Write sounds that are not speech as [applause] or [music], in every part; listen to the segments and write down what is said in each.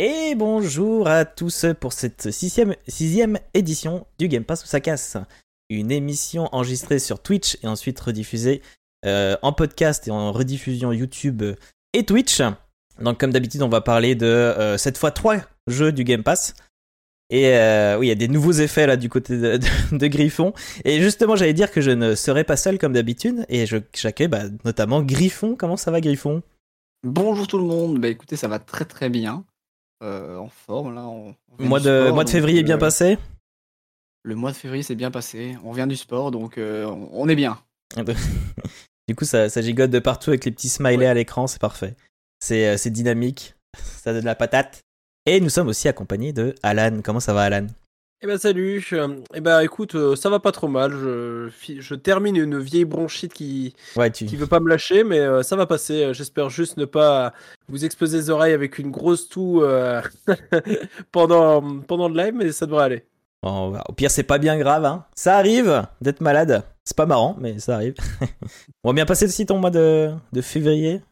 Et bonjour à tous pour cette sixième, édition du Game Pass où ça casse. Une émission enregistrée sur Twitch et ensuite rediffusée euh, en podcast et en rediffusion YouTube et Twitch. Donc comme d'habitude on va parler de euh, cette fois trois jeux du Game Pass. Et euh, oui, il y a des nouveaux effets là du côté de, Griffon. Et justement, j'allais dire que je ne serai pas seul comme d'habitude. Et j'accueille bah, notamment Griffon. Comment ça va, Griffon? Bonjour tout le monde. Bah écoutez, ça va très très bien. Euh, en forme. Là, on, mois, de, mois de février est bien euh, passé? Le mois de février s'est bien passé. On revient du sport, donc euh, on est bien. [laughs] du coup, ça, ça, gigote de partout avec les petits smileys à l'écran, c'est parfait. C'est dynamique, [laughs] ça donne la patate. Et nous sommes aussi accompagnés de Alan. Comment ça va, Alan? Eh ben salut, eh ben écoute, euh, ça va pas trop mal. Je, je termine une vieille bronchite qui, qui veut pas me lâcher, mais euh, ça va passer. J'espère juste ne pas vous exploser les oreilles avec une grosse toux euh, [laughs] pendant, pendant le live, mais ça devrait aller. au pire, c'est pas bien grave. Hein. Ça arrive d'être malade. C'est pas marrant, mais ça arrive. [laughs] On va bien passer aussi ton mois de, de février.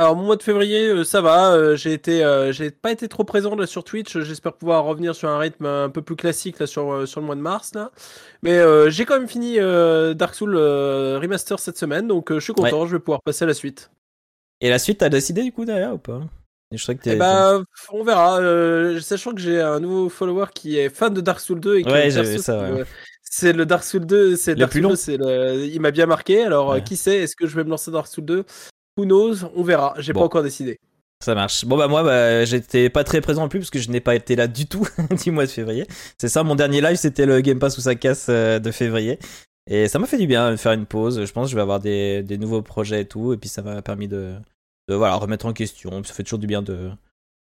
Alors mon mois de février, euh, ça va. Euh, j'ai été, euh, j'ai pas été trop présent là sur Twitch. J'espère pouvoir revenir sur un rythme un peu plus classique là sur sur le mois de mars là. Mais j'ai quand même fini Dark Souls Remaster cette semaine, donc je suis content. Je vais pouvoir passer à la suite. Et la suite, t'as décidé du coup derrière ou pas? Je que eh bah, on verra. sachant que j'ai un nouveau follower qui est fan de Dark Souls 2 et ouais, j'avais ça. C'est le Dark Souls 2, c'est plus long. Il m'a bien marqué. Alors, qui sait Est-ce que je vais me lancer dans Dark Souls 2 Who knows On verra. J'ai pas encore décidé. Ça marche. Bon bah moi bah, j'étais pas très présent plus parce que je n'ai pas été là du tout [laughs] du mois de février. C'est ça mon dernier live c'était le Game Pass où ça casse euh, de février. Et ça m'a fait du bien de faire une pause. Je pense que je vais avoir des, des nouveaux projets et tout. Et puis ça m'a permis de, de, voilà, remettre en question. Ça fait toujours du bien de,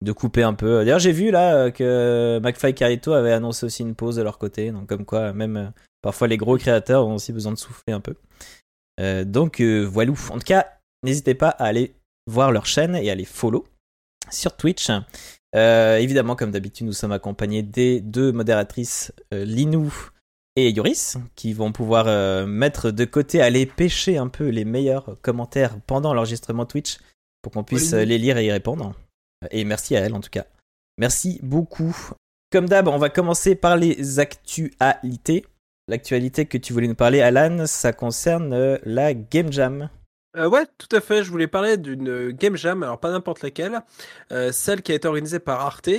de couper un peu. D'ailleurs j'ai vu là que McFly Carito avait annoncé aussi une pause de leur côté. Donc comme quoi même euh, parfois les gros créateurs ont aussi besoin de souffler un peu. Euh, donc voilà. En tout cas N'hésitez pas à aller voir leur chaîne et à les follow sur Twitch. Euh, évidemment, comme d'habitude, nous sommes accompagnés des deux modératrices, euh, Linou et Yoris, qui vont pouvoir euh, mettre de côté, aller pêcher un peu les meilleurs commentaires pendant l'enregistrement Twitch pour qu'on puisse les lire et y répondre. Et merci à elles en tout cas. Merci beaucoup. Comme d'hab, on va commencer par les actualités. L'actualité que tu voulais nous parler, Alan, ça concerne la Game Jam. Euh, ouais, tout à fait. Je voulais parler d'une game jam, alors pas n'importe laquelle, euh, celle qui a été organisée par Arte.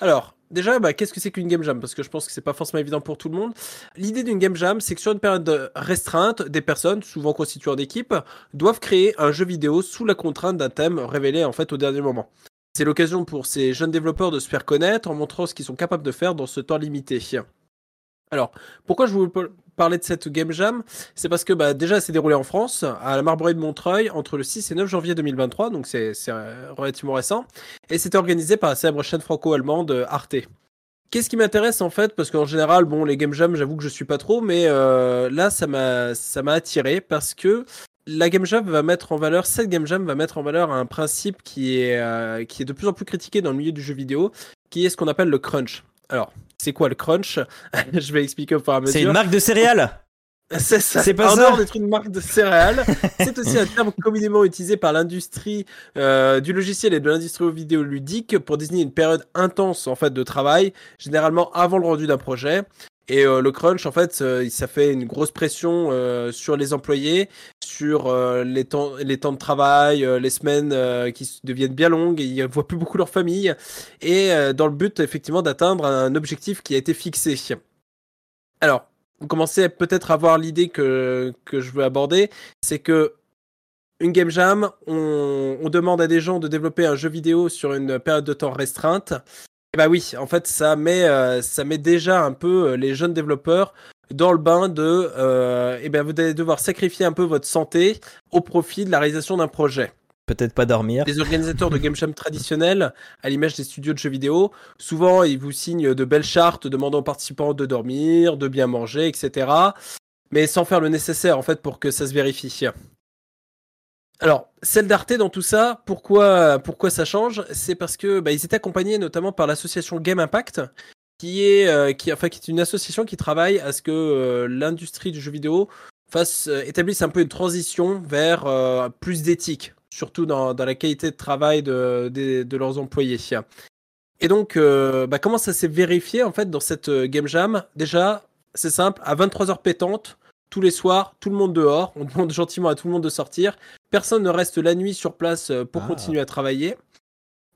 Alors, déjà, bah, qu'est-ce que c'est qu'une game jam? Parce que je pense que c'est pas forcément évident pour tout le monde. L'idée d'une game jam, c'est que sur une période restreinte, des personnes, souvent constituées en équipe, doivent créer un jeu vidéo sous la contrainte d'un thème révélé en fait au dernier moment. C'est l'occasion pour ces jeunes développeurs de se faire connaître en montrant ce qu'ils sont capables de faire dans ce temps limité. Alors, pourquoi je vous parler de cette Game Jam C'est parce que bah, déjà, c'est déroulé en France, à la Marbreuil de Montreuil, entre le 6 et 9 janvier 2023, donc c'est euh, relativement récent, et c'était organisé par la célèbre chaîne franco-allemande Arte. Qu'est-ce qui m'intéresse en fait Parce qu'en général, bon, les Game Jam, j'avoue que je suis pas trop, mais euh, là, ça m'a, attiré parce que la Game Jam va mettre en valeur, cette Game Jam va mettre en valeur un principe euh, qui est de plus en plus critiqué dans le milieu du jeu vidéo, qui est ce qu'on appelle le crunch. Alors, c'est quoi le crunch [laughs] Je vais expliquer au fur et à mesure. C'est une marque de céréales [laughs] c'est ça. C'est pas ça. d'être une marque de céréales. [laughs] c'est aussi un terme communément utilisé par l'industrie euh, du logiciel et de l'industrie vidéoludique pour désigner une période intense en fait de travail, généralement avant le rendu d'un projet. Et euh, le crunch, en fait, euh, ça fait une grosse pression euh, sur les employés, sur les, temps, les temps de travail, les semaines qui deviennent bien longues, ils ne voient plus beaucoup leur famille, et dans le but, effectivement, d'atteindre un objectif qui a été fixé. Alors, vous commencez peut-être à voir l'idée que, que je veux aborder, c'est que une game jam, on, demande à des gens de développer un jeu vidéo sur une période de temps restreinte. Bah oui, en fait, ça met, euh, ça met déjà un peu euh, les jeunes développeurs dans le bain de, euh, eh ben, vous allez devoir sacrifier un peu votre santé au profit de la réalisation d'un projet. Peut-être pas dormir. Les organisateurs de [laughs] game jam traditionnels, à l'image des studios de jeux vidéo, souvent ils vous signent de belles chartes demandant aux participants de dormir, de bien manger, etc. Mais sans faire le nécessaire en fait pour que ça se vérifie. Alors, celle d'Arte dans tout ça, pourquoi, pourquoi ça change? C'est parce que bah, ils étaient accompagnés notamment par l'association Game Impact, qui est, euh, qui, enfin, qui est une association qui travaille à ce que euh, l'industrie du jeu vidéo fasse, euh, établisse un peu une transition vers plus d'éthique, surtout dans, dans, la qualité de travail de, de, de leurs employés. Et donc, euh, bah, comment ça s'est vérifié en fait dans cette euh, game jam? Déjà, c'est simple, à 23h pétantes, tous les soirs, tout le monde dehors, on demande gentiment à tout le monde de sortir. Personne ne reste la nuit sur place euh, pour Ah. continuer à travailler.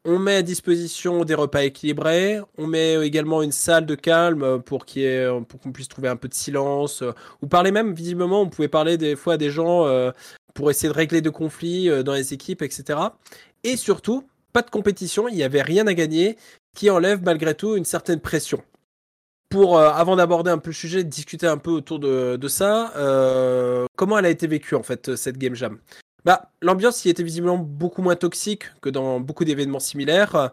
On met à disposition des repas équilibrés. On met également une salle de calme euh, pour ait- pour qu'on puisse trouver un peu de silence. euh, Ou parler même, visiblement, on pouvait parler des fois à des gens euh, pour essayer de régler de conflits euh, dans les équipes, etc. Et surtout, pas de compétition, il n'y avait rien à gagner, qui enlève malgré tout une certaine pression. Pour, euh, avant d'aborder un peu le sujet, discuter un peu autour de, ça, euh, comment elle a été vécue en fait, cette Game Jam? Bah, L'ambiance y était visiblement beaucoup moins toxique que dans beaucoup d'événements similaires.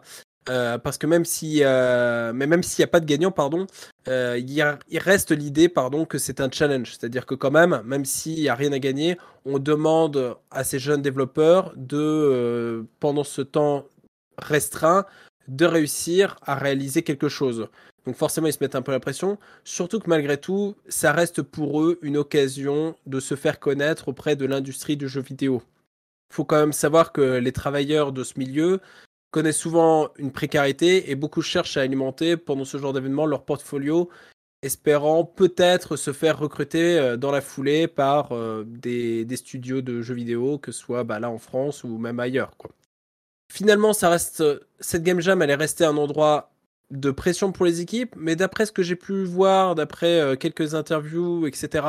euh, parce que même si, même s'il n'y a pas de gagnant, pardon, il, reste l'idée, pardon, que c'est un challenge. C'est-à-dire que quand même, même s'il n'y a rien à gagner, on demande à ces jeunes développeurs de, pendant ce temps restreint, de réussir à réaliser quelque chose. Donc forcément, ils se mettent un peu la pression. Surtout que malgré tout, ça reste pour eux une occasion de se faire connaître auprès de l'industrie du jeu vidéo. Il faut quand même savoir que les travailleurs de ce milieu connaissent souvent une précarité et beaucoup cherchent à alimenter pendant ce genre d'événement leur portfolio, espérant peut-être se faire recruter euh, dans la foulée par euh, des, studios de jeux vidéo, que ce soit bah, là en France ou même ailleurs. Finalement, cette game jam, elle est restée un endroit de pression pour les équipes, mais d'après ce que j'ai pu voir, d'après euh, quelques interviews, etc.,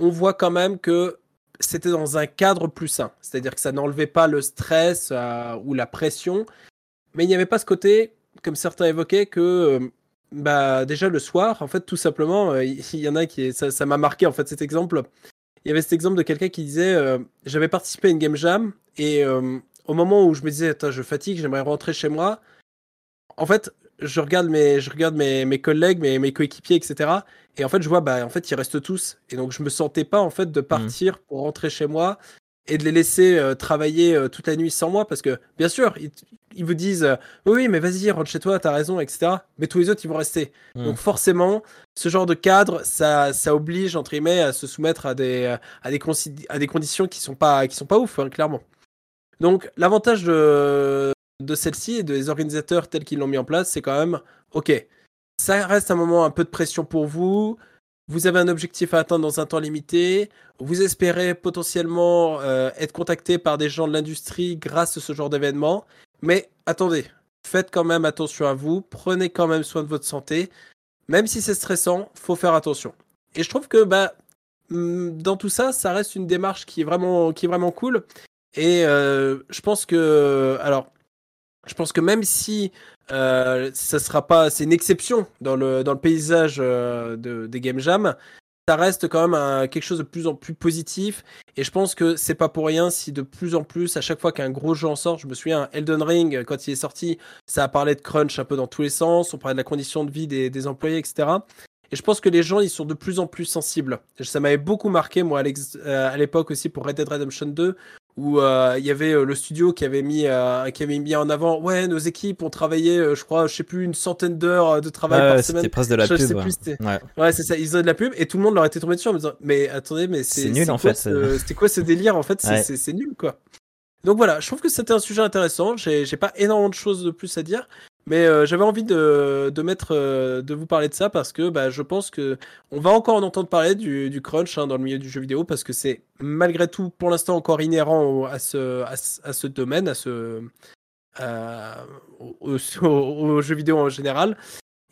on voit quand même que c'était dans un cadre plus sain. C'est-à-dire que ça n'enlevait pas le stress euh, ou la pression, mais il n'y avait pas ce côté, comme certains évoquaient, que euh, bah, déjà le soir, en fait, tout simplement, il y, en a qui. Ça m'a marqué, en fait, cet exemple. Il y avait cet exemple de quelqu'un qui disait J'avais participé à une game jam, et au moment où je me disais Attends, je fatigue, j'aimerais rentrer chez moi, en fait, je regarde mes, je regarde mes, mes collègues, mes, mes coéquipiers, etc. Et en fait, je vois, bah, en fait, ils restent tous. Et donc, je me sentais pas, en fait, de partir pour rentrer chez moi et de les laisser euh, travailler euh, toute la nuit sans moi. Parce que, bien sûr, ils, ils vous disent, euh, oui, mais vas-y, rentre chez toi, t'as raison, etc. Mais tous les autres, ils vont rester. Mm. Donc, forcément, ce genre de cadre, ça, ça oblige, entre guillemets, à se soumettre à des, euh, à des, à des conditions qui sont pas, qui sont pas ouf, hein, clairement. Donc, l'avantage de, de celle-ci et des organisateurs tels qu'ils l'ont mis en place, c'est quand même, ok, ça reste un moment un peu de pression pour vous. Vous avez un objectif à atteindre dans un temps limité. Vous espérez potentiellement euh, être contacté par des gens de l'industrie grâce à ce genre d'événement. Mais attendez, faites quand même attention à vous. Prenez quand même soin de votre santé. Même si c'est stressant, faut faire attention. Et je trouve que bah, hum, dans tout ça, ça reste une démarche qui est vraiment, qui est vraiment cool. Et euh, je pense que, alors, je pense que même si euh, ça sera pas, c'est une exception dans le dans le paysage euh, de, des game jam, ça reste quand même quelque chose de plus en plus positif. Et je pense que c'est pas pour rien si de plus en plus, à chaque fois qu'un gros jeu en sort, je me souviens, Elden Ring, quand il est sorti, ça a parlé de crunch un peu dans tous les sens, on parlait de la condition de vie des, employés, etc. Et je pense que les gens, ils sont de plus en plus sensibles. Ça m'avait beaucoup marqué, moi, à euh, à l'époque aussi pour Red Dead Redemption 2, où euh, il y avait euh, le studio qui avait mis euh, qui avait mis en avant ouais nos équipes ont travaillé je crois je sais plus une centaine d'heures de travail Ouais, par ouais, semaine c'était presque de la Je pub. ouais. plus, Ouais. ouais c'est ça ils faisaient de la pub et tout le monde leur était tombé dessus en me disant mais attendez mais c'est nul, en fait. c'était quoi ce délire en fait? C'est nul quoi donc voilà je trouve que c'était un sujet intéressant j'ai j'ai pas énormément de choses de plus à dire mais euh, j'avais envie de, de mettre euh, de vous parler de ça parce que bah, je pense que on va encore en entendre parler du, crunch hein, dans le milieu du jeu vidéo parce que c'est malgré tout pour l'instant encore inhérent à ce, à, ce- domaine, à ce, euh, au, au- [laughs] vidéo en général.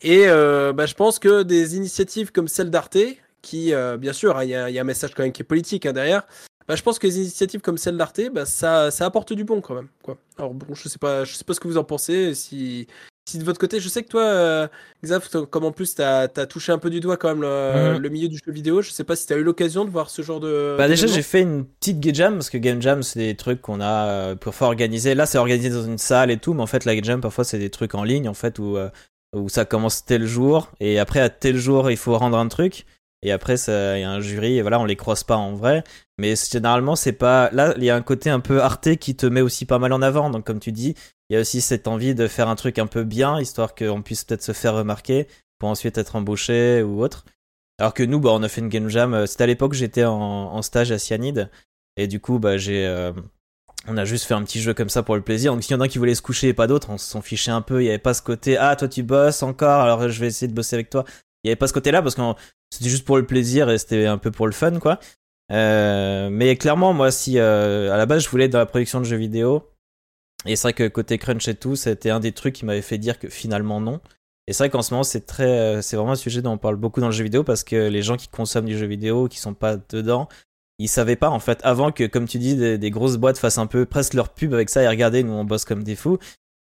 Et bah, je pense que des initiatives comme celle d'Arte, qui bien sûr, hein, il y, a- il y a un message quand même qui est politique hein, derrière. Bah, je pense que les initiatives comme celle d'Arte, bah, ça, ça apporte du bon quand même. Quoi. Alors bon, je sais pas, je sais pas ce que vous en pensez. Si, si de votre côté, je sais que toi, euh, Xav, comme en plus tu as, touché un peu du doigt quand même le, Mhm. le milieu du jeu vidéo, je sais pas si tu as eu l'occasion de voir ce genre de. Bah déjà j'ai fait une petite game jam parce que game jam c'est des trucs qu'on a euh, parfois organisé. Là c'est organisé dans une salle et tout, mais en fait la game jam parfois c'est des trucs en ligne en fait où euh, où ça commence tel jour et après à tel jour il faut rendre un truc et après il y a un jury et voilà on les croise pas en vrai. Mais généralement c'est pas là il y a un côté un peu Arte qui te met aussi pas mal en avant donc comme tu dis il y a aussi cette envie de faire un truc un peu bien histoire qu'on puisse peut-être se faire remarquer pour ensuite être embauché ou autre. Alors que nous, bah, on a fait une game jam. C'était à l'époque, j'étais en, stage à Cyanide. Et du coup, bah, j'ai, euh, on a juste fait un petit jeu comme ça pour le plaisir. Donc s'il y en a qui voulaient se coucher et pas d'autres, on s'en fichait un peu. Il y avait pas ce côté ah toi tu bosses encore, alors je vais essayer de bosser avec toi. Il y avait pas ce côté-là parce que c'était juste pour le plaisir et c'était un peu pour le fun quoi. Euh, mais clairement moi si euh, à la base je voulais être dans la production de jeux vidéo et c'est vrai que côté crunch et tout, c'était un des trucs qui m'avait fait dire que finalement non. Et c'est vrai qu'en ce moment c'est très, euh, c'est vraiment un sujet dont on parle beaucoup dans le jeu vidéo parce que les gens qui consomment du jeu vidéo, qui sont pas dedans, ils savaient pas en fait avant que comme tu dis des, grosses boîtes fassent un peu presque leur pub avec ça et regardez nous on bosse comme des fous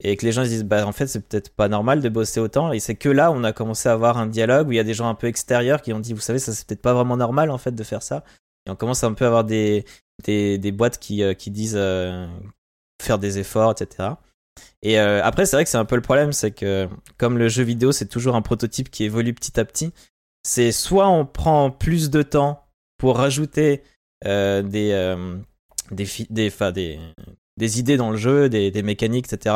et que les gens se disent bah en fait c'est peut-être pas normal de bosser autant. Et c'est que là on a commencé à avoir un dialogue où il y a des gens un peu extérieurs qui ont dit vous savez ça c'est peut-être pas vraiment normal en fait de faire ça. Et on commence un peu à avoir des des, des boîtes qui euh, qui disent euh, faire des efforts etc et euh, après c'est vrai que c'est un peu le problème c'est que comme le jeu vidéo c'est toujours un prototype qui évolue petit à petit c'est soit on prend plus de temps pour rajouter des, des, des, des, des, idées dans le jeu, des, des mécaniques, etc.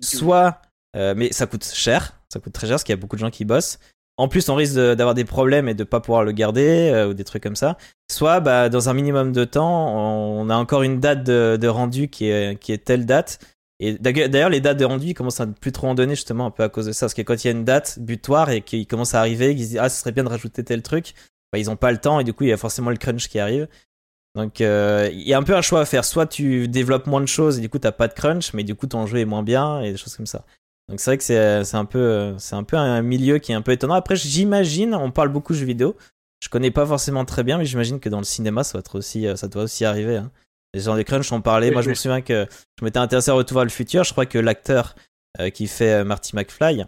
Soit, euh, mais ça coûte cher, ça coûte très cher parce qu'il y a beaucoup de gens qui bossent. En plus, on risque d'avoir des problèmes et de pas pouvoir le garder ou des trucs comme ça. Soit, bah, dans un minimum de temps, on a encore une date de, de rendu qui est, qui est telle date. Et d'ailleurs, les dates de rendu ils commencent à ne plus trop en donner justement un peu à cause de ça. Parce que quand il y a une date butoir et qu'il commence à arriver, qu'ils disent ah ce serait bien de rajouter tel truc, bah, ils ont pas le temps et du coup il y a forcément le crunch qui arrive. Donc euh, il y a un peu un choix à faire. Soit tu développes moins de choses et du coup t'as pas de crunch, mais du coup ton jeu est moins bien et des choses comme ça. Donc c'est vrai que c'est un peu c'est un peu un milieu qui est un peu étonnant. Après j'imagine, on parle beaucoup de jeux vidéo. Je connais pas forcément très bien, mais j'imagine que dans le cinéma ça va être aussi ça doit aussi arriver. Hein. Les gens des crunch ont parlé. Moi je me souviens que je m'étais intéressé à Retour vers le futur. Je crois que l'acteur euh, qui fait euh, Marty McFly,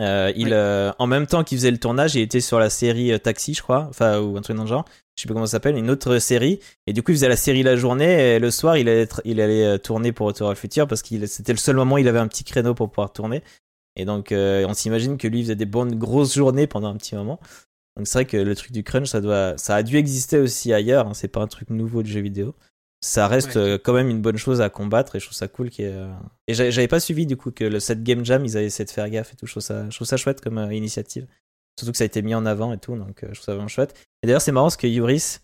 euh, il, euh, en même temps qu'il faisait le tournage, il était sur la série euh, Taxi, je crois, enfin ou un truc dans le genre. Je sais pas comment ça s'appelle, une autre série. Et du coup, il faisait la série la journée et le soir, il allait, il allait tourner pour Retour à le futur parce que c'était le seul moment où il avait un petit créneau pour pouvoir tourner. Et donc, on s'imagine que lui il faisait des bonnes grosses journées pendant un petit moment. Donc c'est vrai que le truc du crunch, ça doit, ça a dû exister aussi ailleurs. Hein, c'est pas un truc nouveau de jeu vidéo ça reste euh, quand même une bonne chose à combattre et je trouve ça cool euh, et j'avais pas suivi du coup que le, cette game jam ils avaient essayé de faire gaffe et tout je trouve ça je trouve ça chouette comme euh, initiative surtout que ça a été mis en avant et tout donc je trouve ça vraiment chouette. Et d'ailleurs c'est marrant parce que Yuris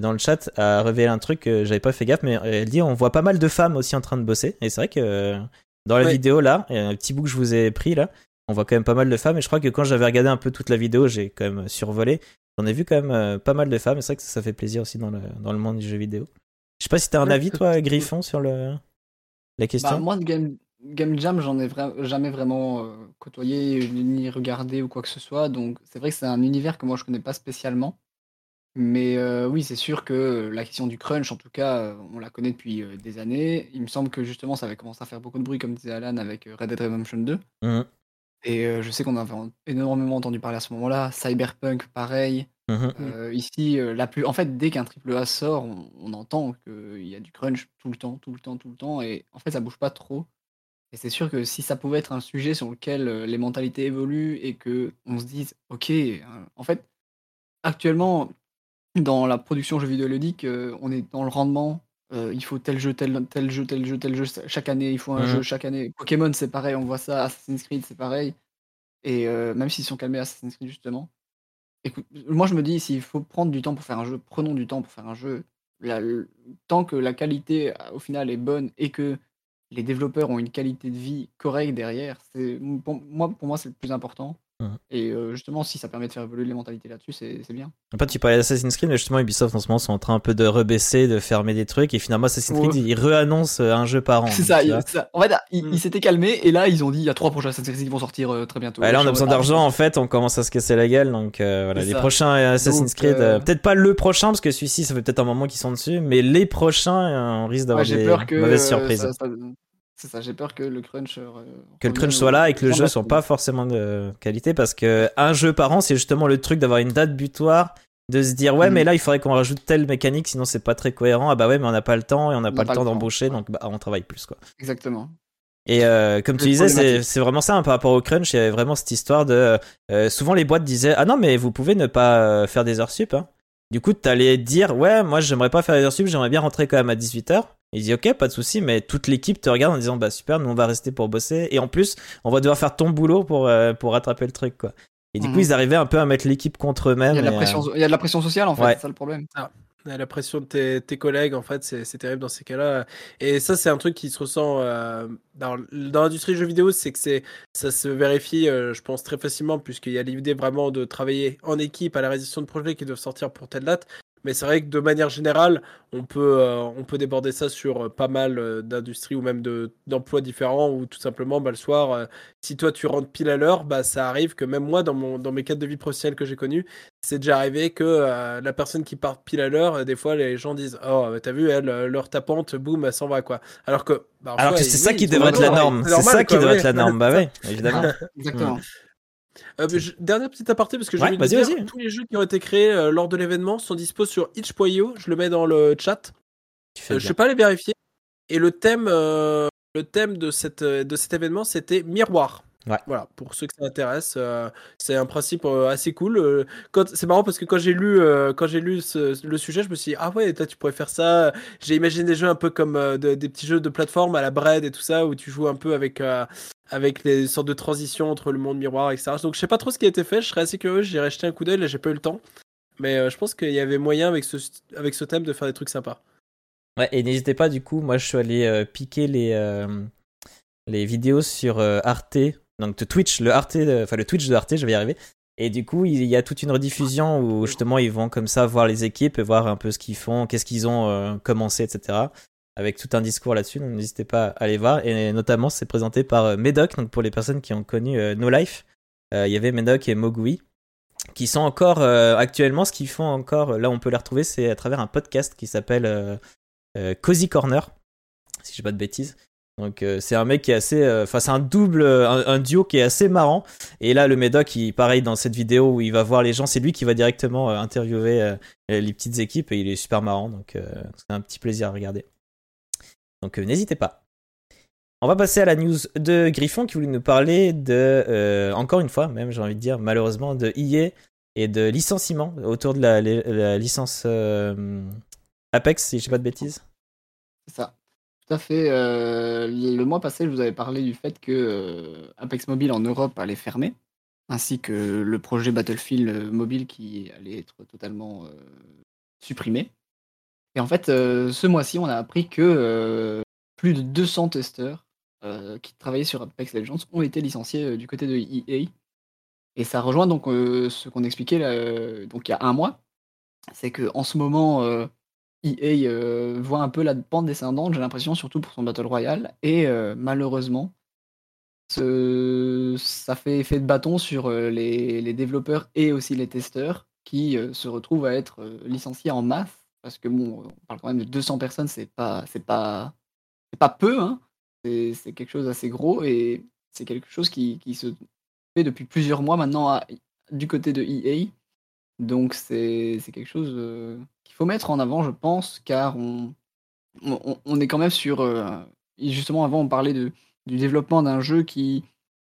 dans le chat a révélé un truc que j'avais pas fait gaffe mais elle dit on voit pas mal de femmes aussi en train de bosser. Et c'est vrai que dans la vidéo là un petit bout que je vous ai pris là on voit quand même pas mal de femmes. Et je crois que quand j'avais regardé un peu toute la vidéo j'ai quand même survolé. J'en ai vu quand même pas mal de femmes. Et c'est vrai que ça, ça fait plaisir aussi dans le, dans le monde du jeu vidéo. Je sais pas si t'as un avis, toi, Griffon, sur le... la question. Bah, moi, de Game, Game Jam, j'en ai jamais vraiment euh, côtoyé, ni regardé ou quoi que ce soit. Donc, c'est vrai que c'est un univers que moi, je connais pas spécialement. Mais euh, oui, c'est sûr que la question du crunch, en tout cas, euh, on la connaît depuis des années. Il me semble que justement, ça avait commencé à faire beaucoup de bruit, comme disait Alan, avec Red Dead Redemption 2. Mmh. Et je sais qu'on avait énormément entendu parler à ce moment-là. Cyberpunk, pareil. Mmh ici, la plus en fait, dès qu'un triple A sort, on entend qu'il y a du crunch tout le temps, tout le temps, tout le temps et en fait, ça bouge pas trop et c'est sûr que si ça pouvait être un sujet sur lequel, euh, les mentalités évoluent et qu'on se dise: «OK, en fait, actuellement, dans la production jeux vidéo ludique, on est dans le rendement, il faut tel jeu, tel tel jeu, tel jeu, tel jeu, chaque année, il faut un jeu mmh chaque année». Pokémon, c'est pareil, on voit ça, Assassin's Creed, c'est pareil et même s'ils sont calmés Assassin's Creed justement Écoute, moi je me dis, s'il faut prendre du temps pour faire un jeu, prenons du temps pour faire un jeu. tant que la qualité au final est bonne et que les développeurs ont une qualité de vie correcte derrière, c'est moi, pour moi c'est le plus important. Mmh. Et euh, justement, si ça permet de faire évoluer les mentalités là-dessus, c'est bien. Après, tu parlais d'Assassin's Creed, mais justement, Ubisoft en ce moment sont en train un peu de rebaisser, de fermer des trucs, et finalement, Assassin's Creed, ils réannoncent euh, un jeu par an. C'est ça, En fait, ils mmh. s'étaient calmés, et là, ils ont dit il y a trois prochains Assassin's Creed qui vont sortir euh, très bientôt. là, on a besoin d'argent, en fait, on commence à se casser la gueule, donc voilà, les prochains Assassin's Creed, peut-être pas le prochain, parce que celui-ci, ça fait peut-être un moment qu'ils sont dessus, mais les prochains, on risque d'avoir des mauvaises surprises. C'est ça, j'ai peur que le crunch. Euh, que le crunch soit là et que le jeu soit pas forcément de qualité parce que un jeu par an, c'est justement le truc d'avoir une date butoir, de se dire ouais, mais mm. là il faudrait qu'on rajoute telle mécanique, sinon c'est pas très cohérent. Ah bah ouais, mais on n'a pas le temps et on n'a pas, le temps d'embaucher, donc bah, on travaille plus quoi. Exactement. Et euh, comme tu disais, c'est vraiment ça hein, par rapport au crunch. Il y avait vraiment cette histoire de. Euh, souvent les boîtes disaient ah non mais vous pouvez ne pas faire des heures sup. Hein. Du coup, t'allais dire ouais moi j'aimerais pas faire des heures sup, j'aimerais bien rentrer quand même à 18 h il dit ok, pas de souci, mais toute l'équipe te regarde en disant bah super, nous on va rester pour bosser et en plus on va devoir faire ton boulot pour euh, pour rattraper le truc quoi. Et du coup mhm. ils arrivaient un peu à mettre l'équipe contre eux-mêmes. Il y a de la pression, il y a de la pression sociale en fait, c'est ça le problème. La pression de tes, tes collègues, en fait, c'est c'est terrible dans ces cas-là. Et ça, c'est un truc qui se ressent euh, dans, dans l'industrie du jeu vidéo, c'est que c'est ça se vérifie, euh, je pense, très facilement, puisqu'il y a l'idée vraiment de travailler en équipe à la réalisation de projets qui doivent sortir pour telle date. Mais c'est vrai que de manière générale, on peut, euh, on peut déborder ça sur euh, pas mal euh, d'industries ou même de, d'emplois différents ou tout simplement bah, le soir, euh, si toi tu rentres pile à l'heure, bah, ça arrive que même moi, dans, mon, dans mes cadres de vie professionnelle que j'ai connus, c'est déjà arrivé que euh, la personne qui part pile à l'heure, euh, des fois les gens disent Oh, t'as vu, elle, l'heure tapante, boum, elle s'en va quoi. Alors que, bah, en Alors que c'est oui, ça qui devrait être la norme. c'est ça qui devrait ouais. être la norme. Bah ouais, [laughs] évidemment. Ah, exactement. Euh, je- dernière petite aparté parce que j'ai Ouais, vas-y, dire tous les jeux qui ont été créés euh, lors de l'événement sont dispo sur itch.io. Je le mets dans le chat. Euh, je bien. sais pas les vérifier. Et le thème, euh, le thème de, cette, de cet événement, c'était miroir. Ouais. Voilà, pour ceux que ça intéresse, c'est un principe assez cool. C'est marrant parce que quand j'ai lu, quand j'ai lu ce- le sujet, je me suis dit ah ouais, toi tu pourrais faire ça. J'ai imaginé des jeux un peu comme de- des petits jeux de plateforme à la Bread et tout ça où tu joues un peu avec avec les sortes de transitions entre le monde miroir, etc. Donc je sais pas trop ce qui a été fait. Je serais assez curieux. J'irai jeter un coup d'œil. J'ai pas eu le temps. Mais euh, je pense qu'il y avait moyen avec ce avec ce thème de faire des trucs sympas. Ouais, et n'hésitez pas, du coup, moi je suis allé euh, piquer les, euh, les vidéos sur Arte, donc Twitch, le Arte, enfin le Twitch de Arte, je vais y arriver. Et du coup, il y a toute une rediffusion où justement ils vont comme ça voir les équipes et voir un peu ce qu'ils font, qu'est-ce qu'ils ont commencé, etc. Avec tout un discours là-dessus, donc n'hésitez pas à aller voir. Et notamment, c'est présenté par euh, Medoc, donc pour les personnes qui ont connu euh, No Life, euh, il y avait Medoc et Mogui qui sont encore actuellement, ce qu'ils font encore, là on peut les retrouver, c'est à travers un podcast qui s'appelle Cozy Corner, si je dis pas de bêtises. Donc c'est un mec qui est assez, enfin c'est un double, un, duo qui est assez marrant. Et là le Médoc, il pareil dans cette vidéo où il va voir les gens, c'est lui qui va directement interviewer les petites équipes et il est super marrant. Donc c'est un petit plaisir à regarder. Donc euh, n'hésitez pas. On va passer à la news de Griffon qui voulait nous parler de, euh, encore une fois, même j'ai envie de dire, malheureusement, de EA et de licenciement autour de la, licence euh, Apex, si je dis pas de bêtises. C'est ça. Tout à fait. le mois passé, je vous avais parlé du fait que Apex Mobile en Europe allait fermer, ainsi que le projet Battlefield mobile qui allait être totalement supprimé. Et en fait, euh, ce mois-ci, on a appris que euh, plus de 200 testeurs euh, qui travaillaient sur Apex Legends ont été licenciés du côté de EA. Et ça rejoint donc ce qu'on expliquait donc il y a un mois. C'est que en ce moment, EA euh, voit un peu la pente descendante, j'ai l'impression, surtout pour son Battle Royale. Et malheureusement, ça fait effet de bâton sur les, les développeurs et aussi les testeurs qui se retrouvent à être licenciés en masse. Parce que bon, on parle quand même de 200 personnes, c'est pas, c'est pas, c'est pas peu, hein. c'est quelque chose d'assez gros et c'est quelque chose qui, qui se fait depuis plusieurs mois maintenant du côté de EA. Donc c'est quelque chose euh, qu'il faut mettre en avant, je pense, car on, on, est quand même sur... euh, justement, avant, on parlait de, du développement d'un jeu qui,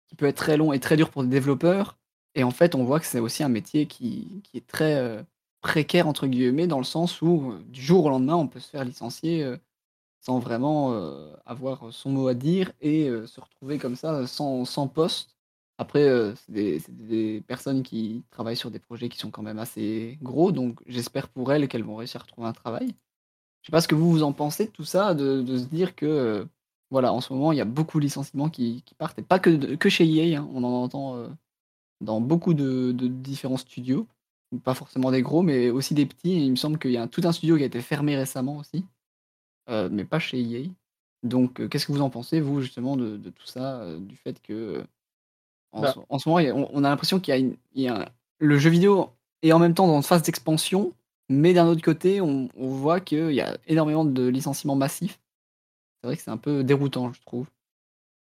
qui peut être très long et très dur pour des développeurs. Et en fait, on voit que c'est aussi un métier qui, qui est très euh, précaire, entre guillemets, dans le sens où euh, du jour au lendemain, on peut se faire licencier euh, sans vraiment euh, avoir son mot à dire et se retrouver comme ça sans, sans poste. Après, c'est des, personnes qui travaillent sur des projets qui sont quand même assez gros, donc j'espère pour elles qu'elles vont réussir à retrouver un travail. Je sais pas ce que vous vous en pensez de tout ça, de, de se dire que voilà, en ce moment, il y a beaucoup de licenciements qui, qui partent, et pas que, que chez EA, hein, on en entend dans beaucoup de, de différents studios, pas forcément des gros, mais aussi des petits. Et il me semble qu'il y a un- tout un studio qui a été fermé récemment aussi, euh, mais pas chez EA. Donc, euh, qu'est-ce que vous en pensez, vous, justement, de, de tout ça, euh, du fait que en, Bah. ce, en ce moment, a- on, on a l'impression qu'il y a, une- il y a un- le jeu vidéo est en même temps dans une phase d'expansion, mais d'un autre côté, on, on voit qu'il y a énormément de licenciements massifs. C'est vrai que c'est un peu déroutant, je trouve.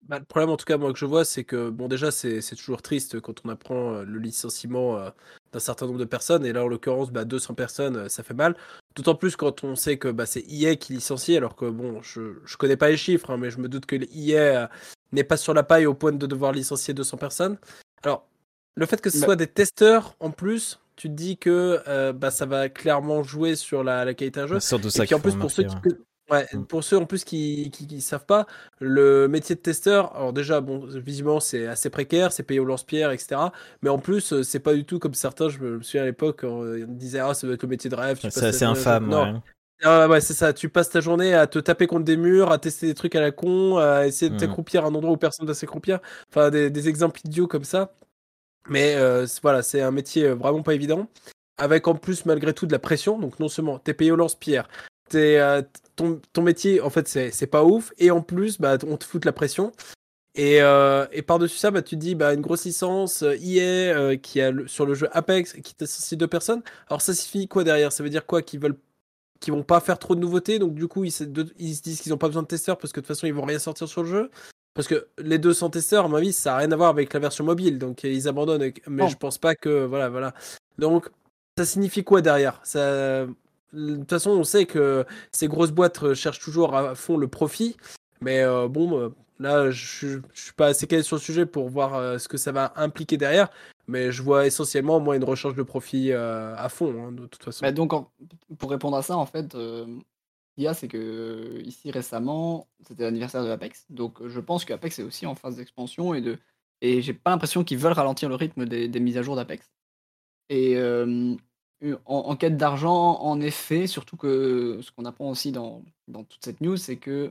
Bah, le problème, en tout cas, moi, que je vois, c'est que, bon, déjà, c'est toujours triste quand on apprend euh, le licenciement euh, d'un certain nombre de personnes. Et là, en l'occurrence, bah, 200 personnes, euh, ça fait mal. D'autant plus quand on sait que bah, c'est EA qui licencie, alors que, bon, je, je connais pas les chiffres, hein, mais je me doute que euh, n'est pas sur la paille au point de devoir licencier 200 personnes. Alors, le fait que ce Bah. soit des testeurs, en plus, tu te dis que euh, bah, ça va clairement jouer sur la, la qualité d'un jeu. Surtout Et ça puis qu'il en plus, pour ceux, qui, ouais. Ouais, Mm. pour ceux en plus qui, qui savent pas, le métier de testeur, alors déjà, bon, visiblement, c'est assez précaire, c'est payé au lance-pierre, etc. Mais en plus, euh, c'est pas du tout comme certains, je me souviens à l'époque, on on disait, ah, ça doit être le métier de rêve. C'est assez infâme. Non, ouais. Ah ouais, c'est ça. Tu passes ta journée à te taper contre des murs, à tester des trucs à la con, à essayer de Mhm. t'accroupir à un endroit où personne ne doit s'accroupir. Enfin, des, des exemples idiots comme ça. Mais euh, voilà, c'est un métier euh, vraiment pas évident. Avec en plus, malgré tout, de la pression. Donc, non seulement t'es payé au lance-pierre, t'es, euh, ton, ton métier, en fait, c'est c'est pas ouf. Et en plus, bah, on te fout de la pression. Et, euh, et par-dessus ça, bah, tu te dis, bah, une grosse licence, euh, EA, euh, qui a le- sur le jeu Apex, qui t'associe deux personnes. Alors, ça signifie quoi derrière? Ça veut dire quoi? Qu'ils veulent qui vont pas faire trop de nouveautés, donc du coup ils se, de- ils se disent qu'ils ont pas besoin de testeurs parce que de toute façon ils vont rien sortir sur le jeu. Parce que les 200 testeurs, à mon avis, ça a rien à voir avec la version mobile, donc ils abandonnent. Mais Non. je pense pas que voilà, voilà. Donc ça signifie quoi derrière? Ça, de toute façon, on sait que ces grosses boîtes euh, cherchent toujours à fond le profit, mais euh, bon, euh, là je, je suis pas assez calé sur le sujet pour voir ce que ça va impliquer derrière. Mais je vois essentiellement, moi, une recherche de profit à fond, hein, de toute façon. Bah, donc, pour répondre à ça, en fait, il y a, c'est que ici récemment, c'était l'anniversaire de Apex. Donc, je pense que Apex est aussi en phase d'expansion et de et j'ai pas l'impression qu'ils veulent ralentir le rythme des, mises à jour d'Apex. Et en, quête d'argent, en effet, surtout que ce qu'on apprend aussi dans, dans toute cette news, c'est que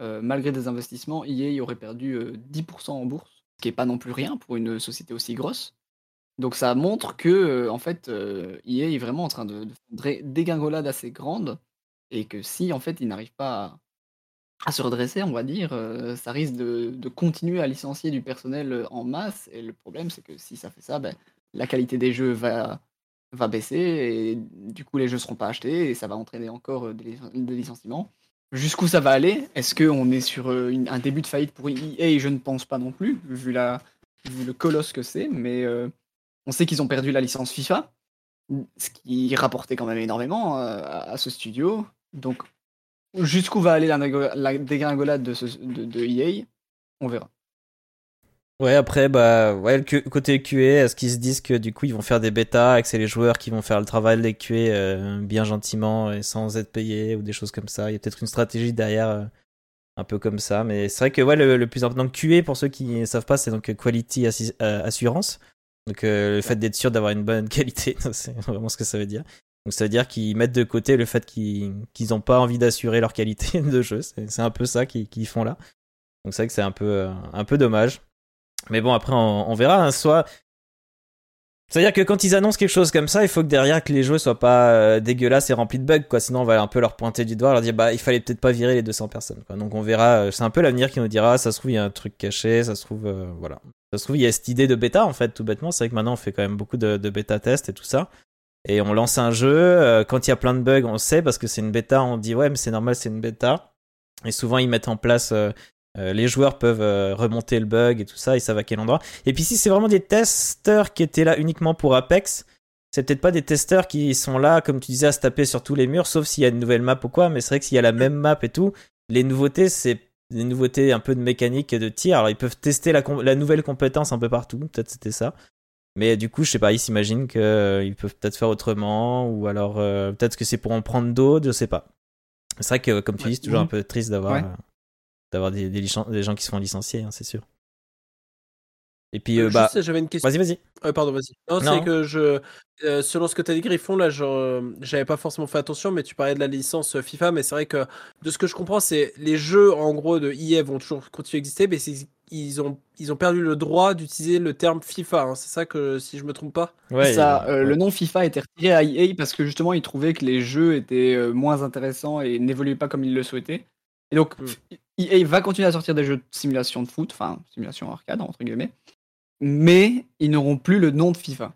euh, malgré des investissements, EA aurait perdu euh, 10% en bourse, ce qui est pas non plus rien pour une société aussi grosse. Donc ça montre que euh, en fait euh, EA est vraiment en train de, de faire une dégringolade assez grande et que si en fait ils n'arrivent pas à, à se redresser, on va dire, euh, ça risque de, de continuer à licencier du personnel euh, en masse. Et le problème c'est que si ça fait ça, ben, la qualité des jeux va, va baisser et du coup les jeux seront pas achetés et ça va entraîner encore euh, des, lic- des licenciements. Jusqu'où ça va aller? Est-ce qu'on est sur euh, un début de faillite pour EA Je ne pense pas non plus, vu, la, vu le colosse que c'est, mais euh, on sait qu'ils ont perdu la licence FIFA, ce qui rapportait quand même énormément à, ce studio. Donc, jusqu'où va aller la, dégringolade de, de, de EA On verra. Ouais, après, bah, ouais, le côté QA, est-ce qu'ils se disent que du coup ils vont faire des bêtas et que c'est les joueurs qui vont faire le travail des QA euh, bien gentiment et sans être payés ou des choses comme ça? Il y a peut-être une stratégie derrière euh, un peu comme ça, mais c'est vrai que ouais, le, plus important, QA pour ceux qui ne savent pas, c'est donc Quality euh, Assurance. Donc euh, le fait d'être sûr d'avoir une bonne [laughs] qualité, [laughs] c'est vraiment ce que ça veut dire. Donc ça veut dire qu'ils mettent de côté le fait qu'ils n'ont pas envie d'assurer leur qualité [laughs] de jeu. C'est un peu ça qu'ils font là. Donc c'est vrai que c'est un peu, un peu dommage. Mais bon, après, on, verra. hein, soit. C'est-à-dire que quand ils annoncent quelque chose comme ça, il faut que derrière que les jeux soient pas euh, dégueulasses et remplis de bugs, quoi. Sinon, on va un peu leur pointer du doigt, leur dire, bah, il fallait peut-être pas virer les 200 personnes, quoi. Donc, on verra. euh, C'est un peu l'avenir qui nous dira, ça se trouve, il y a un truc caché, ça se trouve, euh, voilà. Ça se trouve, il y a cette idée de bêta, en fait, tout bêtement. C'est vrai que maintenant, on fait quand même beaucoup de, de bêta-tests et tout ça. Et on lance un jeu, quand il y a plein de bugs, on sait, parce que c'est une bêta, on dit, ouais, mais c'est normal, c'est une bêta. Et souvent, ils mettent en place. Euh, euh, les joueurs peuvent euh, remonter le bug et tout ça, ils savent à quel endroit. Et puis si c'est vraiment des testeurs qui étaient là uniquement pour Apex, c'est peut-être pas des testeurs qui sont là, comme tu disais, à se taper sur tous les murs, sauf s'il y a une nouvelle map ou quoi. Mais c'est vrai que s'il y a la même map et tout, les nouveautés, c'est des nouveautés un peu de mécanique et de tir. Alors ils peuvent tester la, nouvelle compétence un peu partout, peut-être c'était ça. Mais du coup, je sais pas, ils s'imaginent qu'ils peuvent peut-être faire autrement, ou alors euh, peut-être que c'est pour en prendre d'autres, je sais pas. C'est vrai que, comme tu Ouais. dis, c'est toujours un Mhm. peu triste d'avoir Ouais. Euh, d'avoir des, des, gens qui se font licencier, hein, c'est sûr. Et puis, euh, Juste, bah, j'avais une question. vas-y, vas-y. Euh, pardon, vas-y. Non, Non. c'est que je, euh, selon ce que tu as dit, Griffon, là, euh, j'avais pas forcément fait attention, mais tu parlais de la licence euh, FIFA, mais c'est vrai que de ce que je comprends, c'est les jeux en gros de EA vont toujours continuer à exister, mais c'est- ils ont, ils ont perdu le droit d'utiliser le terme FIFA. hein. C'est ça que, si je me trompe pas? Ouais, ça, euh, euh, ouais. Le nom FIFA a été retiré à EA parce que justement ils trouvaient que les jeux étaient euh, moins intéressants et n'évoluaient pas comme ils le souhaitaient. Et donc Mm. EA va continuer à sortir des jeux de simulation de foot, enfin simulation arcade entre guillemets, mais ils n'auront plus le nom de FIFA.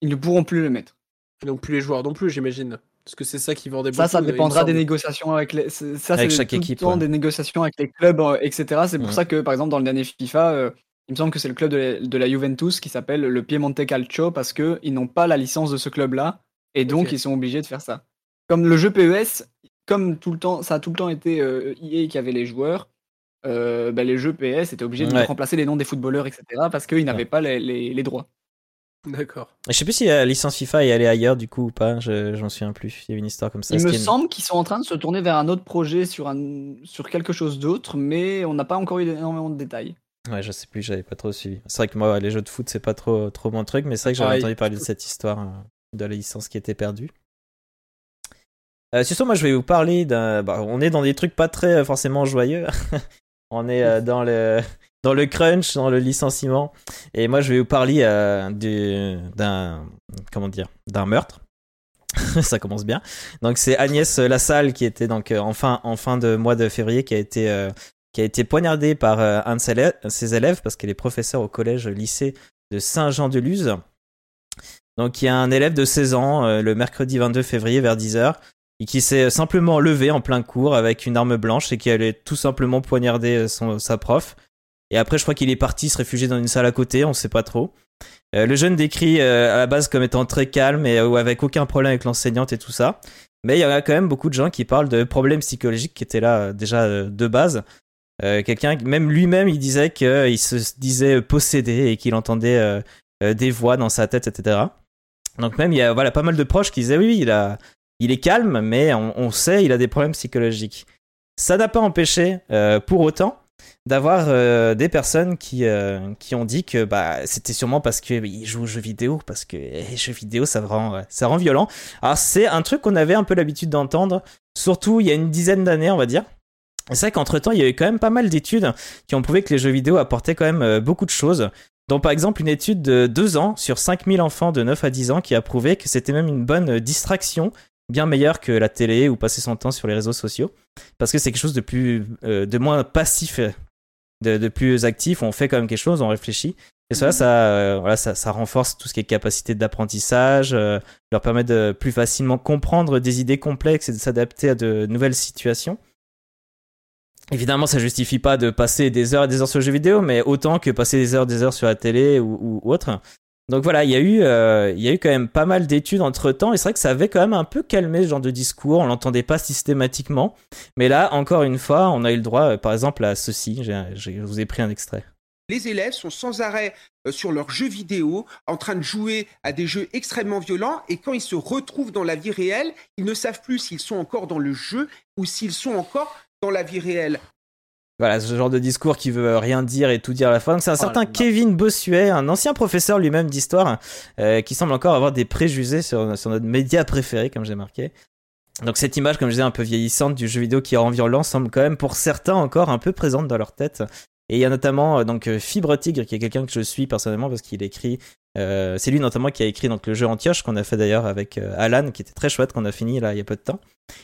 Ils ne pourront plus le mettre. Et donc plus les joueurs non plus, j'imagine. Parce que c'est ça qui vendait Ça, beaucoup. ça il me dépendra des négociations avec les. Ça, Avec c'est chaque tout le équipe, temps ouais. des négociations avec les clubs, euh, etc. C'est pour ça que, par exemple, dans le dernier FIFA, euh, il me semble que c'est le club de la, de la Juventus qui s'appelle le Piemonte Calcio parce que ils n'ont pas la licence de ce club-là et donc ils sont obligés de faire ça. Comme le jeu PES, comme tout le temps, ça a tout le temps été euh, EA qui avait les joueurs. euh, bah, les jeux PS étaient obligés de Ouais. remplacer les noms des footballeurs, etc. parce qu'ils n'avaient pas les, les- les droits. D'accord. Je sais plus si la licence FIFA est allée ailleurs du coup ou pas, je j'en souviens plus. Il y a une histoire comme ça. Il me qui semble qu'ils sont en train de se tourner vers un autre projet sur, un, sur quelque chose d'autre, mais on n'a pas encore eu énormément de détails. Ouais, je sais plus, j'avais pas trop suivi. C'est vrai que moi, les jeux de foot, c'est pas trop, trop mon truc, mais c'est vrai que j'avais entendu parler de cette histoire euh, de la licence qui était perdue. Euh, ce, moi, je vais vous parler d'un. bah, on est dans des trucs pas très euh, forcément joyeux. [laughs] on est euh, dans le dans le crunch, dans le licenciement, et moi, je vais vous parler euh, du- d'un comment dire d'un meurtre. [laughs] Ça commence bien. Donc c'est Agnès Lassalle qui était donc en fin en fin de mois de février qui a été qui a été poignardée par un de ses élèves, parce qu'elle est professeure au collège lycée de Saint-Jean-de-Luz. Donc il y a un élève de 16 ans le mercredi 22 février vers 10h et qui s'est simplement levé en plein cours avec une arme blanche et qui allait tout simplement poignarder euh, son, sa prof. Et après je crois qu'il est parti se réfugier dans une salle à côté, on sait pas trop. Euh, le jeune décrit euh, à la base comme étant très calme et avec aucun problème avec l'enseignante et tout ça. Mais il y a quand même beaucoup de gens qui parlent de problèmes psychologiques qui étaient là déjà de base. Quelqu'un, même lui-même, il disait qu'il se disait possédé et qu'il entendait des voix dans sa tête, etc. Donc même il y a voilà pas mal de proches qui disaient oui il a, il est calme, mais on, sait il a des problèmes psychologiques. Ça n'a pas empêché euh, pour autant d'avoir euh, des personnes qui euh, qui ont dit que bah c'était sûrement parce que il joue aux jeux vidéo parce que les jeux vidéo ça rend violent. Alors c'est un truc qu'on avait un peu l'habitude d'entendre, surtout il y a une dizaine d'années on va dire. C'est vrai qu'entre temps, il y a eu quand même pas mal d'études qui ont prouvé que les jeux vidéo apportaient quand même beaucoup de choses. Donc, par exemple, une étude de 2 ans sur 5000 enfants de 9 à 10 ans qui a prouvé que c'était même une bonne distraction, bien meilleure que la télé ou passer son temps sur les réseaux sociaux. Parce que c'est quelque chose de plus, euh, de moins passif, de, de plus actif. On fait quand même quelque chose, on réfléchit. Et cela, ça, euh, voilà, ça, ça renforce tout ce qui est capacité d'apprentissage, euh, leur permet de plus facilement comprendre des idées complexes et de s'adapter à de nouvelles situations. Évidemment, ça justifie pas de passer des heures et des heures sur le jeu vidéo, mais autant que passer des heures et des heures sur la télé ou autre. Donc voilà, il y a eu, euh, il y a eu quand même pas mal d'études entre temps, et c'est vrai que ça avait quand même un peu calmé ce genre de discours. On l'entendait pas systématiquement, mais là, encore une fois, on a eu le droit, euh, par exemple, à ceci. Je vous ai pris un extrait. Les élèves sont sans arrêt euh, sur leurs jeux vidéo, en train de jouer à des jeux extrêmement violents, et quand ils se retrouvent dans la vie réelle, ils ne savent plus s'ils sont encore dans le jeu ou s'ils sont encore dans la vie réelle. Voilà, ce genre de discours qui veut rien dire et tout dire à la fois. Donc c'est un Oh certain. Kevin Bossuet, un ancien professeur lui-même d'histoire, euh, qui semble encore avoir des préjugés sur, sur notre média préféré, comme j'ai marqué. Donc cette image, comme je disais, un peu vieillissante du jeu vidéo qui rend violent, semble quand même pour certains encore un peu présente dans leur tête. Et il y a notamment euh, donc euh, Fibre Tigre, qui est quelqu'un que je suis personnellement parce qu'il écrit. euh, c'est lui notamment qui a écrit donc le jeu Antioche qu'on a fait d'ailleurs avec Alan, qui était très chouette, qu'on a fini là il y a peu de temps,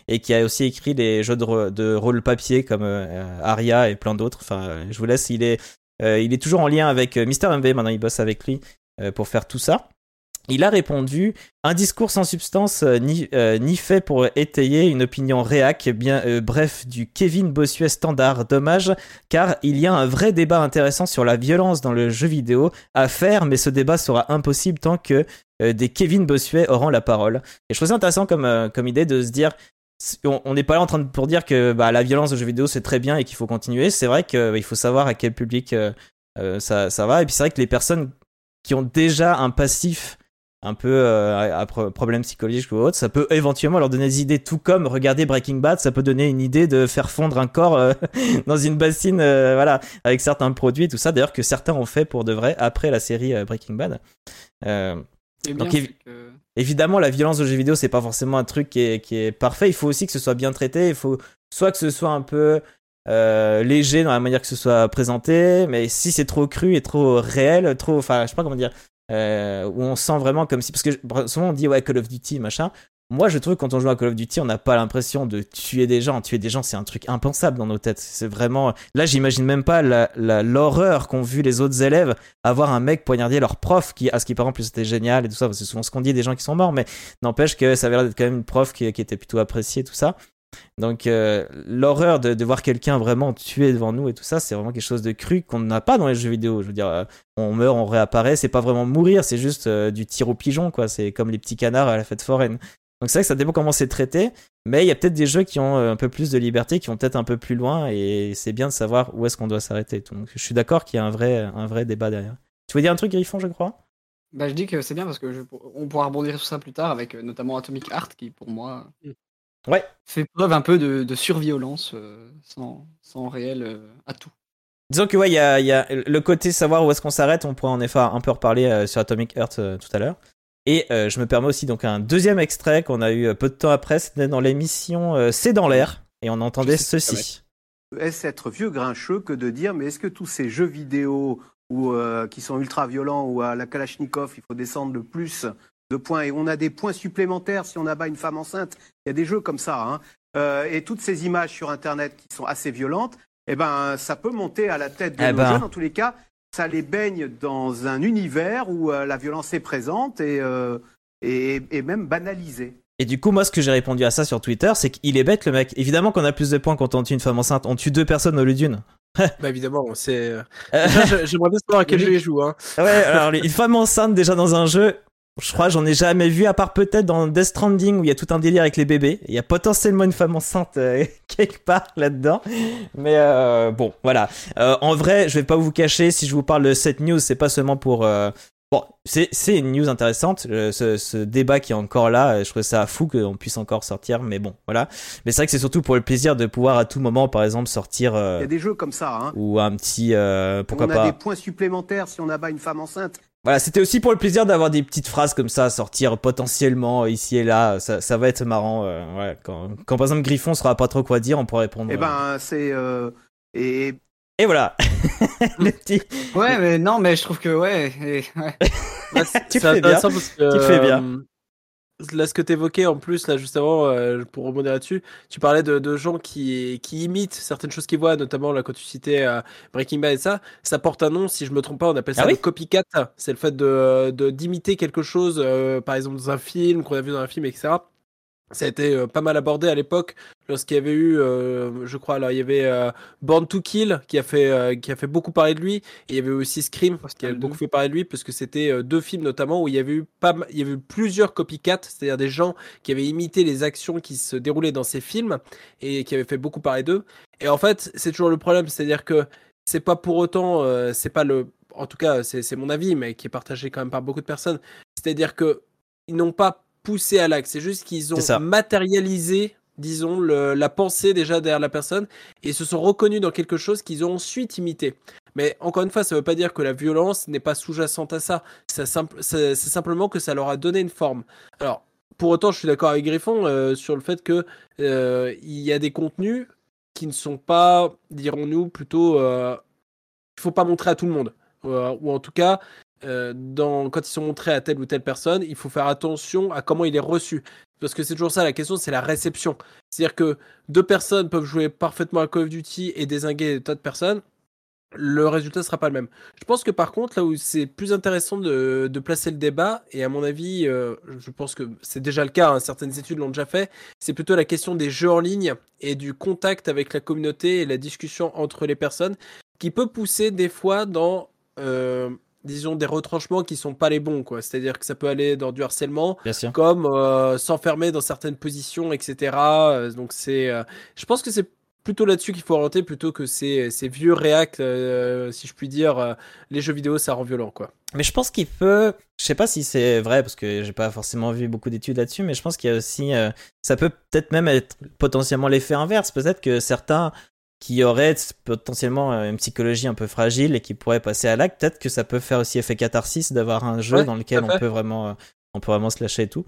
et qui a aussi écrit des jeux de, rôle papier comme euh, Aria et plein d'autres. Enfin, je vous laisse. Il est, il est toujours en lien avec Mister MV. Maintenant, il bosse avec lui pour faire tout ça. Il a répondu un discours sans substance euh, ni, euh, ni fait pour étayer une opinion réac, bien euh, bref du Kevin Bossuet standard. Dommage, car il y a un vrai débat intéressant sur la violence dans le jeu vidéo à faire, mais ce débat sera impossible tant que des Kevin Bossuet auront la parole. Et je trouve ça intéressant comme, idée de se dire, on n'est pas là en train de pour dire que bah, la violence au jeu vidéo c'est très bien et qu'il faut continuer. C'est vrai qu'il faut savoir à quel public ça, ça va. Et puis c'est vrai que les personnes qui ont déjà un passif un peu euh, à pro- problème psychologique ou autre, ça peut éventuellement leur donner des idées, tout comme regarder Breaking Bad, ça peut donner une idée de faire fondre un corps euh, [laughs] dans une bassine, euh, voilà, avec certains produits, tout ça. D'ailleurs que certains ont fait pour de vrai après la série euh, Breaking Bad. Euh, bien, Donc, c'est évi- que- Évidemment, la violence aux jeux vidéo, c'est pas forcément un truc qui est, qui est parfait. Il faut aussi que ce soit bien traité. Il faut soit que ce soit un peu euh, léger dans la manière que ce soit présenté, mais si c'est trop cru et trop réel, trop, enfin, je sais pas comment dire, euh, où on sent vraiment comme si, parce que souvent on dit ouais Call of Duty machin. Moi, je trouve que quand on joue à Call of Duty, on n'a pas l'impression de tuer des gens. Tuer des gens, c'est un truc impensable dans nos têtes. C'est vraiment. Là, j'imagine même pas l'horreur qu'ont vu les autres élèves avoir un mec poignarder leur prof, qui, à ce qui paraît en plus c'était génial et tout ça. C'est souvent ce qu'on dit des gens qui sont morts, mais n'empêche que ça avait l'air d'être quand même une prof qui, qui était plutôt appréciée, tout ça. Donc, euh, l'horreur de, de voir quelqu'un vraiment tué devant nous et tout ça, c'est vraiment quelque chose de cru qu'on n'a pas dans les jeux vidéo. Je veux dire, euh, on meurt, on réapparaît, c'est pas vraiment mourir, c'est juste euh, du tir au pigeon, quoi. C'est comme les petits canards à la fête foraine. Donc c'est vrai que ça dépend comment c'est traité, mais il y a peut-être des jeux qui ont un peu plus de liberté, qui vont peut-être un peu plus loin, et c'est bien de savoir où est-ce qu'on doit s'arrêter. Donc je suis d'accord qu'il y a un vrai, un vrai débat derrière. Tu veux dire un truc, Griffon, je crois? Bah, je dis que c'est bien parce que je- on pourra rebondir sur ça plus tard avec notamment Atomic Heart qui pour moi Ouais. fait preuve un peu de, de surviolence euh, sans, sans réel euh, atout. Disons que ouais, il y a, il y a le côté savoir où est-ce qu'on s'arrête. On pourra en effet un peu reparler euh, sur Atomic Heart euh, tout à l'heure. Et euh, je me permets aussi donc un deuxième extrait qu'on a eu peu de temps après. C'était dans l'émission euh, C'est dans l'air et on entendait ceci. Est-ce être vieux grincheux que de dire mais est-ce que tous ces jeux vidéo ou euh, qui sont ultra violents ou à la Kalachnikov il faut descendre le plus de points et on a des points supplémentaires si on abat une femme enceinte il y a des jeux comme ça hein. Euh, et toutes ces images sur internet qui sont assez violentes eh ben ça peut monter à la tête de Eh nos ben. jeunes en tous les cas ça les baigne dans un univers où euh, la violence est présente et, euh, et, et même banalisée Et du coup, moi, ce que j'ai répondu à ça sur Twitter, c'est qu'il est bête, le mec. Évidemment qu'on a plus de points quand on tue une femme enceinte. On tue deux personnes au lieu d'une. [laughs] Bah évidemment, c'est. [laughs] J'aimerais bien savoir à quel jeu il joue. Hein. ouais, alors, une femme enceinte déjà dans un jeu, je crois, j'en ai jamais vu, à part peut-être dans Death Stranding où il y a tout un délire avec les bébés. Il y a potentiellement une femme enceinte euh, [laughs] quelque part là-dedans. Mais euh, bon, voilà. Euh, en vrai, je vais pas vous cacher, si je vous parle de cette news, c'est pas seulement pour. euh, Bon, c'est c'est une news intéressante, euh, ce, ce débat qui est encore là, euh, je trouve ça fou qu'on puisse encore sortir, mais bon, voilà. Mais c'est vrai que c'est surtout pour le plaisir de pouvoir à tout moment, par exemple, sortir euh, il y a des jeux comme ça hein. ou un petit, euh, pourquoi on a pas. des points supplémentaires si on abat une femme enceinte Voilà, c'était aussi pour le plaisir d'avoir des petites phrases comme ça à sortir potentiellement ici et là. Ça, ça va être marrant. euh, ouais, quand, quand par exemple Griffon saura pas trop quoi dire, on pourra répondre. Eh euh, ben, c'est euh, et Et voilà. [laughs] le petit. Ouais, mais non, mais je trouve que ouais. et- ouais. [laughs] Bah, Tu fais bien. parce que, Tu fais bien. Là, ce que tu évoquais en plus, là, juste avant, euh, pour rebondir là-dessus, tu parlais de, de gens qui, qui imitent certaines choses qu'ils voient, notamment là, quand tu citais euh, Breaking Bad et ça. Ça porte un nom, si je me trompe pas, on appelle ça Ah le oui copycat. C'est le fait de de- d'imiter quelque chose, euh, par exemple, dans un film, qu'on a vu dans un film, etc. Ça a été euh, pas mal abordé à l'époque lorsqu'il y avait eu, euh, je crois, alors il y avait euh, Born to Kill qui a fait euh, qui a fait beaucoup parler de lui, et il y avait aussi Scream qui a beaucoup 2. fait parler de lui parce que c'était deux films notamment où il y avait eu pas, il y avait eu plusieurs copycats, c'est-à-dire des gens qui avaient imité les actions qui se déroulaient dans ces films et qui avaient fait beaucoup parler d'eux. Et en fait, c'est toujours le problème, c'est-à-dire que c'est pas pour autant, c'est pas le, en tout cas, c'est c'est mon avis, mais qui est partagé quand même par beaucoup de personnes. C'est-à-dire que ils n'ont pas poussé à l'acte, c'est juste qu'ils ont matérialisé, disons, le- la pensée déjà derrière la personne et se sont reconnus dans quelque chose qu'ils ont ensuite imité. Mais encore une fois, ça ne veut pas dire que la violence n'est pas sous-jacente à ça. C'est simplement que ça leur a donné une forme. Alors, pour autant, je suis d'accord avec Griffon euh, sur le fait que euh, il y a des contenus qui ne sont pas, dirons-nous, plutôt, euh, il faut pas montrer à tout le monde, Euh, ou en tout cas, euh, quand ils sont montrés à telle ou telle personne, il faut faire attention à comment il est reçu, parce que c'est toujours ça la question, c'est la réception. C'est-à-dire que deux personnes peuvent jouer parfaitement à Call of Duty et désinguer des tas de personnes. Le résultat sera pas le même. Je pense que par contre, là où c'est plus intéressant de, de placer le débat, et à mon avis, euh, je pense que c'est déjà le cas, hein, certaines études l'ont déjà fait, c'est plutôt la question des jeux en ligne et du contact avec la communauté et la discussion entre les personnes qui peut pousser des fois dans, euh, disons, des retranchements qui sont pas les bons, quoi. C'est-à-dire que ça peut aller dans du harcèlement, comme euh, s'enfermer dans certaines positions, etc. Euh, Donc c'est, euh, je pense que c'est plutôt là-dessus qu'il faut orienter plutôt que ces, ces vieux réacts, euh, si je puis dire, euh, les jeux vidéo ça rend violent quoi. Mais je pense qu'il peut. Je sais pas si c'est vrai parce que j'ai pas forcément vu beaucoup d'études là-dessus, mais je pense qu'il y a aussi. euh, ça peut peut-être même être potentiellement l'effet inverse. Peut-être que certains qui auraient potentiellement euh, une psychologie un peu fragile et qui pourraient passer à l'acte, peut-être que ça peut faire aussi effet catharsis d'avoir un jeu Ouais, dans lequel on peut vraiment, euh, on peut vraiment se lâcher et tout.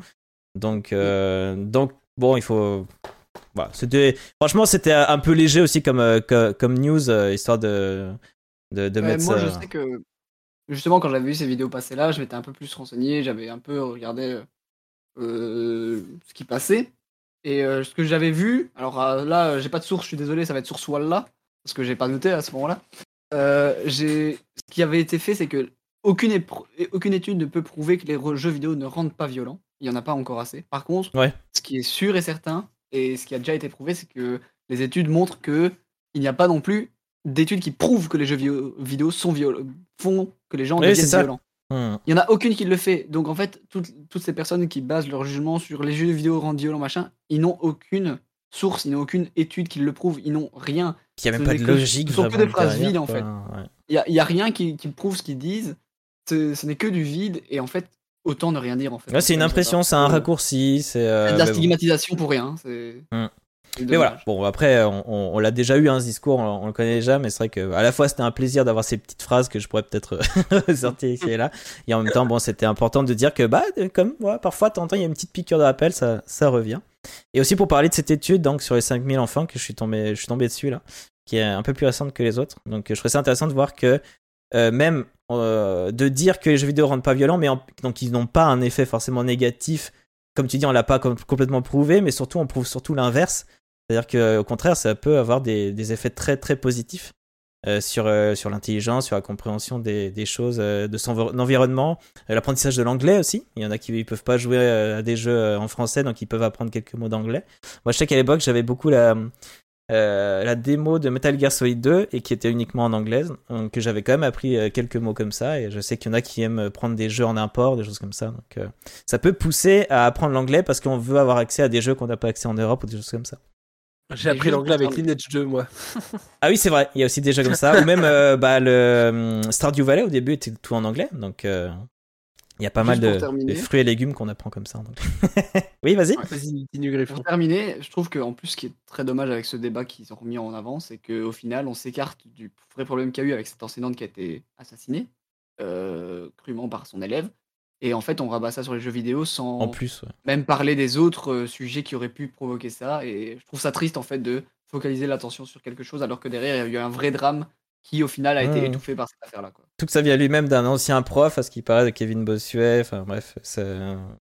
Donc, euh, donc bon, il faut. Voilà, c'était franchement c'était un peu léger aussi comme co- comme, news histoire de de, de Ouais, mettre moi, ça. je sais que justement, quand j'avais vu ces vidéos passer là, je m'étais un peu plus renseigné, j'avais un peu regardé euh, ce qui passait. Et euh, ce que j'avais vu, alors euh, là, euh, j'ai pas de source, je suis désolé, ça va être source Walla, parce que j'ai pas noté à ce moment-là. Euh, j'ai- ce qui avait été fait, c'est que aucune, étude ne peut prouver que les jeux vidéo ne rendent pas violents. Il y en a pas encore assez. Par contre, Ouais. ce qui est sûr et certain, et ce qui a déjà été prouvé, c'est que les études montrent que il n'y a pas non plus d'études qui prouvent que les jeux vi- vidéo sont font que les gens Oui, deviennent violents. Hmm. Il y en a aucune qui le fait. Donc en fait, toutes, toutes ces personnes qui basent leur jugement sur les jeux vidéo rendent violents, machin, ils n'ont aucune source, ils n'ont aucune étude qui le prouve, ils n'ont rien. Il y a même pas de que- logique. ce sont que des phrases vides, en fait. Ouais. Il n'y a, a rien qui, qui prouve ce qu'ils disent. ce n'est que du vide et en fait, autant ne rien dire en fait. Ouais, c'est une impression, c'est un raccourci, c'est. euh, de la stigmatisation pour rien. C'est. Hmm. Mais voilà, bon après on, on- on l'a déjà eu hein, ce discours, on, on le connaît déjà, mais c'est vrai que à la fois c'était un plaisir d'avoir ces petites phrases que je pourrais peut-être [laughs] ressortir ici et là, et en même temps bon c'était important de dire que bah comme parfois temps il y a une petite piqûre de rappel, ça, ça revient. Et aussi pour parler de cette étude donc sur les 5000 enfants que je suis tombé, je suis tombé dessus là, qui est un peu plus récente que les autres, donc je trouvais ça intéressant de voir que euh, même euh, de dire que les jeux vidéo rendent pas violents, mais en- donc ils n'ont pas un effet forcément négatif. Comme tu dis, on l'a pas com- complètement prouvé, mais surtout on prouve surtout l'inverse. C'est-à-dire que au contraire, ça peut avoir des, effets très très positifs euh, sur, euh, sur l'intelligence, sur la compréhension des, choses, euh, de son env- environnement, l'apprentissage de l'anglais aussi. Il y en a qui ne peuvent pas jouer à des jeux en français, donc ils peuvent apprendre quelques mots d'anglais. Moi, je sais qu'à l'époque, j'avais beaucoup la, la démo de Metal Gear Solid 2 et qui était uniquement en anglaise, donc j'avais quand même appris quelques mots comme ça. Et je sais qu'il y en a qui aiment prendre des jeux en import, des choses comme ça. Donc ça peut pousser à apprendre l'anglais parce qu'on veut avoir accès à des jeux qu'on n'a pas accès en Europe ou des choses comme ça. J'ai appris l'anglais avec Lineage 2, moi. [laughs] Ah oui, c'est vrai, il y a aussi des jeux comme ça. Ou même euh, bah, le hum, Stardew Valley au début était tout en anglais, donc euh, il y a pas mal Juste de, fruits et légumes qu'on apprend comme ça. [laughs] oui, vas-y. Griffon. Pour terminer, je trouve qu'en plus, ce qui est très dommage avec ce débat qu'ils ont remis en avant, c'est qu'au final, on s'écarte du vrai problème qu'il y a eu avec cette enseignante qui a été assassinée, euh, crûment par son élève. Et en fait, on rabat ça sur les jeux vidéo sans En plus, ouais. même parler des autres euh, sujets qui auraient pu provoquer ça. Et je trouve ça triste, en fait, de focaliser l'attention sur quelque chose alors que derrière, il y a eu un vrai drame qui, au final, a été étouffé par cette affaire-là. tout ça vient lui-même d'un ancien prof, à ce qui paraît de Kevin Bossuet. Enfin bref, ça,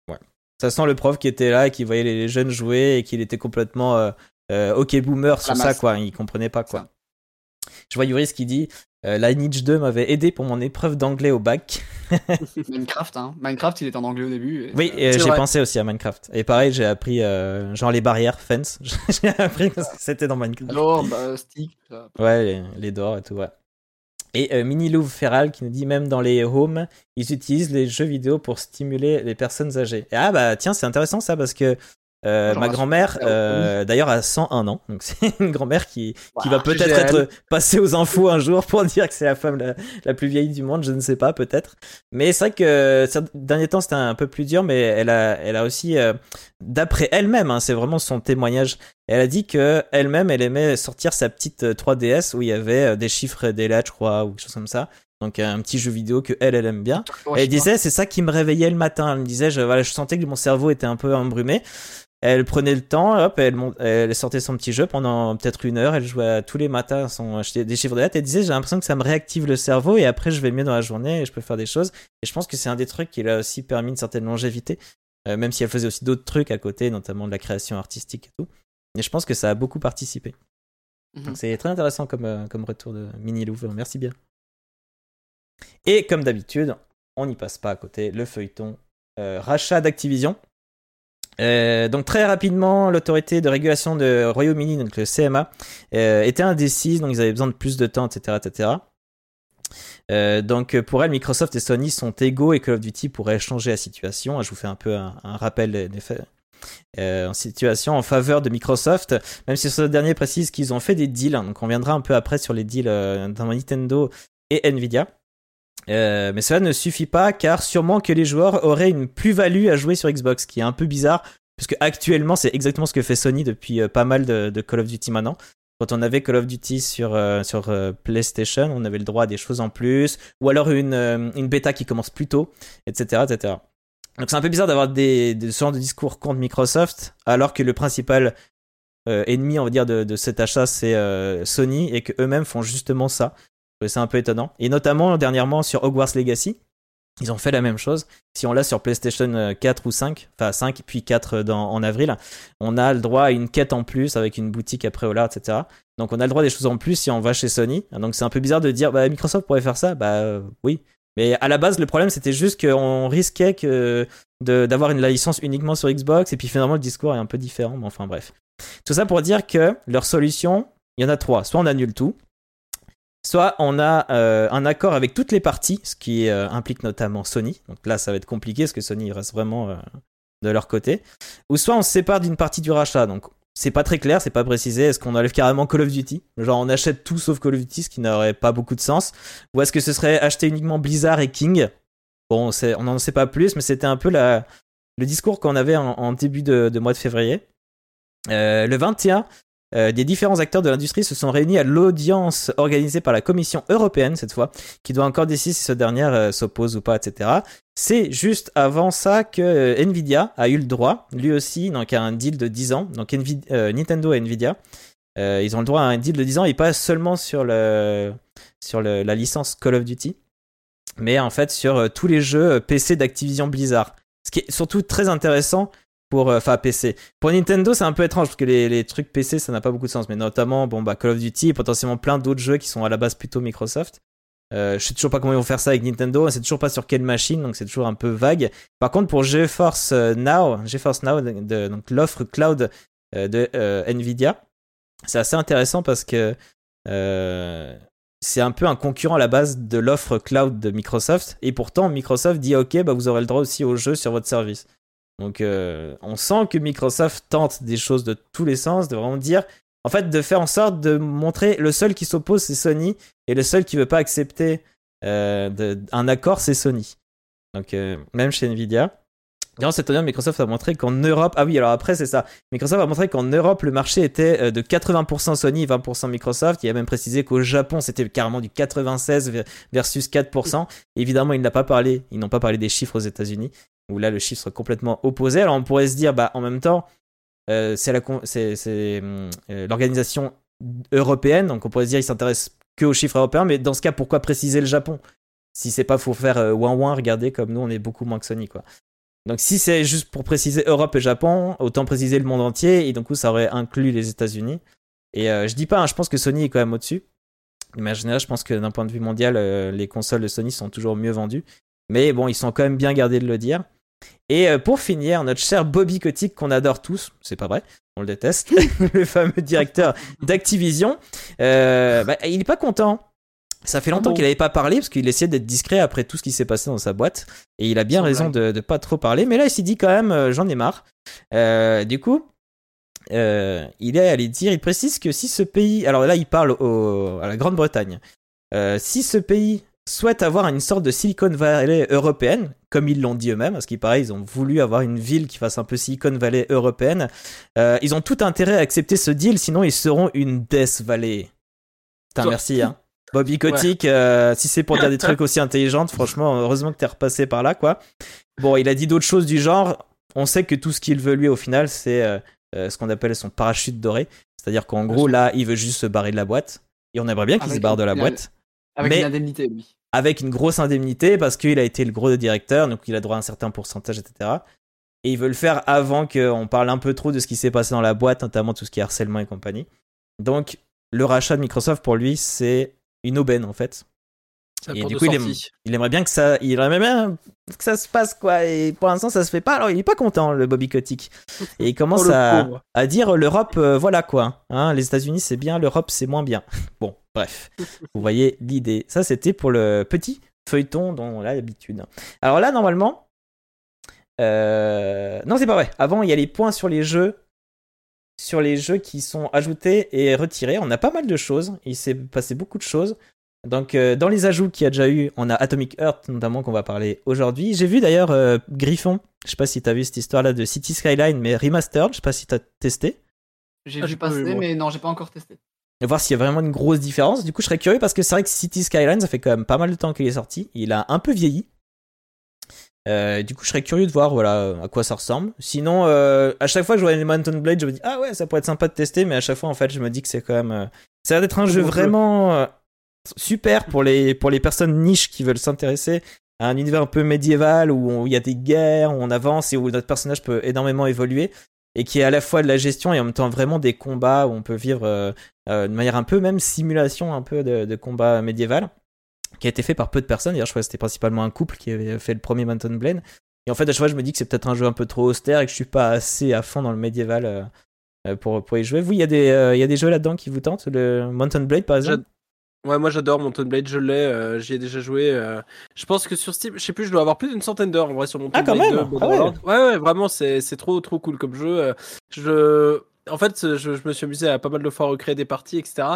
ouais. ça sent le prof qui était là et qui voyait les jeunes jouer et qu'il était complètement euh, euh, ok boomer sur ça, quoi. Il comprenait pas quoi. Ça. Je vois Yuris qui dit euh, Lineage 2 m'avait aidé pour mon épreuve d'anglais au bac. [laughs] Minecraft, hein. Minecraft, il est en anglais au début. et Oui, j'ai pensé aussi à Minecraft. Et pareil, j'ai appris euh, genre les barrières, fence. [laughs] j'ai appris que c'était dans Minecraft. Alors, bah, stick, ça. Ouais, les, les doors et tout, ouais. Et euh, Mini Louvre Feral qui nous dit même dans les homes, ils utilisent les jeux vidéo pour stimuler les personnes âgées. Et ah bah tiens, c'est intéressant ça parce que euh, ma grand-mère, euh, d'ailleurs, a 101 ans. Donc [laughs] c'est une grand-mère qui, qui va Ouah, peut-être être passée aux infos un jour pour [laughs] dire que c'est la femme la, la plus vieille du monde, je ne sais pas, peut-être. Mais c'est vrai que ces derniers temps, c'était un peu plus dur, mais elle a, elle a aussi, euh, d'après elle-même, hein, c'est vraiment son témoignage, elle a dit que elle-même, elle aimait sortir sa petite euh, 3DS où il y avait euh, des chiffres et des lettres, je crois, ou quelque chose comme ça. Donc un petit jeu vidéo que elle, elle aime bien. Ouais, Elle disait, c'est ça qui me réveillait le matin. Elle me disait, je, voilà, je sentais que mon cerveau était un peu embrumé. Elle prenait le temps, hop, elle, mont- elle sortait son petit jeu pendant peut-être une heure. Elle jouait tous les matins son, des chiffres de lettres. Elle disait, j'ai l'impression que ça me réactive le cerveau et après je vais mieux dans la journée et je peux faire des choses. Et je pense que c'est un des trucs qui l'a aussi permis une certaine longévité, euh, même si elle faisait aussi d'autres trucs à côté, notamment de la création artistique et tout. Et je pense que ça a beaucoup participé. Mhm. Donc c'est très intéressant comme, euh, comme retour de Mini Louvre. Merci bien. Et comme d'habitude, on n'y passe pas à côté, le feuilleton euh, rachat d'Activision. Euh, donc très rapidement, l'autorité de régulation de Royaume-Uni, donc le CMA, euh, était indécise, donc ils avaient besoin de plus de temps, etc., etc. Euh, donc pour elle, Microsoft et Sony sont égaux et Call of Duty pourrait changer la situation. Je vous fais un peu un, rappel en situation en faveur de Microsoft, même si ce dernier précise qu'ils ont fait des deals, hein, donc on viendra un peu après sur les deals euh, Nintendo et Nvidia. Euh, mais cela ne suffit pas car sûrement que les joueurs auraient une plus-value à jouer sur Xbox, qui est un peu bizarre, puisque actuellement c'est exactement ce que fait Sony depuis euh, pas mal de, Call of Duty maintenant. Quand on avait Call of Duty sur, euh, sur PlayStation, on avait le droit à des choses en plus, ou alors une, une bêta qui commence plus tôt, etc. etc. Donc c'est un peu bizarre d'avoir des, des, ce genre de discours contre Microsoft, alors que le principal ennemi, on va dire, de, de cet achat, c'est Sony, et qu'eux-mêmes font justement ça. C'est un peu étonnant. Et notamment, dernièrement, sur Hogwarts Legacy, ils ont fait la même chose. Si on l'a sur PlayStation 4 ou 5, enfin 5 puis 4 dans, en avril, on a le droit à une quête en plus avec une boutique après lard, etc. Donc on a le droit à des choses en plus si on va chez Sony. Donc c'est un peu bizarre de dire bah, Microsoft pourrait faire ça. Bah euh, oui. Mais à la base, le problème c'était juste qu'on risquait que d'avoir une licence uniquement sur Xbox et puis finalement le discours est un peu différent. Mais enfin bref. Tout ça pour dire que leur solution, il y en a trois. Soit on annule tout, soit on a euh, un accord avec toutes les parties, ce qui euh, implique notamment Sony. Donc là, ça va être compliqué parce que Sony reste vraiment euh, de leur côté. Ou soit on se sépare d'une partie du rachat. Donc c'est pas très clair, c'est pas précisé. Est-ce qu'on enlève carrément Call of Duty? Genre on achète tout sauf Call of Duty, ce qui n'aurait pas beaucoup de sens. Ou est-ce que ce serait acheter uniquement Blizzard et King? Bon, on n'en sait pas plus, mais c'était un peu le discours qu'on avait en, début de, de mois de février. Le 21, euh, des différents acteurs de l'industrie se sont réunis à l'audience organisée par la Commission européenne cette fois, qui doit encore décider si ce dernière euh, s'oppose ou pas, etc. C'est juste avant ça que euh, Nvidia a eu le droit, lui aussi, donc à un deal de 10 ans. Donc euh, Nintendo et Nvidia, ils ont le droit à un deal de 10 ans et pas seulement sur, la licence Call of Duty, mais en fait sur tous les jeux PC d'Activision Blizzard. Ce qui est surtout très intéressant pour euh, enfin PC. Pour Nintendo, c'est un peu étrange parce que les, trucs PC, ça n'a pas beaucoup de sens. Mais notamment, bon bah Call of Duty et potentiellement plein d'autres jeux qui sont à la base plutôt Microsoft. Euh, je sais toujours pas comment ils vont faire ça avec Nintendo. C'est toujours pas sur quelle machine, donc c'est toujours un peu vague. Par contre, pour GeForce euh, Now, GeForce Now, donc l'offre cloud euh, de euh, Nvidia, c'est assez intéressant parce que euh, c'est un peu un concurrent à la base de l'offre cloud de Microsoft. Et pourtant, Microsoft dit OK, bah vous aurez le droit aussi aux jeux sur votre service. Donc, euh, on sent que Microsoft tente des choses de tous les sens, de vraiment dire, en fait, de faire en sorte de montrer le seul qui s'oppose, c'est Sony, et le seul qui veut pas accepter euh, un accord, c'est Sony. Donc, euh, même chez Nvidia. Dans cette audience, Microsoft a montré qu'en Europe, ah oui, alors après, c'est ça. Microsoft a montré qu'en Europe, le marché était de 80% Sony, 20% Microsoft. Il a même précisé qu'au Japon, c'était carrément du 96 ver- versus 4%. Évidemment, il n'a pas parlé, ils n'ont pas parlé des chiffres aux États-Unis, où là, le chiffre serait complètement opposé. Alors, on pourrait se dire, bah, en même temps, euh, c'est euh, l'organisation européenne, donc on pourrait se dire, ils s'intéressent que aux chiffres européens, mais dans ce cas, pourquoi préciser le Japon? Si c'est pas faut faire euh, ouin ouin, regardez, comme nous, on est beaucoup moins que Sony, quoi. Donc si c'est juste pour préciser Europe et Japon, autant préciser le monde entier, et donc ça aurait inclus les États-Unis. Et euh, je dis pas, hein, je pense que Sony est quand même au-dessus. Mais en général, je pense que d'un point de vue mondial, les consoles de Sony sont toujours mieux vendues. Mais bon, ils sont quand même bien gardés de le dire. Et euh, pour finir, notre cher Bobby Kotick, qu'on adore tous, c'est pas vrai, on le déteste, [laughs] le fameux directeur d'Activision, euh, bah, il est pas content. Ça fait longtemps bon qu'il n'avait pas parlé parce qu'il essayait d'être discret après tout ce qui s'est passé dans sa boîte. Et il a bien raison de, de pas trop parler. Mais là, il s'est dit quand même, euh, j'en ai marre. Euh, du coup, euh, il est allé dire, il précise que si ce pays, alors là, il parle au- à la Grande-Bretagne, si ce pays souhaite avoir une sorte de Silicon Valley européenne, comme ils l'ont dit eux-mêmes, parce qu'il paraît, ils ont voulu avoir une ville qui fasse un peu Silicon Valley européenne, euh, ils ont tout intérêt à accepter ce deal, sinon ils seront une Death Valley. Putain, merci, hein. [laughs] Bobby Kotick, euh, si c'est pour dire des [laughs] trucs aussi intelligents, franchement, heureusement que t'es repassé par là, quoi. Bon, il a dit d'autres choses du genre. On sait que tout ce qu'il veut, lui, au final, c'est euh, euh, ce qu'on appelle son parachute doré. C'est-à-dire qu'en gros, là, il veut juste se barrer de la boîte. Et on aimerait bien qu'il se barre de la boîte. Avec Mais- une indemnité, lui. Avec une grosse indemnité, parce qu'il a été le gros directeur, donc il a droit à un certain pourcentage, etc. Et il veut le faire avant qu'on parle un peu trop de ce qui s'est passé dans la boîte, notamment tout ce qui est harcèlement et compagnie. Donc, le rachat de Microsoft, pour lui, c'est une aubaine, en fait. Et du coup, il aimerait bien que ça, il aimerait bien que ça se passe quoi. Et pour l'instant, ça se fait pas. Alors, il est pas content, le Bobby Kotick. Et il commence Oh, à, dire l'Europe, euh, voilà quoi. Hein, les États-Unis, c'est bien, l'Europe, c'est moins bien. [laughs] Bon, bref, [laughs] vous voyez l'idée. Ça, c'était pour le petit feuilleton dont on a l'habitude. Alors là, normalement, euh, non, c'est pas vrai. Avant, il y a les points sur les jeux. Sur les jeux qui sont ajoutés et retirés, on a pas mal de choses. Il s'est passé beaucoup de choses. Donc, euh, dans les ajouts qu'il y a déjà eu, on a Atomic Earth, notamment, qu'on va parler aujourd'hui. J'ai vu d'ailleurs euh, Griffon. Je sais pas si t'as vu cette histoire-là de City Skyline, mais remastered. Je sais pas si t'as testé. J'ai Ah, vu passer, mais non, j'ai pas encore testé. Et voir s'il y a vraiment une grosse différence. Du coup, je serais curieux parce que c'est vrai que City Skyline, ça fait quand même pas mal de temps qu'il est sorti. Il a un peu vieilli. Euh, du coup, je serais curieux de voir voilà à quoi ça ressemble. Sinon, euh, à chaque fois que je vois les Mountain Blade, je me dis ah ouais, ça pourrait être sympa de tester, mais à chaque fois en fait, je me dis que c'est quand même, euh, ça a l'air d'être un jeu vraiment super pour les pour les personnes niches qui veulent s'intéresser à un univers un peu médiéval où il y a des guerres, où on avance et où notre personnage peut énormément évoluer et qui est à la fois de la gestion et en même temps vraiment des combats où on peut vivre euh, euh, de manière un peu même simulation un peu de, de combat médiéval qui a été fait par peu de personnes. D'ailleurs, je crois que c'était principalement un couple qui avait fait le premier Mountain Blade. Et en fait, à chaque fois, je me dis que c'est peut-être un jeu un peu trop austère et que je suis pas assez à fond dans le médiéval euh, pour, pour y jouer. Vous, il y, a des, il y a des jeux là-dedans qui vous tentent? Le Mountain Blade, par exemple? Ouais, moi j'adore Mountain Blade, je l'ai, euh, j'y ai déjà joué. euh, je pense que sur Steam, je sais plus, je dois avoir plus d'une centaine d'heures en vrai sur Mountain Ah, quand Blade même 2, Ah ouais. Ouais. ouais, vraiment, c'est trop trop cool comme jeu. euh, Je, en fait, je, je me suis amusé à pas mal de fois recréer des parties, etc.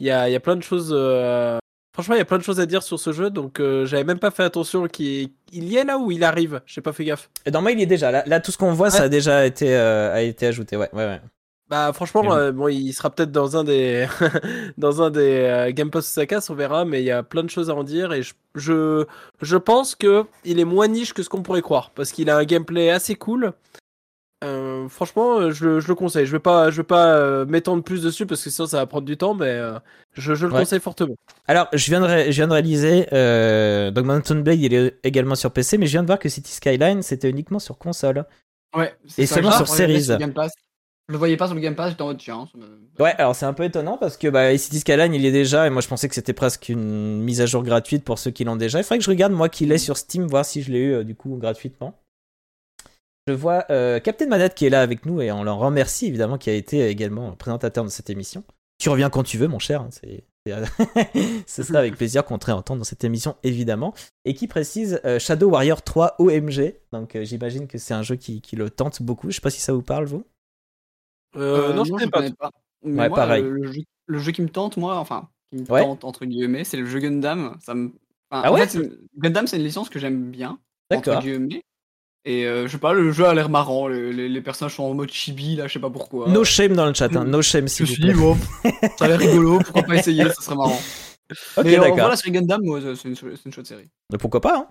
Il y a, il y a plein de choses. euh, Franchement, il y a plein de choses à dire sur ce jeu, donc j'avais même pas fait attention qu'il il y est là ou il arrive J'ai pas fait gaffe. Et Normalement, il y est déjà. Là, là tout ce qu'on voit, ça a déjà été, a été ajouté. Ouais, ouais, ouais. Bah franchement, oui. euh, bon, il sera peut-être dans un des [laughs] dans un des euh, Game Pass Osaka, on verra, mais il y a plein de choses à en dire et je je, je pense que il est moins niche que ce qu'on pourrait croire parce qu'il a un gameplay assez cool. Euh, franchement, euh, je, le- je le conseille. Je vais pas je vais pas euh, m'étendre plus dessus parce que sinon ça va prendre du temps, mais euh, je, je le Ouais. conseille fortement. Alors, je viens de, ré- je viens de réaliser, euh, donc Mountain Blade, il est également sur PC, mais je viens de voir que City Skyline, c'était uniquement sur console. Ouais, c'est Et ça, seulement sur Series. Je le voyais pas sur le Game Pass, j'étais en mode tiens. Ouais, alors c'est un peu étonnant parce que bah, City Skyline, il est déjà, et moi je pensais que c'était presque une mise à jour gratuite pour ceux qui l'ont déjà. Il faudrait que je regarde, moi, qu'il est sur Steam, voir si je l'ai eu, euh, du coup, gratuitement. Je vois euh, Captain Manette qui est là avec nous, et on l'en remercie, évidemment, qui a été également présentateur de cette émission. Tu reviens quand tu veux, mon cher. hein, c'est... C'est [laughs] ça avec plaisir qu'on te réentend dans cette émission, évidemment. Et qui précise euh, Shadow Warrior 3 OMG. Donc euh, j'imagine que c'est un jeu qui, qui le tente beaucoup. Je sais pas si ça vous parle, vous. Euh, non, je connais pas. connais pas. Mais Ouais, moi, pareil. Le, le jeu, le jeu qui me tente, moi, enfin, qui me Ouais. tente entre guillemets, c'est le jeu Gundam. Ça me... enfin, Ah en ouais? fait, une- Gundam, c'est une licence que j'aime bien, entre D'accord. guillemets. Et euh, je sais pas, le jeu a l'air marrant. le- les, les personnages sont en mode chibi, là, je sais pas pourquoi. No shame dans le chat, hein. no shame je s'il vous suis plaît. bon, ça a l'air [laughs] rigolo, pourquoi pas essayer, ça serait marrant. Ok, Mais euh, d'accord. voilà, sur Gundam, moi, c'est une, c'est une chouette série. Mais pourquoi pas hein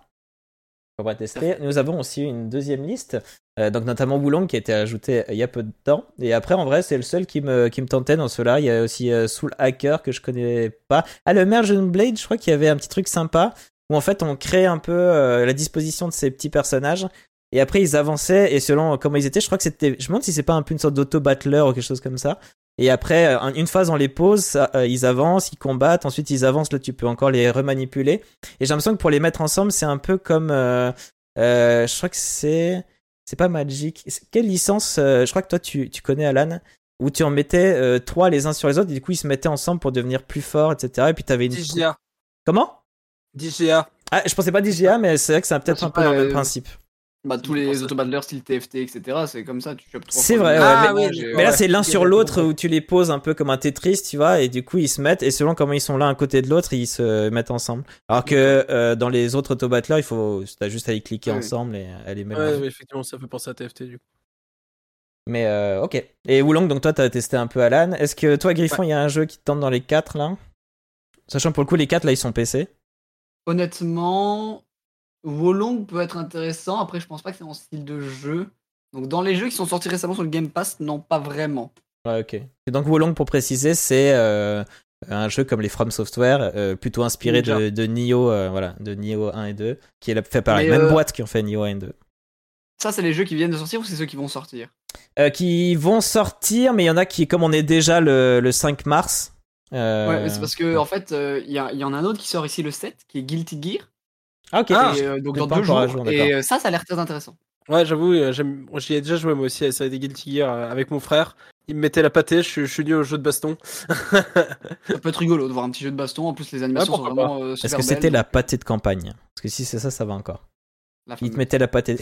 On va tester. Nous avons aussi une deuxième liste, euh, donc notamment Wulong qui a été ajouté il y a peu de temps. Et après, en vrai, c'est le seul qui me, qui me tentait dans ceux-là. Il y a aussi euh, Soul Hacker que je connais pas. Ah, le Merge Blade, je crois qu'il y avait un petit truc sympa où en fait on crée un peu euh, la disposition de ces petits personnages. Et après, ils avançaient et selon comment ils étaient, je crois que c'était. Je me demande si c'est pas un peu une sorte d'auto-battler ou quelque chose comme ça. Et après, euh, un- une phase on les pose, ça, euh, ils avancent, ils combattent, ensuite ils avancent, là tu peux encore les remanipuler. Et j'ai l'impression que pour les mettre ensemble, c'est un peu comme. euh, euh, je crois que c'est. C'est pas Magic. Quelle licence Je crois que toi tu, tu connais Alan. Où tu en mettais trois les uns sur les autres, et du coup ils se mettaient ensemble pour devenir plus forts, etc. Et puis t'avais une. DGA. Comment? DGA. Ah, je pensais pas DGA, mais c'est vrai que c'est peut-être un peu le même principe. Bah, tous les autobattlers style TFT, etc., c'est comme ça, tu chopes trois C'est vrai, ouais, même mais- là, c'est l'un sur l'autre où tu les poses un peu comme un Tetris, tu vois, et du coup, ils se mettent, et selon comment ils sont l'un à côté de l'autre, ils se mettent ensemble. Alors que euh, dans les autres auto-battlers, il faut, t'as juste à y cliquer Ouais. ensemble et elle est même. Ouais, effectivement, ça fait penser à TFT du coup. Mais euh, ok. Et Wulong, donc toi, t'as testé un peu Alan. Est-ce que toi, Griffon, il y a un jeu qui te tente dans les quatre là? Sachant que pour le coup, les quatre là, ils sont PC. Honnêtement, Wolong peut être intéressant. Après, je pense pas que c'est mon style de jeu. Donc, dans les jeux qui sont sortis récemment sur le Game Pass, non, pas vraiment. Ouais, ok. Et donc Wolong, pour préciser, c'est euh, un jeu comme les From Software, euh, plutôt inspiré de, de Nioh, euh, voilà, de Nioh 1 et 2, qui est fait par la même boîte qui ont fait Nioh 1 et 2. Ça, c'est les jeux qui viennent de sortir ou c'est ceux qui vont sortir? Qui vont sortir, mais il y en a qui, comme on est déjà le, le 5 mars. Ouais, mais c'est parce que, en fait, il y, y en a un autre qui sort ici le 7, qui est Guilty Gear. Ah, ok. Ah, et, euh, donc, j'ai dans deux jours. et euh, ça, ça a l'air très intéressant. Ouais, j'avoue, euh, j'y ai déjà joué moi aussi à la série des Guilty Gear avec mon frère. Il me mettait la pâtée, je, suis- je suis nul au jeu de baston. Ça peut être rigolo de voir un petit jeu de baston. En plus, les animations sont vraiment euh, Est-ce que c'était la pâtée de campagne? Parce que si c'est ça, ça va encore. La Il te mettait la pâtée.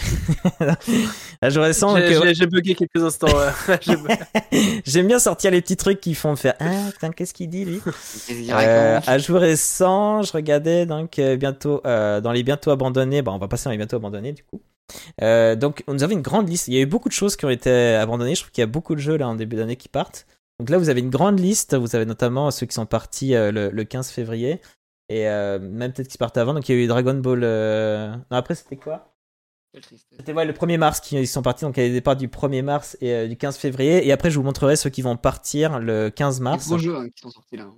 Là, je ressens J'ai que j'ai- j'ai bugué quelques instants. ouais. [laughs] [laughs] J'aime bien sortir les petits trucs qui font faire Ah, putain, qu'est-ce qu'il dit lui? Euh, à jour récent, je regardais donc euh, bientôt euh, dans les bientôt abandonnés. Bon, on va passer dans les bientôt abandonnés du coup. Euh, donc, nous avons une grande liste. Il y a eu beaucoup de choses qui ont été abandonnées. Je trouve qu'il y a beaucoup de jeux là en début d'année qui partent. Donc là, vous avez une grande liste. Vous avez notamment ceux qui sont partis euh, le, le 15 février et euh, même peut-être qui partent avant. Donc il y a eu Dragon Ball. euh, Non, après c'était quoi? C'était ouais, le 1er mars qui ils sont partis. Donc il y a des départs du 1er mars et euh, du 15 février. Et après, je vous montrerai ceux qui vont partir le 15 Des mars. gros jeux hein, qui sont sortis là. hein.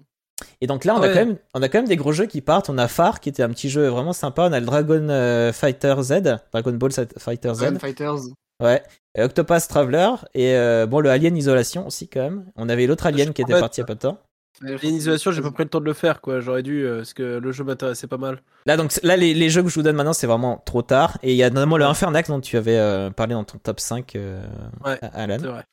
Et donc là, on, a Ouais. quand même, on a quand même des gros jeux qui partent. On a Far, qui était un petit jeu vraiment sympa. On a le Dragon euh, Fighter Z, Dragon Ball Fighter Z. Dragon Fighters. Ouais. Et Octopus Traveler. Et euh, bon, le Alien Isolation aussi, quand même. On avait l'autre Alien Je qui était parti il y a pas de temps. L'initialisation, j'ai pas pris le temps de le faire, quoi. J'aurais dû, euh, parce que le jeu m'intéressait pas mal. Là, donc, là, les, les jeux que je vous donne maintenant, c'est vraiment trop tard. Et il y a notamment le Infernax dont tu avais euh, parlé dans ton top 5, euh, Ouais, Alan. Vrai.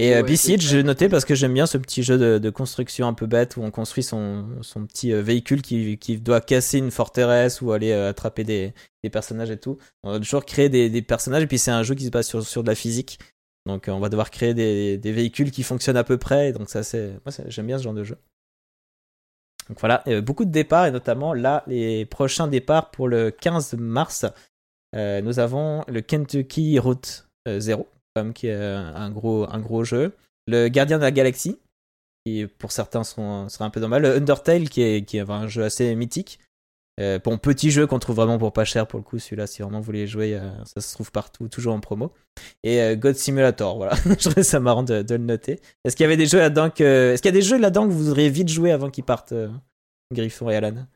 Et Ouais, c'est- j'ai noté parce que j'aime bien ce petit jeu de, de construction un peu bête où on construit son, son petit véhicule qui, qui doit casser une forteresse ou aller attraper des, des personnages et tout. On va toujours créer des, des personnages et puis c'est un jeu qui se base sur, sur de la physique. Donc euh, on va devoir créer des, véhicules qui fonctionnent à peu près. Donc ça c'est, moi j'aime bien ce genre de jeu. Donc voilà, euh, beaucoup de départs et notamment là, les prochains départs pour le 15 mars, euh, nous avons le Kentucky Route euh, 0, comme qui est un gros, jeu. Le Gardien de la Galaxie, qui pour certains sera un peu normal. Le Undertale, qui qui est un jeu assez mythique. Euh, bon, petit jeu qu'on trouve vraiment pour pas cher pour le coup, celui-là, si vraiment vous voulez jouer, euh, ça se trouve partout, toujours en promo. Et euh, God Simulator, voilà. [laughs] Je trouvais ça marrant de, de le noter. Est-ce qu'il y avait des jeux là-dedans que. Est-ce qu'il y a des jeux là-dedans que vous auriez vite joué avant qu'ils partent, euh, Griffon et Alan?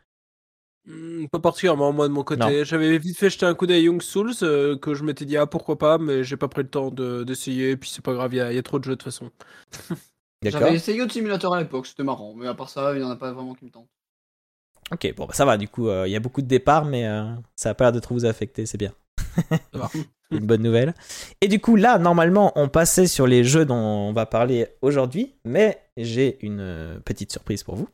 Hmm, pas particulièrement, moi de mon côté. J'avais vite fait jeter un coup d'œil Young Souls, euh, que je m'étais dit, ah pourquoi pas, mais j'ai pas pris le temps de- d'essayer, et puis c'est pas grave, il y, y a trop de jeux de toute façon. [laughs] D'accord. J'avais essayé au simulateur à l'époque, c'était marrant, mais à part ça, il n'y en a pas vraiment qui me tentent. Ok, bon, bah, ça va, du coup, euh, il y a beaucoup de départs, mais euh, ça a pas l'air de trop vous affecter, c'est bien. [laughs] Une bonne nouvelle. Et du coup, là, normalement, on passait sur les jeux dont on va parler aujourd'hui, mais j'ai une euh, petite surprise pour vous.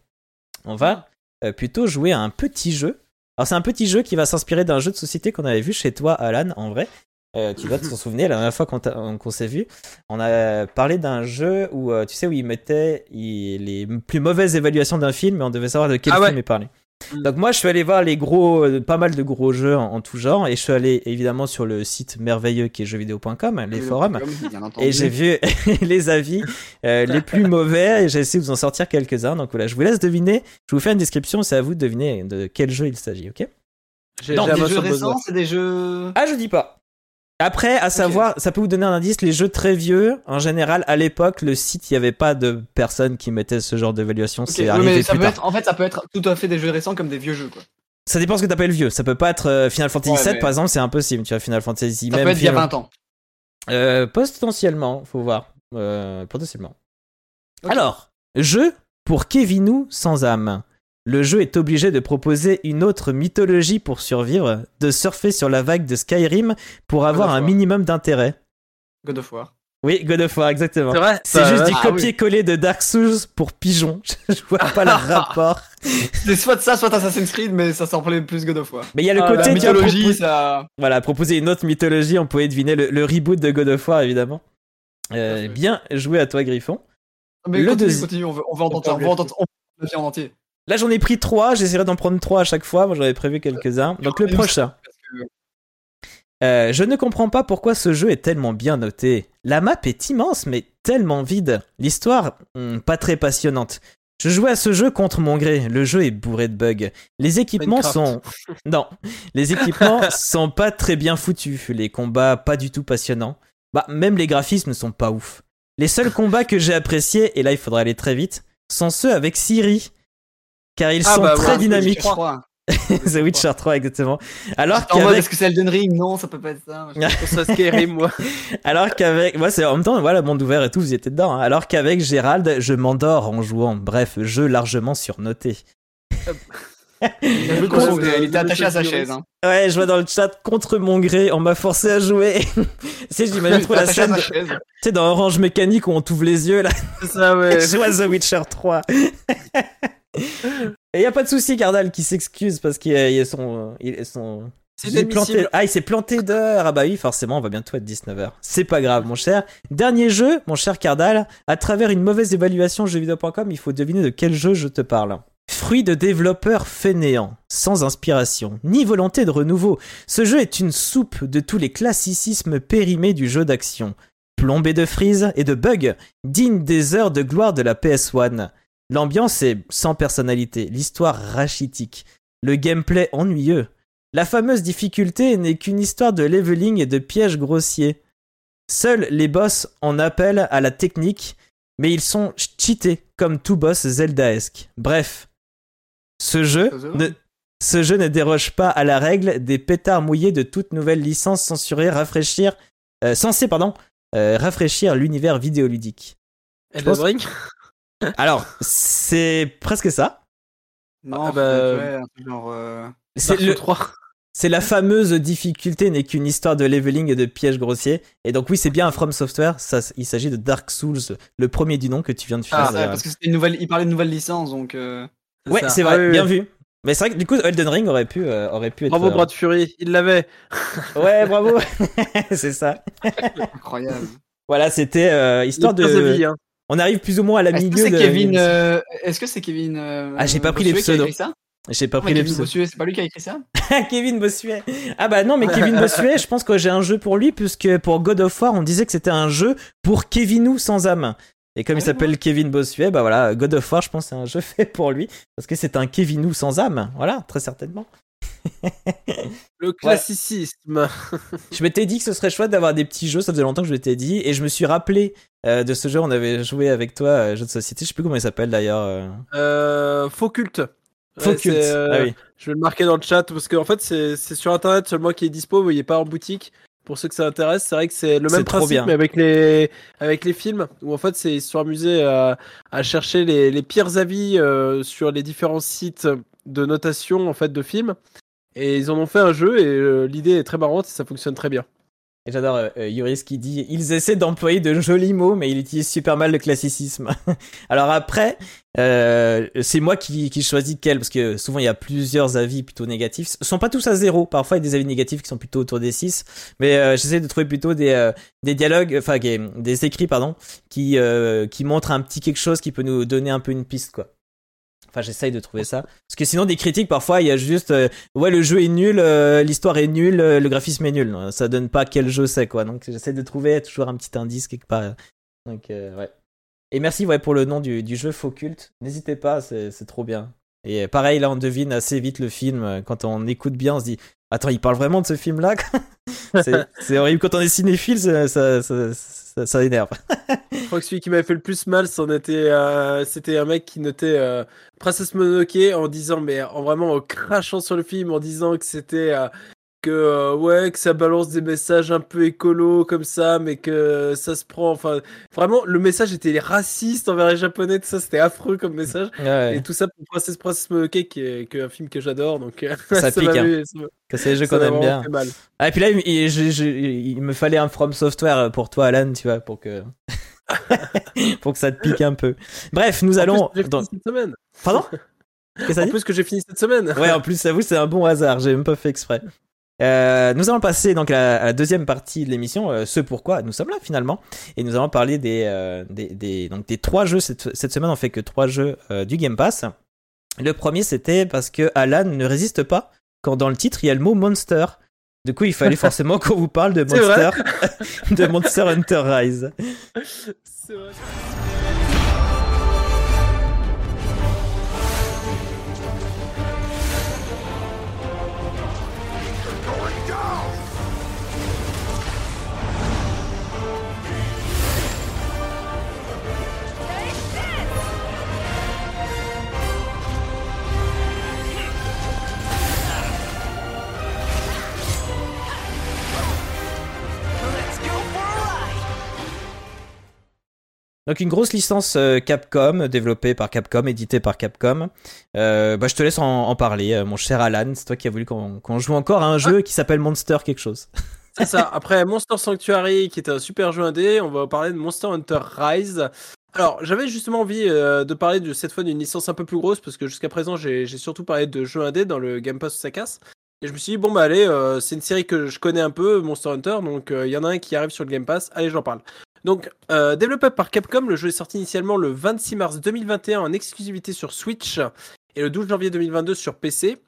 On va euh, plutôt jouer à un petit jeu. Alors, c'est un petit jeu qui va s'inspirer d'un jeu de société qu'on avait vu chez toi, Alan, en vrai. Tu dois te [laughs] souvenir, la dernière fois qu'on, s'est vu, on a parlé d'un jeu où, tu sais, où il mettait il- les plus mauvaises évaluations d'un film, mais on devait savoir de quel Ah ouais. film il parlait. Mm. Donc moi, je suis allé voir les gros, euh, pas mal de gros jeux en, en tout genre, et je suis allé évidemment sur le site merveilleux qui est jeuxvideo.com, les forums, et j'ai vu [laughs] les avis euh, [laughs] les plus mauvais, et j'ai essayé de vous en sortir quelques-uns. Donc voilà, je vous laisse deviner. Je vous fais une description, c'est à vous de deviner de quel jeu il s'agit, ok? J'ai des jeux récents, c'est des jeux. Ah, je dis pas. Après, à savoir, ça peut vous donner un indice, les jeux très vieux, en général, à l'époque, le site, il n'y avait pas de personnes qui mettaient ce genre d'évaluation, c'est arrivé ça plus peut tard. être, en fait, ça peut être tout à fait des jeux récents comme des vieux jeux, quoi. Ça dépend ce que t'appelles vieux. Ça peut pas être euh, Final Fantasy Ouais, VII, mais- par exemple, c'est impossible. Tu vois, Final Fantasy Ça même peut être il y a Final- 20 ans. Euh, potentiellement, faut voir. Euh, potentiellement. Alors, jeu pour Kevinou sans âme. Le jeu est obligé de proposer une autre mythologie pour survivre, de surfer sur la vague de Skyrim pour avoir un minimum d'intérêt. God of War. Oui, God of War, exactement. C'est vrai C'est juste du Ah copier-coller de Dark Souls pour pigeons. [laughs] Je vois pas le [laughs] rapport. C'est soit ça, soit Assassin's Creed, mais ça semblait plus God of War. Mais il y a le Ah, côté mythologie, ça. Voilà, proposer une autre mythologie, on pouvait deviner le, reboot de God of War, évidemment. Euh, bien joué à toi, Griffon. Mais Le continue, deuxi- continue, on veut entendre on veut entendre on veut la vie en entier. Là, j'en ai pris trois. J'essaierai d'en prendre trois à chaque fois. Moi, j'en avais prévu quelques-uns. Donc, le prochain. Euh, je ne comprends pas pourquoi ce jeu est tellement bien noté. La map est immense, mais tellement vide. L'histoire, hmm, pas très passionnante. Je jouais à ce jeu contre mon gré. Le jeu est bourré de bugs. Les équipements Minecraft. sont. [laughs] Non. Les équipements [laughs] sont pas très bien foutus. Les combats, pas du tout passionnants. Bah, même les graphismes sont pas ouf. Les seuls combats que j'ai appréciés, et là il faudra aller très vite, sont ceux avec Siri. Car ils Ah sont bah, très ouais, dynamiques. The Witcher 3, [laughs] exactement. Alors en mode, qu'avec, est-ce que c'est Elden Ring? Non, ça peut pas être ça. [laughs] Je Skyrim, moi. [laughs] alors qu'avec, moi c'est en même temps, voilà, monde ouvert et tout, vous y étiez dedans. hein. Alors qu'avec Gérald, je m'endors en jouant. Bref, jeu largement surnoté. Il a joué Contre- il était attaché à sa chaise. Hein. Ouais, je vois dans le chat contre mon gré, on m'a forcé à jouer. tu sais, j'imagine trop la scène, de- tu sais, dans Orange Mécanique où on t'ouvre les yeux là. C'est ça, ouais. je à The Witcher 3. [laughs] Et y a pas de souci, Cardal qui s'excuse parce qu'il est son, il est son, planté... Ah, il s'est planté d'heure. Ah bah oui, forcément, on va bientôt être 19h. C'est pas grave, mon cher. Dernier jeu, mon cher Cardal. À travers une mauvaise évaluation jeuxvideo.com, il faut deviner de quel jeu je te parle. Fruit de développeurs fainéants, sans inspiration, ni volonté de renouveau. Ce jeu est une soupe de tous les classicismes périmés du jeu d'action. Plombé de frises et de bugs, digne des heures de gloire de la PS1. L'ambiance est sans personnalité, l'histoire rachitique, le gameplay ennuyeux. La fameuse difficulté n'est qu'une histoire de leveling et de pièges grossiers. Seuls les boss en appellent à la technique, mais ils sont cheatés comme tout boss Zeldaesque. Bref, ce jeu, ne, ce jeu ne déroge pas à la règle des pétards mouillés de toute nouvelle licence censurée rafraîchir, euh, censée pardon, euh, rafraîchir l'univers vidéoludique. Elden pense- Ring? Alors, c'est presque ça. Non, Ah bah, ouais, un truc genre. euh, C'est le, 3. C'est la fameuse difficulté n'est qu'une histoire de leveling et de pièges grossiers. Et donc oui, c'est bien un From Software. Ça, il s'agit de Dark Souls, le premier du nom que tu viens de faire. Ah, ouais, d'ailleurs. parce que c'était une nouvelle. Il parlait de nouvelle licence, donc. euh, ouais, c'est Ah vrai, oui, bien oui. vu. Mais c'est vrai que du coup, Elden Ring aurait pu, euh, aurait pu être. Bravo, euh, Brad Fury, il l'avait. [laughs] Ouais, bravo. [laughs] c'est ça. Incroyable. Voilà, c'était euh, histoire de. vie, hein. On arrive plus ou moins à la Est-ce milieu que c'est de. Kevin euh, Est-ce que c'est Kevin euh, Ah, j'ai pas pris les pseudos. J'ai pas Non, pris les Kevin pseudos. Bossuet, c'est pas lui qui a écrit ça [laughs] Kevin Bossuet. Ah bah non, mais Kevin [laughs] Bossuet, je pense que j'ai un jeu pour lui, puisque pour God of War, on disait que c'était un jeu pour Kevinou sans âme. Et comme il Ah, s'appelle Kevin Bossuet, bah voilà, God of War, je pense que c'est un jeu [laughs] fait pour lui, parce que c'est un Kevinou sans âme. Voilà, très certainement. [laughs] Le classicisme. [laughs] Je m'étais dit que ce serait chouette d'avoir des petits jeux, ça faisait longtemps que je m'étais dit, et je me suis rappelé euh, de ce jeu, on avait joué avec toi, euh, jeu de société, je sais plus comment il s'appelle d'ailleurs. euh, Euh, faux culte. Ouais, Faux culte. c'est, euh, Ah oui. Je vais le marquer dans le chat parce qu'en fait c'est sur internet seulement qui est dispo, mais il est pas en boutique. Pour ceux que ça intéresse, c'est vrai que c'est le même principe bien. mais avec les avec les films où en fait ils se sont amusés à, à chercher les, les pires avis sur les différents sites de notation en fait de films et ils en ont fait un jeu et euh, l'idée est très marrante et ça fonctionne très bien. Et j'adore euh, euh, Yuris qui dit ils essaient d'employer de jolis mots, mais ils utilisent super mal le classicisme. [laughs] Alors après, euh, c'est moi qui, qui choisis quel, parce que souvent il y a plusieurs avis plutôt négatifs. Ce sont pas tous à zéro, parfois il y a des avis négatifs qui sont plutôt autour des 6, mais j'essaie de trouver plutôt des, dialogues, enfin des, des écrits, pardon, qui, qui montrent un petit quelque chose qui peut nous donner un peu une piste, quoi. Enfin, j'essaye de trouver ça. Parce que sinon, des critiques, parfois, il y a juste, euh, ouais, le jeu est nul, euh, l'histoire est nulle, euh, le graphisme est nul. Ça donne pas quel jeu c'est, quoi. Donc, j'essaie de trouver toujours un petit indice quelque part. Donc, ouais. Et merci, ouais, pour le nom du, du jeu Faux Culte. N'hésitez pas, c'est trop bien. Et pareil, là, on devine assez vite le film. Quand on écoute bien, on se dit, attends, il parle vraiment de ce film-là [laughs] C'est horrible. Quand on est cinéphile, ça, ça- ça énerve. Je crois que celui qui m'avait fait le plus mal, euh, c'était un mec qui notait euh, Princess Mononoke en disant, mais en vraiment en crachant sur le film, en disant que c'était euh, que euh, ouais, que ça balance des messages un peu écolo comme ça, mais que ça se prend. Enfin, vraiment, le message était raciste envers les Japonais, tout ça, c'était affreux comme message. Ouais, Et tout ça pour Princess Princess Mononoke, qui est, qui est un film que j'adore, donc euh, [laughs] Ça pique, que c'est les jeux qu'on aime bien. Ah, et puis là, il, il- je- je- il me fallait un From Software pour toi, Alan, tu vois, pour que. [laughs] pour que ça te pique un peu. Bref, nous En allons. plus, j'ai fini dans- cette semaine. Pardon? [laughs] Que ça En dit? plus que j'ai fini cette semaine. Ouais, en plus, vous, c'est un bon hasard, j'ai même pas fait exprès. Euh, nous allons passer donc à la, à la deuxième partie de l'émission, euh, ce pourquoi nous sommes là finalement, et nous allons parler des, euh, des, des- donc des trois jeux cette, cette semaine. On fait que trois jeux du Game Pass. Le premier c'était parce que Alan ne résiste pas quand dans le titre il y a le mot Monster. Du coup, il fallait [laughs] forcément qu'on vous parle de Monster, [laughs] de Monster Hunter Rise. C'est vrai. Donc une grosse licence euh, Capcom, développée par Capcom, éditée par Capcom. Euh, bah, je te laisse en, en parler, euh, mon cher Alan. C'est toi qui as voulu qu'on joue encore à un jeu qui s'appelle Monster quelque chose. [laughs] C'est ça. Après Monster Sanctuary, qui était un super jeu indé, on va parler de Monster Hunter Rise. Alors, j'avais justement envie euh, de parler de cette fois d'une licence un peu plus grosse, parce que jusqu'à présent, j'ai surtout parlé de jeux indés dans le Game Pass casse. Et je me suis dit, bon, bah allez, euh, c'est une série que je connais un peu, Monster Hunter, donc euh, il y en a un qui arrive sur le Game Pass, allez, j'en parle. Donc, euh, développé par Capcom, le jeu est sorti initialement le 26 mars 2021 en exclusivité sur Switch et le 12 janvier 2022 sur PC.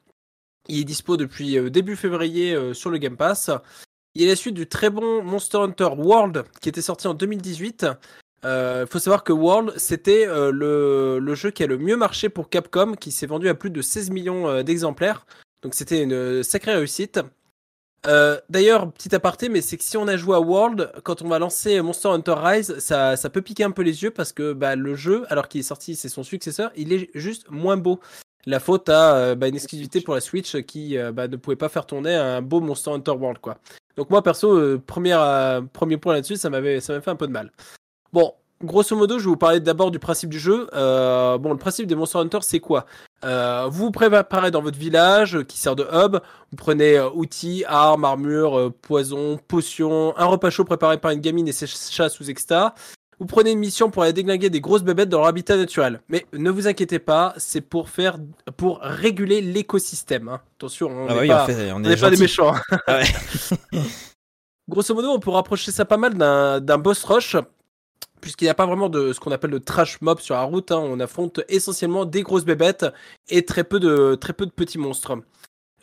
Il est dispo depuis euh, début février euh, sur le Game Pass. Il est la suite du très bon Monster Hunter World qui était sorti en 2018. Il faut savoir que World, c'était le, jeu qui a le mieux marché pour Capcom, qui s'est vendu à plus de 16 millions d'exemplaires. Donc c'était une sacrée réussite. Euh, D'ailleurs, petit aparté, mais c'est que si on a joué à World, quand on va lancer Monster Hunter Rise, ça, ça peut piquer un peu les yeux parce que bah, le jeu, alors qu'il est sorti, c'est son successeur, il est juste moins beau. La faute à euh, bah, une exclusivité pour la Switch qui euh, bah, ne pouvait pas faire tourner un beau Monster Hunter World, quoi. Donc moi perso, première, premier point là-dessus, ça m'avait fait un peu de mal. Bon, grosso modo, je vais vous parler d'abord du principe du jeu. Bon, le principe des Monster Hunter, c'est quoi? Euh, Vous vous préparez dans votre village euh, qui sert de hub. Vous prenez euh, outils, armes, armures, euh, poisons, potions, un repas chaud préparé par une gamine et ses chats sous exta. Vous prenez une mission pour aller déglinguer des grosses bébêtes dans leur habitat naturel. Mais ne vous inquiétez pas, c'est pour faire, pour réguler l'écosystème. hein. Attention, on ah n'est oui, pas, en fait, on on est, n'est pas des gentil. méchants. Ah ouais. [laughs] [laughs] Grosso modo, on peut rapprocher ça pas mal d'un d'un boss rush. Puisqu'il n'y a pas vraiment de ce qu'on appelle le trash mob sur la route. hein. On affronte essentiellement des grosses bébêtes et très peu de, très peu de petits monstres.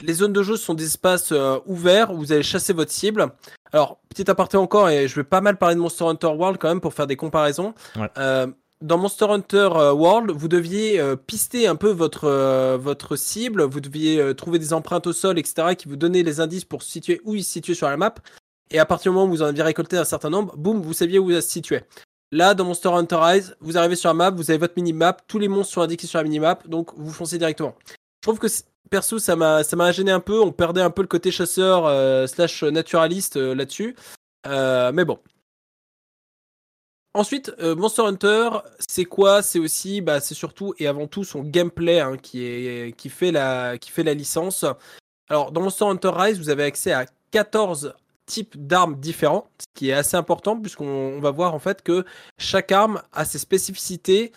Les zones de jeu sont des espaces euh, ouverts où vous allez chasser votre cible. Alors, petit aparté encore, et je vais pas mal parler de Monster Hunter World quand même pour faire des comparaisons. Ouais. Euh, dans Monster Hunter euh, World, vous deviez euh, pister un peu votre, euh, votre cible, vous deviez trouver des empreintes au sol, etc., qui vous donnaient les indices pour situer où il se situait sur la map. Et à partir du moment où vous en aviez récolté un certain nombre, boum, vous saviez où il se situait. Là, dans Monster Hunter Rise, vous arrivez sur la map, vous avez votre minimap, tous les monstres sont indiqués sur la minimap, donc vous foncez directement. Je trouve que perso, ça m'a gêné un peu. On perdait un peu le côté chasseur euh, slash naturaliste euh, là-dessus. Euh, mais bon. Ensuite, Monster Hunter, c'est quoi? C'est aussi, bah, c'est surtout et avant tout son gameplay hein, qui est qui fait la qui fait la licence. Alors, dans Monster Hunter Rise, vous avez accès à 14 types d'armes différents, ce qui est assez important puisqu'on on va voir en fait que chaque arme a ses spécificités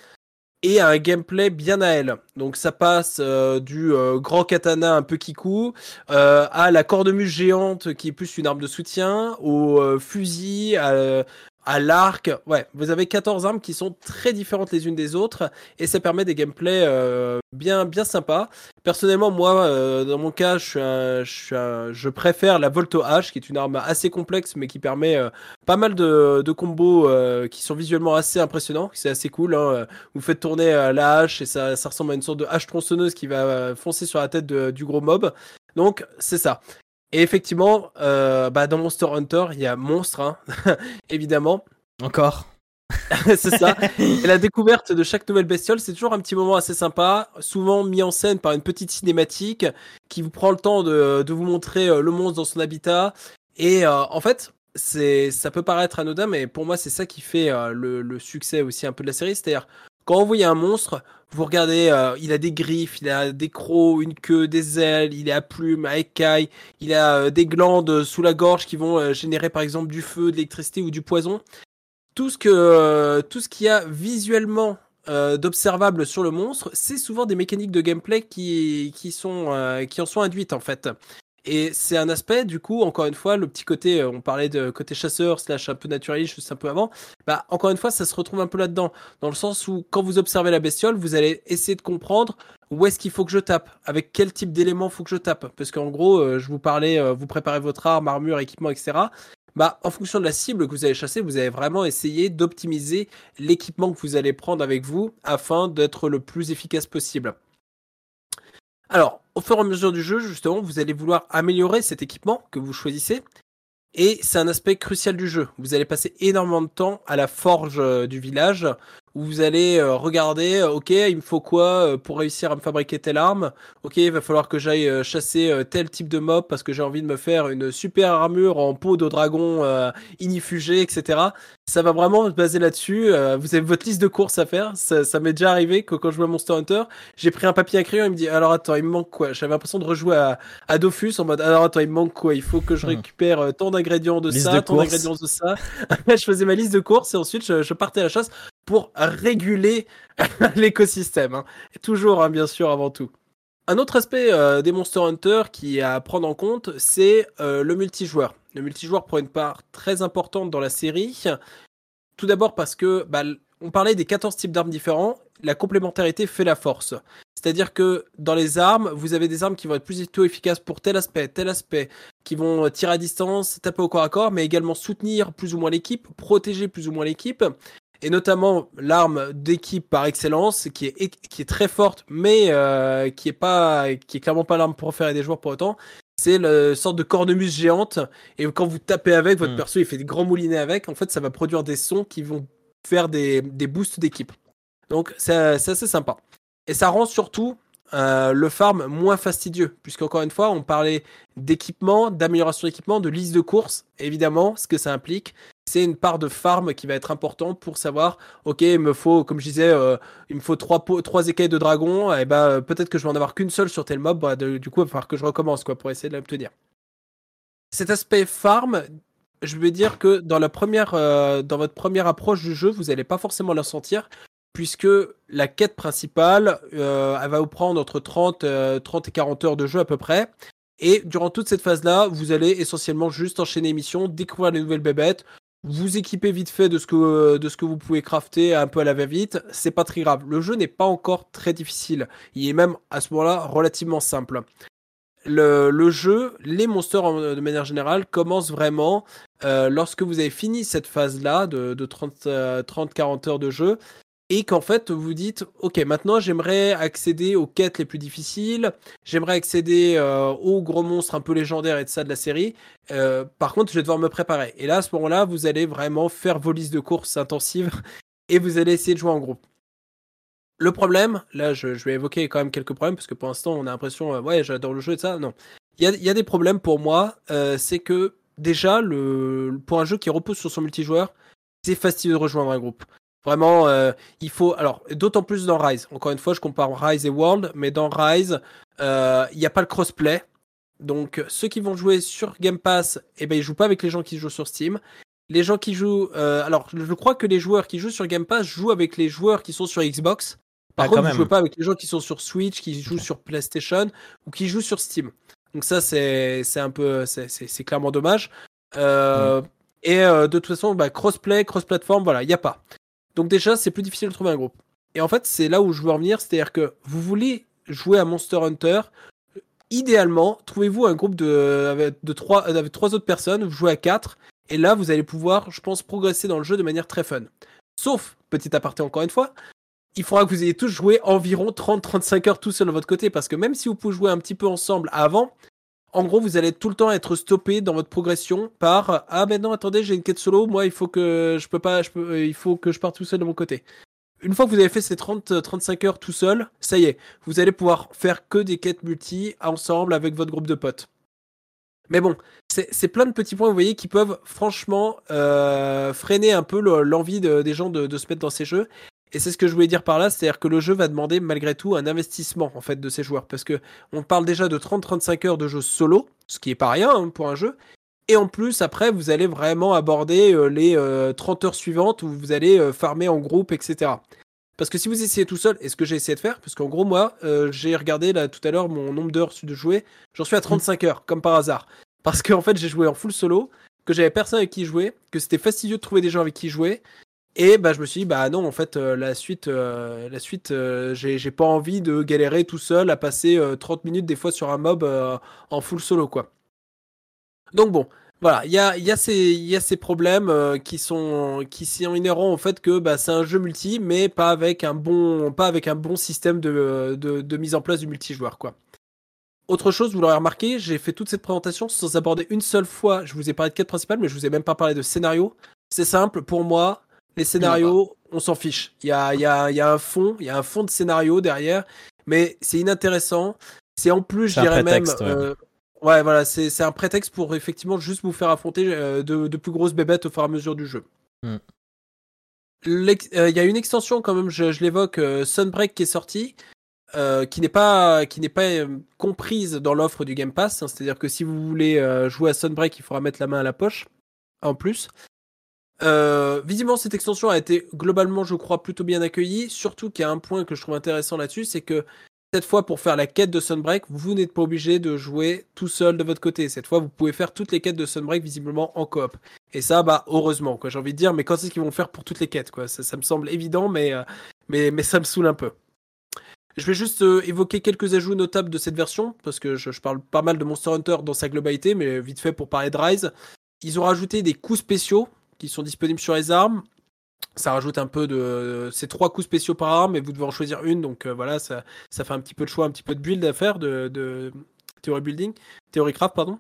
et a un gameplay bien à elle. Donc ça passe euh, du euh, grand katana un peu kikou euh, à la cornemuse géante qui est plus une arme de soutien, au euh, fusil, à, à l'arc. Ouais, vous avez 14 armes qui sont très différentes les unes des autres et ça permet des gameplays euh, bien bien sympas. Personnellement, moi, euh, dans mon cas, je, suis un- je, préfère la Volto H, qui est une arme assez complexe, mais qui permet euh, pas mal de, combos qui sont visuellement assez impressionnants. C'est assez cool. hein. Vous faites tourner la hache et ça, ressemble à une sorte de hache tronçonneuse qui va foncer sur la tête du gros mob. Donc, c'est ça. Et effectivement, euh, bah, dans Monster Hunter, il y a monstre, hein, [laughs] évidemment. Encore. [laughs] c'est ça. Et la découverte de chaque nouvelle bestiole, c'est toujours un petit moment assez sympa, souvent mis en scène par une petite cinématique qui vous prend le temps de, de vous montrer euh, le monstre dans son habitat. Et euh, en fait, c'est, ça peut paraître anodin, mais pour moi, c'est ça qui fait euh, le, le succès aussi un peu de la série. C'est-à-dire, quand vous voyez un monstre, vous regardez, euh, il a des griffes, il a des crocs, une queue, des ailes, il est à plumes, à écailles, il a euh, des glandes sous la gorge qui vont euh, générer par exemple du feu, de l'électricité ou du poison tout ce que euh, tout ce qu'il y a visuellement d'observable sur le monstre, c'est souvent des mécaniques de gameplay qui qui sont qui en sont induites en fait. Et c'est un aspect, du coup, encore une fois, le petit côté, euh, on parlait de côté chasseur slash un peu naturaliste juste un peu avant, bah encore une fois, ça se retrouve un peu là-dedans, dans le sens où quand vous observez la bestiole, vous allez essayer de comprendre où est-ce qu'il faut que je tape, avec quel type d'éléments faut que je tape, parce qu'en gros, euh, je vous parlais, euh, vous préparez votre arme, armure, équipement, etc bah, en fonction de la cible que vous allez chasser, vous allez vraiment essayer d'optimiser l'équipement que vous allez prendre avec vous afin d'être le plus efficace possible. Alors, au fur et à mesure du jeu, justement, vous allez vouloir améliorer cet équipement que vous choisissez. Et c'est un aspect crucial du jeu. Vous allez passer énormément de temps à la forge euh, du village où vous allez euh, regarder, euh, ok, il me faut quoi euh, pour réussir à me fabriquer telle arme? Ok, il va falloir que j'aille euh, chasser euh, tel type de mob parce que j'ai envie de me faire une super armure en peau de dragon euh, inifugée, etc. Ça va vraiment se baser là-dessus. Euh, vous avez votre liste de courses à faire. Ça, ça m'est déjà arrivé que quand je jouais à Monster Hunter, j'ai pris un papier à crayon. Il me dit alors attends, il me manque quoi? J'avais l'impression de rejouer à, à Dofus en mode alors attends, il me manque quoi? Il faut que je Hmm. récupère tant d'ingrédients de Liste ça, de tant d'ingrédients de ça. [laughs] je faisais ma liste de courses et ensuite je, je partais à la chasse pour réguler [laughs] l'écosystème. hein. Toujours, hein, bien sûr, avant tout. Un autre aspect euh, des Monster Hunter qui est à prendre en compte, c'est euh, le multijoueur. Le multijoueur prend une part très importante dans la série. Tout d'abord parce que, bah, on parlait des 14 types d'armes différents, la complémentarité fait la force. C'est-à-dire que dans les armes, vous avez des armes qui vont être plutôt efficaces pour tel aspect, tel aspect, qui vont euh, tirer à distance, taper au corps à corps, mais également soutenir plus ou moins l'équipe, protéger plus ou moins l'équipe. Et notamment l'arme d'équipe par excellence, qui est, qui est très forte, mais euh, qui est pas, qui est clairement pas l'arme préférée des joueurs pour autant. C'est le sorte de cornemuse géante. Et quand vous tapez avec, votre Mm. perso il fait des grands moulinets avec. En fait, ça va produire des sons qui vont faire des, des boosts d'équipe. Donc c'est assez sympa. Et ça rend surtout euh, le farm moins fastidieux, puisqu'encore une fois, on parlait d'équipement, d'amélioration d'équipement, de liste de courses. Évidemment, ce que ça implique, c'est une part de farm qui va être important pour savoir, ok, il me faut, comme je disais, euh, il me faut trois, trois écailles de dragon, et ben euh, peut-être que je vais en avoir qu'une seule sur tel mob, bah, du coup, il va falloir que je recommence quoi, pour essayer de l'obtenir. Cet aspect farm, je vais dire que dans, la première, dans votre première approche du jeu, vous n'allez pas forcément le sentir, puisque la quête principale, euh, elle va vous prendre entre 30, euh, 30 et 40 heures de jeu à peu près. Et durant toute cette phase-là, vous allez essentiellement juste enchaîner missions, découvrir les nouvelles bébêtes, vous équipez vite fait de ce que, vous pouvez crafter un peu à la va-vite, c'est pas très grave. Le jeu n'est pas encore très difficile. Il est même à ce moment-là relativement simple. Le, jeu, les monsters de manière générale, commencent vraiment euh, lorsque vous avez fini cette phase-là de, de 30, euh, 30-40 heures de jeu et qu'en fait vous dites ok maintenant j'aimerais accéder aux quêtes les plus difficiles j'aimerais accéder euh, aux gros monstres un peu légendaires et de ça de la série. Euh, par contre je vais devoir me préparer. Et là à ce moment là vous allez vraiment faire vos listes de courses intensives [laughs] et vous allez essayer de jouer en groupe. Le problème là je, je vais évoquer quand même quelques problèmes parce que pour l'instant on a l'impression euh, ouais j'adore le jeu et ça. Non. Il y a, des problèmes pour moi c'est que déjà le pour un jeu qui repose sur son multijoueur c'est fastidieux de rejoindre un groupe Vraiment, euh, il faut. Alors, d'autant plus dans Rise. Encore une fois, je compare Rise et World, mais dans Rise, euh, il n'y a pas le crossplay. Donc, ceux qui vont jouer sur Game Pass, eh ben, ils jouent pas avec les gens qui jouent sur Steam. Les gens qui jouent. euh, alors, je crois que les joueurs qui jouent sur Game Pass jouent avec les joueurs qui sont sur Xbox. Par Ah, contre, vous même. jouez pas avec les gens qui sont sur Switch, qui jouent sur PlayStation ou qui jouent sur Steam. Donc ça, c'est un peu, c'est- clairement dommage. Euh, Et euh, de toute façon, bah, crossplay, cross-platform, voilà, il n'y a pas. Donc déjà, c'est plus difficile de trouver un groupe. Et en fait, c'est là où je veux en venir, c'est-à-dire que vous voulez jouer à Monster Hunter, idéalement, trouvez-vous un groupe de, avec, trois, euh, trois autres personnes, vous jouez à quatre, et là, vous allez pouvoir, je pense, progresser dans le jeu de manière très fun. Sauf, petit aparté encore une fois, il faudra que vous ayez tous joué environ 30-35 heures tout seul de votre côté, parce que même si vous pouvez jouer un petit peu ensemble avant, en gros, vous allez tout le temps être stoppé dans votre progression par ah mais non attendez j'ai une quête solo moi il faut que je peux pas je peux, euh, il faut que je parte tout seul de mon côté. Une fois que vous avez fait ces 30 35 heures tout seul, ça y est, vous allez pouvoir faire que des quêtes multi ensemble avec votre groupe de potes. Mais bon, c'est plein de petits points, vous voyez, qui peuvent franchement euh, freiner un peu le- l'envie de- des gens de se mettre dans ces jeux. Et c'est ce que je voulais dire par là, c'est-à-dire que le jeu va demander malgré tout un investissement en fait de ses joueurs, parce que on parle déjà de 30-35 heures de jeu solo, ce qui est pas rien hein, pour un jeu. Et en plus, après, vous allez vraiment aborder euh, les euh, 30 heures suivantes où vous allez euh, farmer en groupe, etc. Parce que si vous essayez tout seul, et ce que j'ai essayé de faire, parce qu'en gros, moi, euh, j'ai regardé là tout à l'heure mon nombre d'heures de jouer, j'en suis à 35 heures, comme par hasard. Parce qu'en fait, j'ai joué en full solo, que j'avais personne avec qui jouer, que c'était fastidieux de trouver des gens avec qui jouer. Et bah, je me suis dit, bah non, en fait, euh, la suite, euh, la suite euh, j'ai pas envie de galérer tout seul à passer euh, 30 minutes des fois sur un mob en full solo, quoi. Donc bon, voilà, il y a, y, a y a ces problèmes qui sont qui sont inhérents au fait que bah, c'est un jeu multi, mais pas avec un bon pas avec un bon système de, de, de mise en place du multijoueur quoi. Autre chose, vous l'aurez remarqué, j'ai fait toute cette présentation sans aborder une seule fois. Je vous ai parlé de quête principale, mais je vous ai même pas parlé de scénario. C'est simple, pour moi, les scénarios, on s'en fiche. Il y a, il y, a, il y a un fond, il y a un fond de scénario derrière, mais c'est inintéressant. C'est en plus, je dirais même, ouais. euh, Ouais, voilà, c'est un prétexte pour effectivement juste vous faire affronter euh, de, de plus grosses bébêtes au fur et à mesure du jeu. Hmm. Euh, Il y a une extension quand même, je, je l'évoque, Sunbreak qui est sortie, euh, qui n'est pas qui n'est pas euh, comprise dans l'offre du Game Pass. hein, C'est-à-dire que si vous voulez euh, jouer à Sunbreak, il faudra mettre la main à la poche en plus. Euh, visiblement, cette extension a été globalement, je crois, plutôt bien accueillie. Surtout qu'il y a un point que je trouve intéressant là-dessus, c'est que cette fois, pour faire la quête de Sunbreak, vous n'êtes pas obligé de jouer tout seul de votre côté. Cette fois, vous pouvez faire toutes les quêtes de Sunbreak visiblement en coop. Et ça, bah, heureusement, quoi. J'ai envie de dire, mais quand est-ce qu'ils vont faire pour toutes les quêtes, quoi? Ça, me semble évident, mais, euh, mais, mais ça me saoule un peu. Je vais juste euh, évoquer quelques ajouts notables de cette version, parce que je, je parle pas mal de Monster Hunter dans sa globalité, mais vite fait pour parler de Rise. Ils ont rajouté des coups spéciaux qui sont disponibles sur les armes. Ça rajoute un peu de. C'est trois coups spéciaux par arme, et vous devez en choisir une, donc euh, voilà, ça, ça fait un petit peu de choix, un petit peu de build à faire, de, de théorie building, théorie craft, pardon.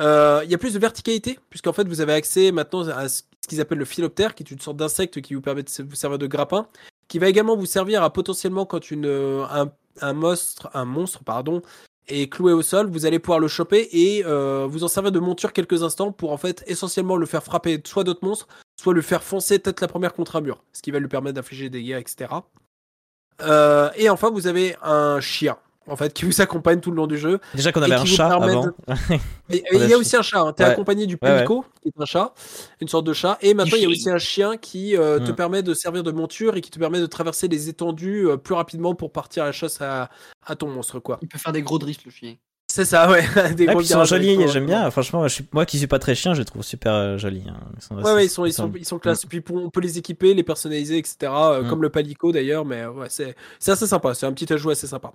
Euh, Il y a plus de verticalité, puisqu'en fait vous avez accès maintenant à ce qu'ils appellent le philoptère, qui est une sorte d'insecte qui vous permet de vous servir de grappin, qui va également vous servir à potentiellement quand une, euh, un, un monstre, un monstre pardon, est cloué au sol, vous allez pouvoir le choper et euh, vous en servir de monture quelques instants pour en fait essentiellement le faire frapper soit d'autres monstres, soit le faire foncer tête la première contre un mur, ce qui va lui permettre d'infliger des dégâts, etc. Euh, et enfin, vous avez un chien, en fait, qui vous accompagne tout le long du jeu. Déjà qu'on avait un chat avant. Et- et On il y a aussi un chat, hein. t'es Ouais. accompagné du Ouais, ouais. Pelico, qui est un chat, une sorte de chat, et maintenant il y a aussi un chien qui euh, te Mm. permet de servir de monture et qui te permet de traverser les étendues euh, plus rapidement pour partir à la chasse à, à ton monstre, quoi. Il peut faire des gros drifts, le chien. C'est ça, ouais. [laughs] Des Ouais, gros puis ils sont jolis, j'aime ouais. bien. Franchement, je suis... moi qui suis pas très chien, je les trouve super euh, jolis. hein. Ils sont Ouais, assez- ouais, ils sont, ils sont- ils sont classe. Et puis on peut les équiper, les personnaliser, etc. euh, Mm. Comme le Palico d'ailleurs, mais ouais, c'est c'est assez sympa. C'est un petit ajout assez sympa.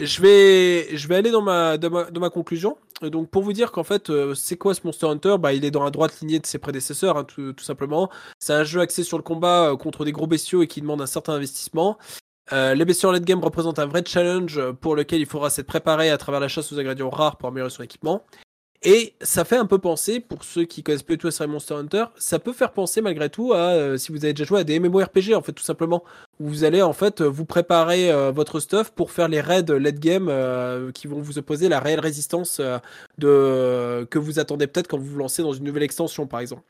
Je vais, je vais aller dans ma, dans ma, conclusion. Donc pour vous dire qu'en fait, euh, c'est quoi ce Monster Hunter? Bah, il est dans la droite lignée de ses prédécesseurs, hein, tout, simplement. C'est un jeu axé sur le combat euh, contre des gros bestiaux et qui demande un certain investissement. Euh, les bestiaux en late game représentent un vrai challenge pour lequel il faudra s'être préparé à travers la chasse aux ingrédients rares pour améliorer son équipement. Et ça fait un peu penser, pour ceux qui connaissent du tout la série Monster Hunter, ça peut faire penser malgré tout à, euh, si vous avez déjà joué à des MMORPG, en fait, tout simplement, où vous allez en fait vous préparer euh, votre stuff pour faire les raids late game euh, qui vont vous opposer la réelle résistance de, que vous attendez peut-être quand vous vous lancez dans une nouvelle extension, par exemple.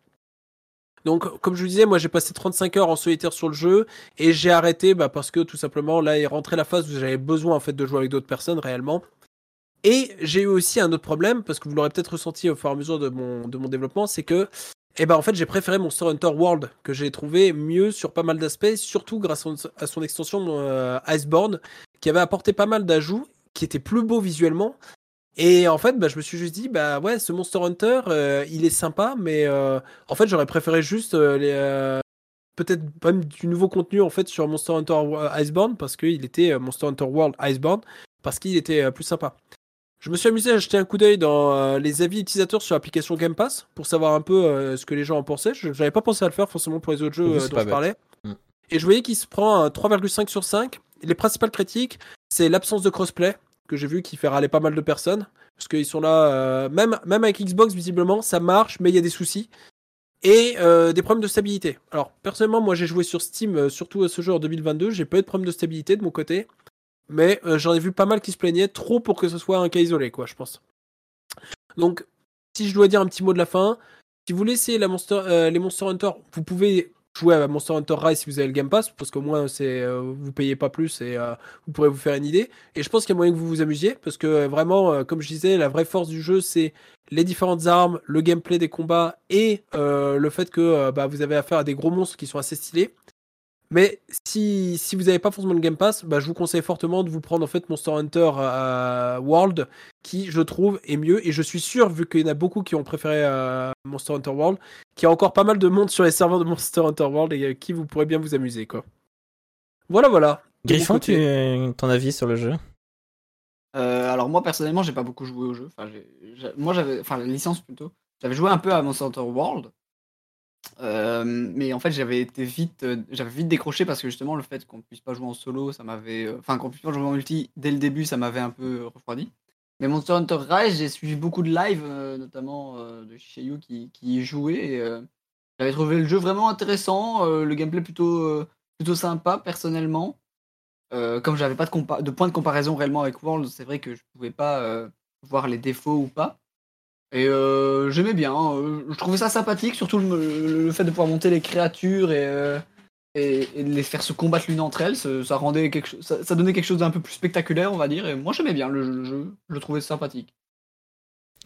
Donc, comme je vous disais, moi j'ai passé 35 heures en solitaire sur le jeu et j'ai arrêté bah, parce que tout simplement là est rentrée la phase où j'avais besoin en fait de jouer avec d'autres personnes réellement. Et j'ai eu aussi un autre problème, parce que vous l'aurez peut-être ressenti au fur et à mesure de mon, développement, c'est que, eh ben, en fait, j'ai préféré Monster Hunter World, que j'ai trouvé mieux sur pas mal d'aspects, surtout grâce à son, extension euh, Iceborne, qui avait apporté pas mal d'ajouts, qui était plus beau visuellement. Et en fait, bah, je me suis juste dit, bah ouais, ce Monster Hunter, euh, il est sympa, mais euh, en fait, j'aurais préféré juste euh, peut-être même du nouveau contenu en fait sur Monster Hunter Iceborne, parce qu'il était Monster Hunter World Iceborne, parce qu'il était plus sympa. Je me suis amusé à jeter un coup d'œil dans euh, les avis utilisateurs sur l'application Game Pass pour savoir un peu euh, ce que les gens en pensaient. Je n'avais pas pensé à le faire forcément pour les autres jeux euh, dont je parlais. Mm. Et je voyais qu'il se prend un 3,5 sur 5. Les principales critiques, c'est l'absence de crossplay, que j'ai vu qui fait râler pas mal de personnes. Parce qu'ils sont là, même, même avec Xbox, visiblement, ça marche, mais il y a des soucis. Et des problèmes de stabilité. Alors, personnellement, moi j'ai joué sur Steam, surtout à ce jeu en 2022, j'ai pas eu de problème de stabilité de mon côté. Mais euh, j'en ai vu pas mal qui se plaignaient, trop pour que ce soit un cas isolé, quoi, je pense. Donc, si je dois dire un petit mot de la fin, si vous laissez la euh, les Monster Hunter, vous pouvez jouer à Monster Hunter Rise si vous avez le Game Pass, parce qu'au moins c'est, euh, vous payez pas plus et euh, vous pourrez vous faire une idée. Et je pense qu'il y a moyen que vous vous amusiez, parce que vraiment, comme je disais, la vraie force du jeu, c'est les différentes armes, le gameplay des combats et le fait que bah, vous avez affaire à des gros monstres qui sont assez stylés. Mais si, si vous n'avez pas forcément le Game Pass, bah, je vous conseille fortement de vous prendre en fait Monster Hunter euh, World, qui je trouve est mieux. Et je suis sûr, vu qu'il y en a beaucoup qui ont préféré euh, Monster Hunter World, qu'il y a encore pas mal de monde sur les serveurs de Monster Hunter World et euh, qui vous pourrez bien vous amuser quoi. Voilà voilà. Griffon, tu... ton avis sur le jeu? Euh, alors moi personnellement j'ai pas beaucoup joué au jeu. Enfin, j'ai- j'ai- moi j'avais, enfin la licence plutôt. J'avais joué un peu à Monster Hunter World, Mais en fait j'avais été vite, j'avais vite décroché parce que justement le fait qu'on puisse pas jouer en solo, ça m'avait, enfin qu'on puisse pas jouer en multi dès le début, ça m'avait un peu refroidi. Mais Monster Hunter Rise, j'ai suivi beaucoup de lives, notamment de Shishayu qui, y jouait. J'avais trouvé le jeu vraiment intéressant, le gameplay plutôt, plutôt sympa personnellement. Comme j'avais pas de, compa- de point de comparaison réellement avec World, c'est vrai que je pouvais pas voir les défauts ou pas. Et euh, j'aimais bien, euh, je trouvais ça sympathique, surtout le, le fait de pouvoir monter les créatures et, euh, et, et de les faire se combattre l'une entre elles, ça, ça rendait quelque chose, ça, ça donnait quelque chose d'un peu plus spectaculaire, on va dire. Et moi j'aimais bien le jeu, je le trouvais sympathique.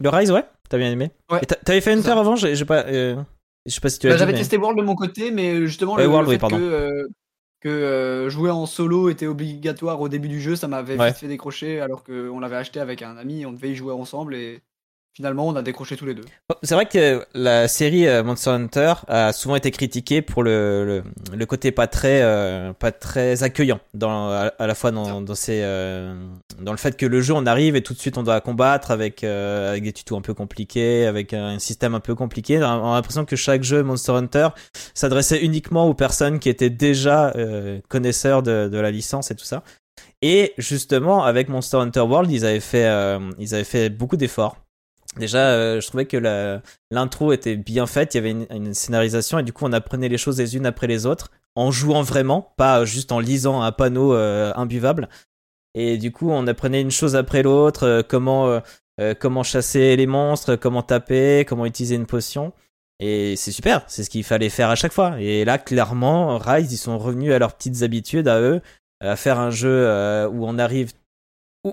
Le Rise, ouais T'as bien aimé Ouais. T'avais fait une paire avant j'ai pas, euh, Je sais pas si tu Bah. J'avais mais- testé World de mon côté, mais justement, le, World, le oui, fait que, euh, que jouer en solo était obligatoire au début du jeu, ça m'avait Ouais. vite fait décrocher, alors qu'on l'avait acheté avec un ami, on devait y jouer ensemble, et finalement, on a décroché tous les deux. C'est vrai que la série euh, Monster Hunter a souvent été critiquée pour le, le, le côté pas très, euh, pas très accueillant, dans, à, à la fois dans, dans, ses, euh, dans le fait que le jeu on arrive et tout de suite on doit combattre avec, euh, avec des tutos un peu compliqués, avec un système un peu compliqué. On a on a l'impression que chaque jeu Monster Hunter s'adressait uniquement aux personnes qui étaient déjà euh, connaisseurs de, de la licence et tout ça. Et justement, avec Monster Hunter World, ils avaient fait, euh, ils avaient fait beaucoup d'efforts. Déjà, euh, je trouvais que l'intro était bien faite, il y avait une, une scénarisation et du coup on apprenait les choses les unes après les autres en jouant vraiment, pas juste en lisant un panneau euh, imbuvable. Et du coup on apprenait une chose après l'autre, euh, comment, euh, euh, comment chasser les monstres, comment taper, comment utiliser une potion. Et c'est super, c'est ce qu'il fallait faire à chaque fois. Et là, clairement, Rise, ils sont revenus à leurs petites habitudes à eux, à faire un jeu euh, où on arrive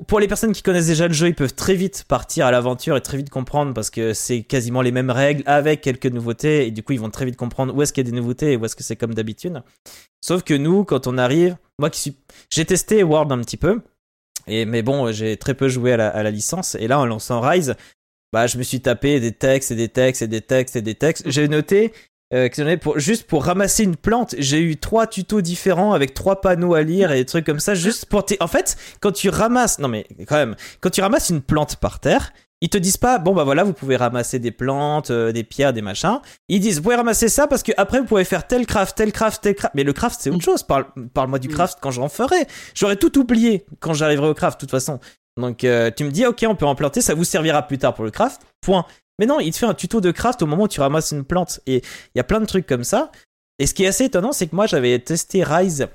pour les personnes qui connaissent déjà le jeu, ils peuvent très vite partir à l'aventure et très vite comprendre parce que c'est quasiment les mêmes règles avec quelques nouveautés et du coup ils vont très vite comprendre où est-ce qu'il y a des nouveautés et où est-ce que c'est comme d'habitude. Sauf que nous, quand on arrive, moi qui suis, j'ai testé World un petit peu Et mais bon, j'ai très peu joué à la, à la licence. Et là, en lançant Rise, bah, je me suis tapé des textes et des textes et des textes et des textes. J'ai noté euh, pour, juste pour ramasser une plante, j'ai eu trois tutos différents avec trois panneaux à lire et des trucs comme ça, juste pour... En fait, quand tu ramasses... Non mais quand même, quand tu ramasses une plante par terre, ils te disent pas, bon bah voilà, vous pouvez ramasser des plantes, euh, des pierres, des machins. Ils disent, vous pouvez ramasser ça parce que après vous pouvez faire tel craft, tel craft, tel craft. Mais le craft c'est autre chose. Parle, parle-moi du Mm. craft quand j'en ferai. J'aurais tout oublié quand j'arriverai au craft de toute façon. Donc euh, tu me dis, ok, on peut en planter, ça vous servira plus tard pour le craft. Point. Mais non, il te fait un tuto de craft au moment où tu ramasses une plante. Et il y a plein de trucs comme ça. Et ce qui est assez étonnant, c'est que moi j'avais testé Rise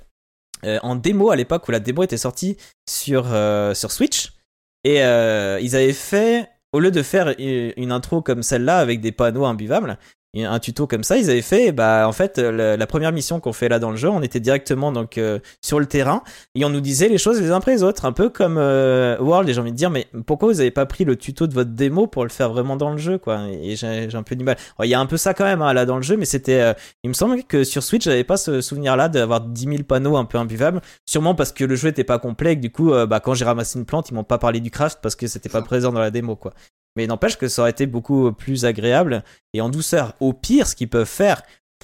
euh, en démo à l'époque où la démo était sortie sur, euh, Switch. Et euh, ils avaient fait, au lieu de faire une une intro comme celle-là avec des panneaux imbuvables, un tuto comme ça, ils avaient fait, bah en fait, la, la première mission qu'on fait là dans le jeu, on était directement donc euh, sur le terrain et on nous disait les choses les uns après les autres, un peu comme euh, World. Et j'ai envie de dire, mais pourquoi vous avez pas pris le tuto de votre démo pour le faire vraiment dans le jeu, quoi? Et j'ai un peu du mal. Il y a un peu ça quand même hein, là dans le jeu, mais c'était, euh, il me semble que sur Switch, j'avais pas ce souvenir-là d'avoir 10 000 panneaux un peu imbuvables. Sûrement parce que le jeu était pas complet, et que du coup, euh, bah quand j'ai ramassé une plante, ils m'ont pas parlé du craft parce que c'était pas [laughs] présent dans la démo, quoi. Mais n'empêche que ça aurait été beaucoup plus agréable et en douceur. Au pire, ce qu'ils peuvent faire,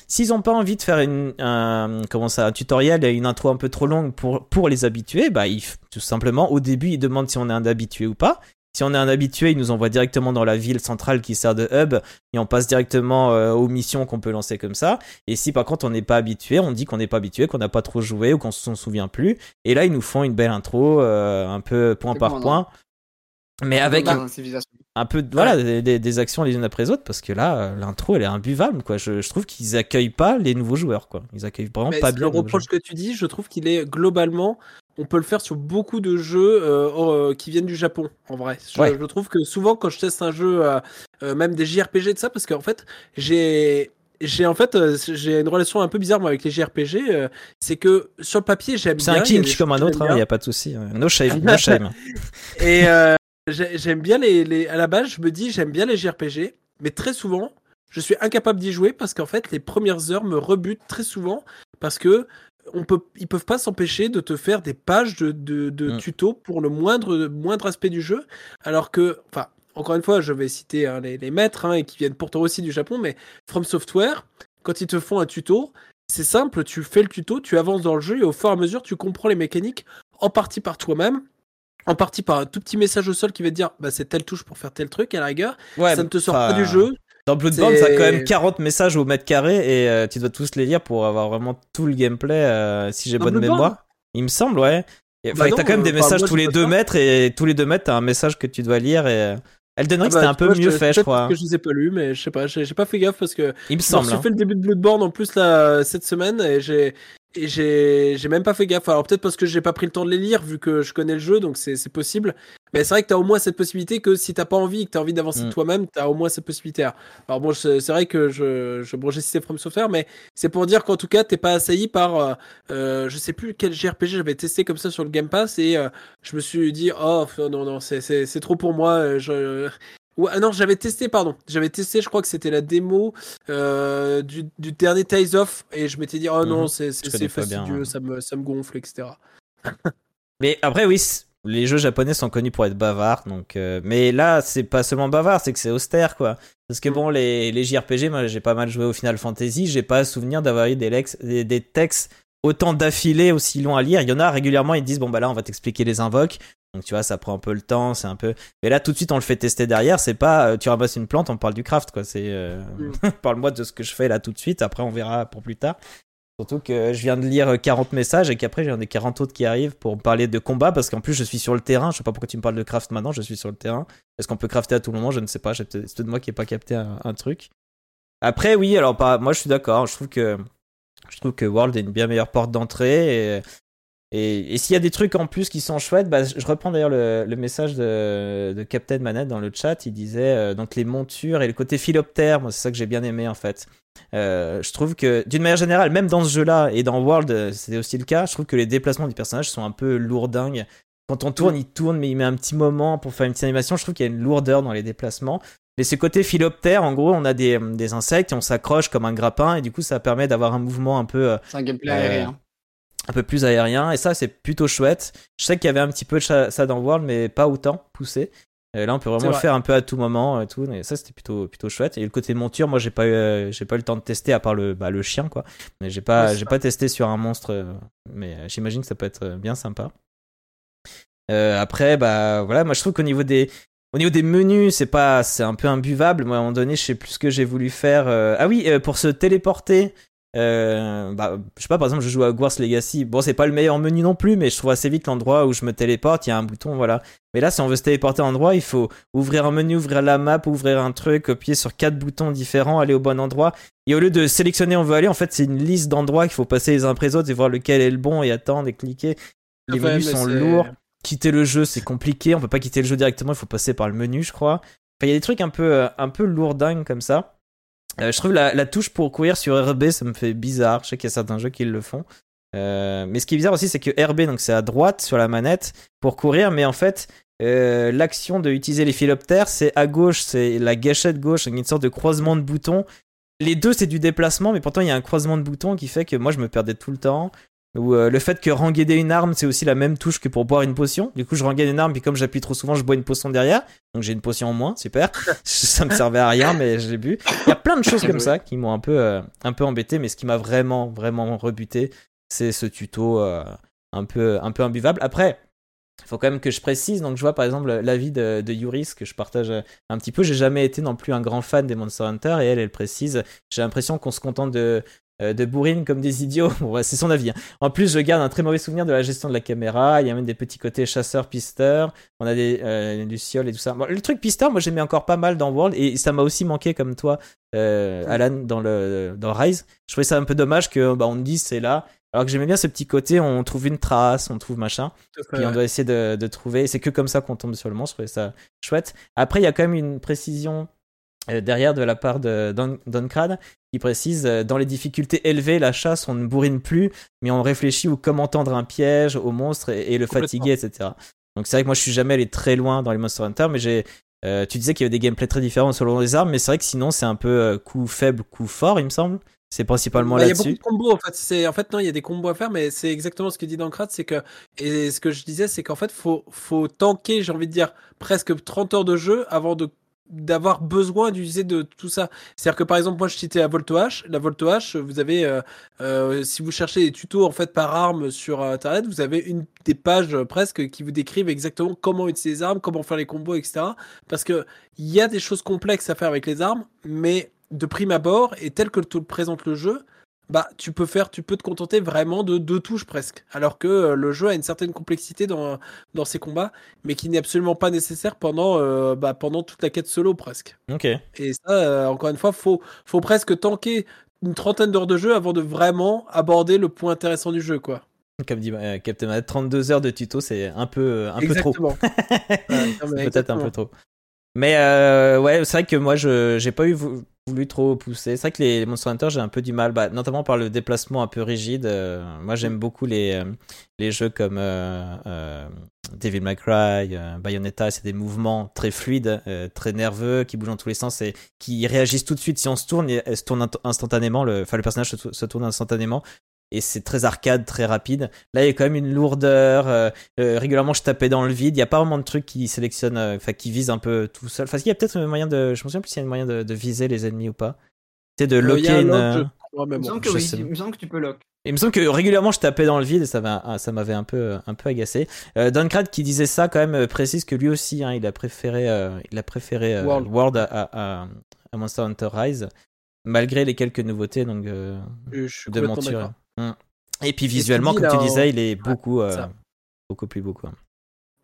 s'ils ont pas envie de faire une, un, comment ça, un tutoriel et une intro un peu trop longue pour, pour les habitués, bah, ils, tout simplement, au début, ils demandent si on est un habitué ou pas. Si on est un habitué, ils nous envoient directement dans la ville centrale qui sert de hub et on passe directement euh, aux missions qu'on peut lancer comme ça. Et si par contre on n'est pas habitué, on dit qu'on n'est pas habitué, qu'on n'a pas trop joué ou qu'on s'en souvient plus. Et là, ils nous font une belle intro, euh, un peu point par point. Mais avec un peu de- voilà des, des- des actions les unes après les autres parce que là euh, l'intro elle est imbuvable quoi je, je trouve qu'ils accueillent pas les nouveaux joueurs quoi ils accueillent vraiment Mais pas le bien les nouveaux reproche que tu dis, je trouve qu'il est globalement, on peut le faire sur beaucoup de jeux euh, euh, qui viennent du Japon, en vrai. Je, Ouais. je trouve que souvent, quand je teste un jeu, euh, même des JRPG de ça, parce qu'en fait, j'ai. J'ai en fait euh, j'ai une relation un peu bizarre moi avec les JRPG, euh, c'est que sur le papier j'aime c'est bien. un y a kink comme un autre il bien. y a pas de souci euh, no shame no [laughs] shame Et euh, j'aime bien les, les. À la base, je me dis, j'aime bien les JRPG, mais très souvent, je suis incapable d'y jouer parce qu'en fait, les premières heures me rebutent très souvent parce que on peut, ils peuvent pas s'empêcher de te faire des pages de, de, de Mm. tutos pour le moindre, moindre aspect du jeu, alors que, enfin. Encore une fois, je vais citer hein, les, les maîtres hein, et qui viennent pourtant aussi du Japon, mais From Software, quand ils te font un tuto, c'est simple, tu fais le tuto, tu avances dans le jeu et au fur et à mesure, tu comprends les mécaniques en partie par toi-même, en partie par un tout petit message au sol qui va te dire bah, c'est telle touche pour faire tel truc à la rigueur. ouais ça ne te sort pas du jeu. dans Bloodborne C'est- t'as quand même 40 messages au mètre carré et euh, tu dois tous les lire pour avoir vraiment tout le gameplay euh, si j'ai bonne Bloodborne mémoire il me semble ouais Bah enfin, non, t'as quand même des euh, messages moi, tous les deux ça. mètres et tous les deux mètres t'as un message que tu dois lire et Elden Ring Ah bah, c'était un tu peu vois, mieux fait je crois parce que je les ai pas lus, mais je sais pas, j'ai j'ai pas fait gaffe parce que il me semble suis hein. fait le début de Bloodborne en plus là cette semaine et j'ai et j'ai j'ai même pas fait gaffe. Alors peut-être parce que j'ai pas pris le temps de les lire vu que je connais le jeu donc c'est c'est possible. Mais c'est vrai que t'as au moins cette possibilité que si t'as pas envie que t'as envie d'avancer Mm. toi-même, t'as au moins cette possibilité. -là. Alors bon, c'est vrai que je, je bon j'ai cité From Software, mais c'est pour dire qu'en tout cas t'es pas assailli par euh, euh, je sais plus quel JRPG j'avais testé comme ça sur le Game Pass et euh, je me suis dit oh non non c'est c'est c'est trop pour moi. euh, Je Ouais, ah non, j'avais testé, pardon. J'avais testé, je crois que c'était la démo euh, du, du dernier Ties Off, et je m'étais dit, oh non, Mhm. c'est fastidieux, ouais. ça, me, ça me gonfle, etc. [laughs] Mais après, oui, les jeux japonais sont connus pour être bavards. Donc, euh, mais là, c'est pas seulement bavard, c'est que c'est austère, quoi. Parce que bon, les, les JRPG, moi, j'ai pas mal joué au Final Fantasy. J'ai pas souvenir d'avoir eu des, lex- des, des textes autant d'affilés aussi longs à lire. Il y en a régulièrement, ils disent bon bah là, on va t'expliquer les invoques. Donc tu vois, ça prend un peu le temps, c'est un peu. Mais là, tout de suite, on le fait tester derrière. C'est pas, euh, tu ramasses une plante, on parle du craft, quoi. C'est, euh, [laughs] parle-moi de ce que je fais là tout de suite. Après, on verra pour plus tard. Surtout que je viens de lire 40 messages et qu'après j'en ai 40 autres qui arrivent pour me parler de combat parce qu'en plus je suis sur le terrain. Je sais pas pourquoi tu me parles de craft maintenant, je suis sur le terrain. Est-ce qu'on peut crafter à tout moment? Je ne sais pas. C'est peut-être moi qui ai pas capté un, un truc. Après, oui, alors pas, moi je suis d'accord. Je trouve que je trouve que World est une bien meilleure porte d'entrée et, et, et s'il y a des trucs en plus qui sont chouettes, bah, je reprends d'ailleurs le, le message de, de Captain Manette dans le chat. Il disait euh, donc les montures et le côté philoptère. Moi, c'est ça que j'ai bien aimé en fait. Euh, je trouve que d'une manière générale, même dans ce jeu-là et dans World, euh, c'était aussi le cas. Je trouve que les déplacements du personnage sont un peu lourdingues. Quand on tourne, il tourne, mais il met un petit moment pour faire une petite animation. Je trouve qu'il y a une lourdeur dans les déplacements. Mais ce côté philoptère, en gros, on a des, des insectes et on s'accroche comme un grappin et du coup, ça permet d'avoir un mouvement un peu. euh, C'est un gameplay Euh, aérien. Un peu plus aérien. Et ça, c'est plutôt chouette. Je sais qu'il y avait un petit peu de ça dans World, mais pas autant poussé. Euh, là, on peut vraiment le faire un peu à tout moment et tout. Et ça, c'était plutôt, plutôt chouette. Et le côté monture, moi, j'ai pas eu, euh, j'ai pas eu le temps de tester à part le, bah, le chien, quoi. Mais j'ai pas, j'ai pas testé sur un monstre. euh, Mais j'imagine que ça peut être bien sympa. Euh, après, bah voilà, moi je trouve qu'au niveau des, au niveau des menus, c'est pas, c'est un peu imbuvable. Moi, à un moment donné, je sais plus ce que j'ai voulu faire. euh, Ah oui, euh, pour se téléporter. Euh, bah, je sais pas, par exemple, je joue à Hogwarts Legacy. Bon, c'est pas le meilleur menu non plus, mais je trouve assez vite l'endroit où je me téléporte. Il y a un bouton, voilà. Mais là, si on veut se téléporter à un endroit, il faut ouvrir un menu, ouvrir la map, ouvrir un truc, copier sur quatre boutons différents, aller au bon endroit. Et au lieu de sélectionner où on veut aller, en fait, c'est une liste d'endroits qu'il faut passer les uns après les autres et voir lequel est le bon et attendre et cliquer. Les Ouais, menus sont lourds. Quitter le jeu, c'est compliqué. On peut pas quitter le jeu directement, il faut passer par le menu, je crois. Enfin, il y a des trucs un peu, euh, un peu lourdingues comme ça. Euh, je trouve la, touche pour courir sur RB, ça me fait bizarre. Je sais qu'il y a certains jeux qui le font. Euh, mais ce qui est bizarre aussi, c'est que RB, donc c'est à droite sur la manette pour courir, mais en fait, euh, l'action de utiliser les philoptères, c'est à gauche, c'est la gâchette gauche, une sorte de croisement de boutons. Les deux, c'est du déplacement, mais pourtant, il y a un croisement de boutons qui fait que moi, je me perdais tout le temps. Ou euh, le fait que rengainer une arme, c'est aussi la même touche que pour boire une potion. Du coup, je rengaine une arme, puis comme j'appuie trop souvent, je bois une potion derrière. Donc j'ai une potion en moins, super. [laughs] ça me servait à rien, mais je l'ai bu. Il y a plein de choses comme ça qui m'ont un peu, euh, un peu embêté, mais ce qui m'a vraiment, vraiment rebuté, c'est ce tuto euh, un peu, un peu imbuvable. Après, il faut quand même que je précise. Donc je vois par exemple l'avis de, de Yuris que je partage un petit peu. J'ai jamais été non plus un grand fan des Monster Hunter et elle, elle précise. J'ai l'impression qu'on se contente de de bourrines comme des idiots. [laughs] Bon, c'est son avis. hein. En plus, je garde un très mauvais souvenir de la gestion de la caméra. Il y a même des petits côtés chasseurs-pisteurs. On a des euh, lucioles et tout ça. Bon, le truc pisteur, moi j'aimais encore pas mal dans World et ça m'a aussi manqué comme toi, euh, Alan, dans le dans Rise. Je trouvais ça un peu dommage que bah, on me dise c'est là. Alors que j'aimais bien ce petit côté, on trouve une trace, on trouve machin. Puis on doit essayer de, de trouver. C'est que comme ça qu'on tombe sur le monstre. Je trouvais ça chouette. Après, il y a quand même une précision euh, derrière de la part de Don, Doncrad qui précise euh, dans les difficultés élevées, la chasse, on ne bourrine plus, mais on réfléchit ou comment tendre un piège au monstre et, et le fatiguer, etc. Donc c'est vrai que moi, je suis jamais allé très loin dans les Monster Hunter, mais j'ai. euh, tu disais qu'il y avait des gameplays très différents selon les armes, mais c'est vrai que sinon c'est un peu euh, coup faible, coup fort, il me semble. C'est principalement Bah, Il y a beaucoup là-dessus. de combos en fait. C'est en fait non, il y a des combos à faire, mais c'est exactement ce que dit Dankrat, c'est que et ce que je disais, c'est qu'en fait faut faut tanker, j'ai envie de dire presque 30 heures de jeu avant de d'avoir besoin d'utiliser de tout ça. C'est-à-dire que par exemple, moi je citais la Volto H, la Volto H, vous avez euh, euh, si vous cherchez des tutos en fait par arme sur euh, internet, vous avez une des pages euh, presque qui vous décrivent exactement comment utiliser les armes, comment faire les combos, etc. Parce que il y a des choses complexes à faire avec les armes, mais de prime abord et tel que le présente le jeu, bah tu peux faire, tu peux te contenter vraiment de deux touches presque. Alors que euh, le jeu a une certaine complexité dans dans ses combats, mais qui n'est absolument pas nécessaire pendant euh, bah, pendant toute la quête solo presque. Ok. Et ça, euh, encore une fois, faut faut presque tanker une trentaine d'heures de jeu avant de vraiment aborder le point intéressant du jeu, quoi. Comme dit Captain Mad, 32 heures de tuto, c'est un peu, un peu trop. [laughs] peut-être un peu trop. Mais euh, ouais, c'est vrai que moi, je j'ai pas eu vou- voulu trop pousser. C'est vrai que les Monster Hunter, j'ai un peu du mal, bah, notamment par le déplacement un peu rigide. Euh, moi, j'aime beaucoup les, euh, les jeux comme euh, Devil May Cry, Bayonetta. C'est des mouvements très fluides, très nerveux, qui bougent dans tous les sens et qui réagissent tout de suite. Si on se tourne, se tourne instantanément. Le, enfin, le personnage se tourne instantanément. Et c'est très arcade, très rapide. Là, il y a quand même une lourdeur. euh, euh, régulièrement, je tapais dans le vide. Il n'y a pas vraiment de trucs qui sélectionnent, euh, enfin, qui visent un peu tout seul. Enfin, il y a peut-être un moyen de. Je me souviens plus s'il y a un moyen de, de viser les ennemis ou pas. Tu sais, de locker une. Il me semble que je oui, sais. il me semble que tu peux lock. Il me semble que régulièrement, je tapais dans le vide et ça m'a- ça m'avait un peu, un peu agacé. Euh, Duncrad qui disait ça, quand même, précise que lui aussi, hein, il a préféré, euh, il a préféré euh, World. World à, à- à- à Monster Hunter Rise, malgré les quelques nouveautés donc, euh, Je, suis de monture. Mm. Et puis ce visuellement, comme tu disais, il est beaucoup, euh, beaucoup plus beau. Quoi.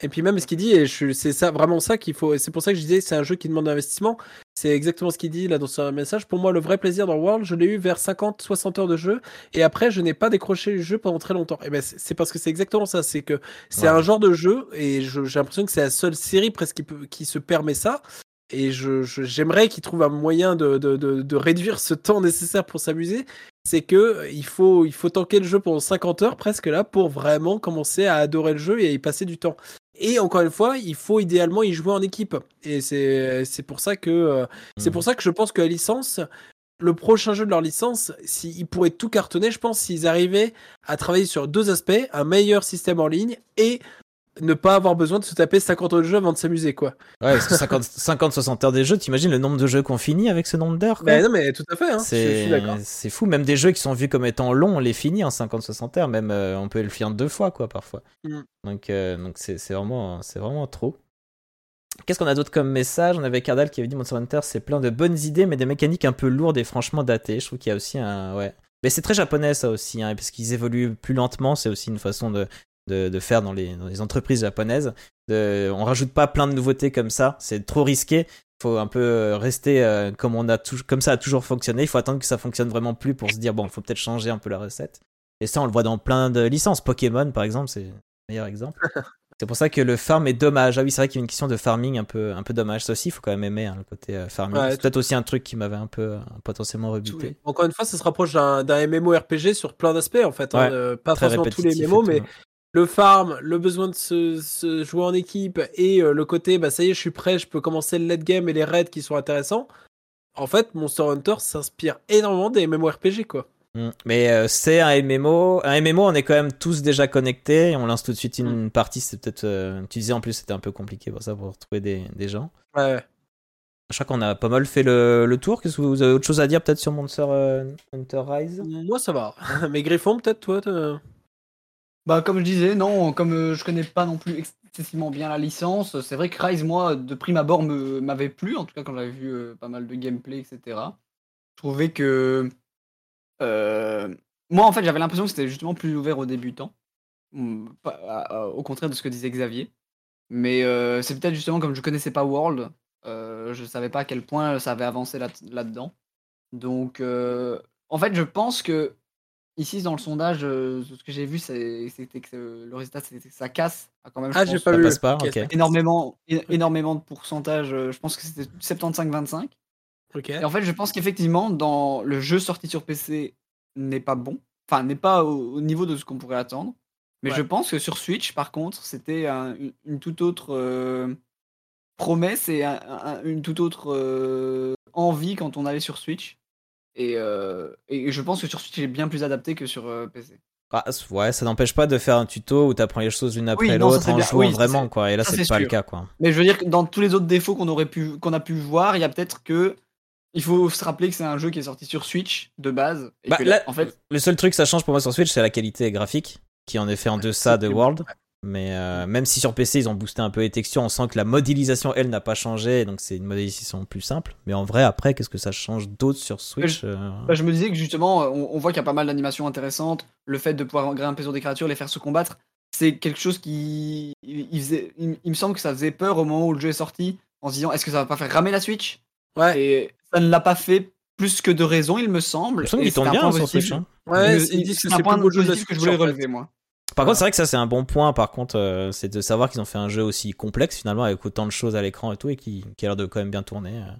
Et puis même ce qu'il dit, et c'est ça vraiment ça qu'il faut. C'est pour ça que je disais, c'est un jeu qui demande d'investissement. C'est exactement ce qu'il dit là dans son message. Pour moi, le vrai plaisir dans World, je l'ai eu vers 50-60 heures de jeu, et après, je n'ai pas décroché le jeu pendant très longtemps. Et ben, c'est parce que c'est exactement ça. C'est que c'est Ouais. un genre de jeu, et j'ai l'impression que c'est la seule série presque qui, peut- qui se permet ça. Et je, je- j'aimerais qu'il trouve un moyen de, de, de, de réduire ce temps nécessaire pour s'amuser. C'est que euh, il faut, il faut tanker le jeu pendant 50 heures presque là pour vraiment commencer à adorer le jeu et à y passer du temps. Et encore une fois, il faut idéalement y jouer en équipe. Et c'est c'est pour ça que euh, c'est Mhm. pour ça que je pense que la licence le prochain jeu de leur licence, s'ils pourraient tout cartonner, je pense, s'ils arrivaient à travailler sur deux aspects, un meilleur système en ligne et ne pas avoir besoin de se taper 50 heures de jeu avant de s'amuser, quoi. Ouais, parce que 50-60 [laughs] heures des jeux, t'imagines le nombre de jeux qu'on finit avec ce nombre d'heures. Mais non, mais tout à fait, hein, C'est fou, même des jeux qui sont vus comme étant longs, on les finit en 50-60 heures, même euh, on peut le finir deux fois quoi parfois. Mm. Donc euh, donc c'est c'est vraiment c'est vraiment trop. Qu'est-ce qu'on a d'autre comme message? On avait Cardal qui avait dit Monster Hunter, c'est plein de bonnes idées, mais des mécaniques un peu lourdes et franchement datées. Je trouve qu'il y a aussi un ouais. Mais c'est très japonais ça aussi, hein, parce qu'ils évoluent plus lentement. C'est aussi une façon de, de, de faire dans les, dans les entreprises japonaises. De, on rajoute pas plein de nouveautés comme ça. C'est trop risqué faut un peu euh, rester euh, comme on a comme ça a toujours fonctionné. Il faut attendre que ça fonctionne vraiment plus pour se dire bon, il faut peut-être changer un peu la recette. Et ça, on le voit dans plein de licences. Pokémon, par exemple, c'est le meilleur exemple. [laughs] c'est pour ça que le farm est dommage. Ah oui, c'est vrai qu'il y a une question de farming un peu un peu dommage. Ça aussi, il faut quand même aimer hein, le côté euh, farming. Ouais, c'est peut-être aussi un truc qui m'avait un peu euh, potentiellement rebuté. Encore une fois, ça se rapproche d'un MMORPG sur plein d'aspects, en fait. hein, Ouais, pas forcément tous les MMO, mais. Le farm, le besoin de se, se jouer en équipe et euh, le côté, bah ça y est, je suis prêt, je peux commencer le late game et les raids qui sont intéressants. En fait, Monster Hunter s'inspire énormément des MMORPG, quoi. Mm. Mais euh, c'est un MMO. Un MMO, on est quand même tous déjà connectés. On lance tout de suite une partie. C'est peut-être. euh, tu disais en plus, c'était un peu compliqué pour ça, pour trouver des, des gens. Ouais, ouais. Je crois qu'on a pas mal fait le, le tour. Qu'est-ce que vous avez autre chose à dire peut-être sur Monster Hunter Rise? Moi, ça va. [laughs] mais Griffon, peut-être, toi Bah, comme je disais, non, comme euh, je connais pas non plus excessivement bien la licence, c'est vrai que Rise, moi, de prime abord, m'avait plu, en tout cas quand j'avais vu euh, pas mal de gameplay, etc. Je trouvais que. euh, moi, en fait, j'avais l'impression que c'était justement plus ouvert aux débutants. À- au contraire de ce que disait Xavier. Mais c'est peut-être justement comme je connaissais pas World, je savais pas à quel point ça avait avancé là- là-dedans. Donc, en fait, je pense que ici dans le sondage, euh, ce que j'ai vu, c'est- c'était que euh, le résultat, c'était que ça casse a quand même. je Ah, j'ai pense, pas Ça vu. passe pas Ok, énormément, é- énormément de pourcentage. euh, Je pense que c'était 75-25. Ok. Et en fait, je pense qu'effectivement, dans le jeu sorti sur PC n'est pas bon, enfin n'est pas au, au niveau de ce qu'on pourrait attendre. Mais Ouais. je pense que sur Switch, par contre, c'était un- une, une toute autre euh, promesse et un- un- une toute autre euh, envie quand on allait sur Switch. Et, euh, et je pense que sur Switch, il est bien plus adapté que sur euh, PC. Ah, Ouais, ça n'empêche pas de faire un tuto où t'apprends les choses l'une après Oui, l'autre en jouant Oui, vraiment quoi. Et là, c'est pas le cas quoi. Mais je veux dire que dans tous les autres défauts qu'on aurait pu qu'on a pu voir, il y a peut-être que il faut se rappeler que c'est un jeu qui est sorti sur Switch de base. Et Bah, que, là, en fait, Le seul truc que ça change pour moi sur Switch, c'est la qualité graphique, qui en est fait en deçà de World. Mais euh, même si sur PC ils ont boosté un peu les textures, on sent que la modélisation elle n'a pas changé, donc c'est une modélisation plus simple. Mais en vrai, après, qu'est-ce que ça change d'autre sur Switch euh, Bah, je me disais que justement, on, on voit qu'il y a pas mal d'animations intéressantes. Le fait de pouvoir grimper sur des créatures, les faire se combattre, c'est quelque chose qui. Il, il faisait- il- il me semble que ça faisait peur au moment où le jeu est sorti, en se disant est-ce que ça va pas faire ramer la Switch? Ouais, Et ça ne l'a pas fait plus que de raison, il me semble. Il me semble qu'il tourne bien sur. Switch. hein. ouais Je- ils disent que c'est un point positif que je voulais en fait. relever, moi. Par contre, c'est vrai que ça c'est un bon point. Par contre, euh, c'est de savoir qu'ils ont fait un jeu aussi complexe finalement avec autant de choses à l'écran et tout et qui, qui a l'air de quand même bien tourner. euh.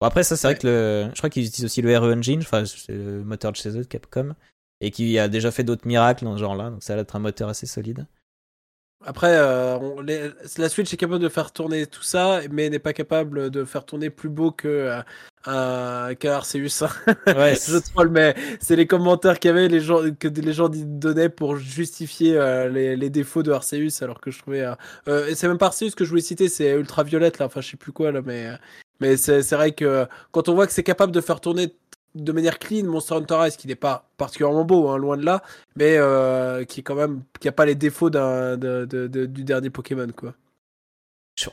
Bon, après, ça c'est vrai que le, je crois qu'ils utilisent aussi le RE Engine, enfin c'est le moteur de chez eux, de Capcom, et qui a déjà fait d'autres miracles dans ce genre-là. Donc ça a l'air d'être un moteur assez solide. Après, euh, on- les- la Switch est capable de faire tourner tout ça, mais n'est pas capable de faire tourner plus beau que euh, qu'un Arceus. Ouais, [laughs] Je troll, mais c'est les commentaires qu'il y avait, les gens, que les gens donnaient pour justifier euh, les, les défauts de Arceus, alors que je trouvais. euh, euh, et c'est même pas Arceus que je voulais citer, c'est Ultraviolette, là, enfin, je sais plus quoi, là, mais, euh, mais c'est vrai que quand on voit que c'est capable de faire tourner de manière clean Monster Hunter Rise, qui n'est pas particulièrement beau, hein, loin de là, mais euh, qui est quand même. qui a pas les défauts d'un- de- de- de- du dernier Pokémon, quoi.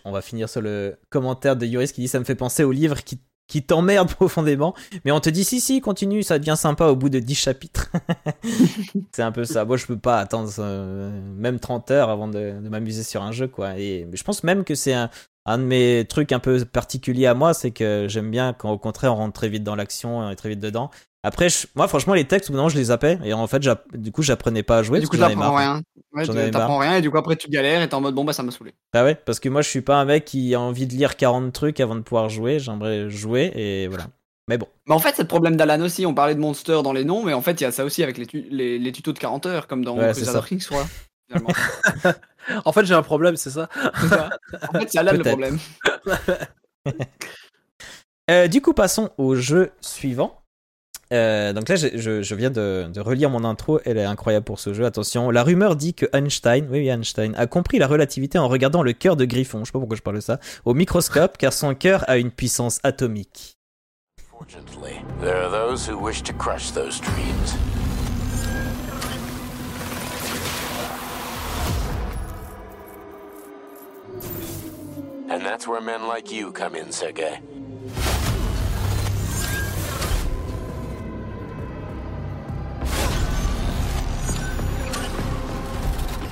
On va finir sur le commentaire de Yoris qui dit ça me fait penser au livre qui, qui t'emmerde [laughs] profondément. Mais on te dit si, si, continue, ça devient sympa au bout de 10 chapitres. [laughs] c'est un peu ça. Moi, je peux pas attendre euh, même 30 heures avant de, m'amuser sur un jeu, quoi. Et je pense même que c'est un, un de mes trucs un peu particuliers à moi, c'est que j'aime bien quand au contraire on rentre très vite dans l'action, on est très vite dedans. Après, je- moi, franchement, les textes, au bout d'un moment, je les zappais. Et en fait, j'app- du coup, j'apprenais pas à jouer. du coup, t'apprends marre. rien. Ouais, t'apprends rien et du coup, après, tu galères et t'es en mode bon, bah ça m'a saoulé. Bah ouais, parce que moi je suis pas un mec qui a envie de lire 40 trucs avant de pouvoir jouer, j'aimerais jouer et voilà. Mais bon, Mais en fait, c'est le problème d'Alan aussi. On parlait de Monster dans les noms, mais en fait, il y a ça aussi avec les, tu- les, les tutos de 40 heures, comme dans Ouais, c'est Crusader. Kings. [laughs] En fait, j'ai un problème, c'est ça. [laughs] C'est ça. En fait, c'est Alan le problème. [laughs] Euh, du coup passons au jeu suivant. Euh, donc là, je, je- viens de, relire mon intro, elle est incroyable pour ce jeu. Attention, la rumeur dit que Einstein, oui, Einstein, a compris la relativité en regardant le cœur de Griffon, je sais pas pourquoi je parle de ça, au microscope, car son cœur a une puissance atomique.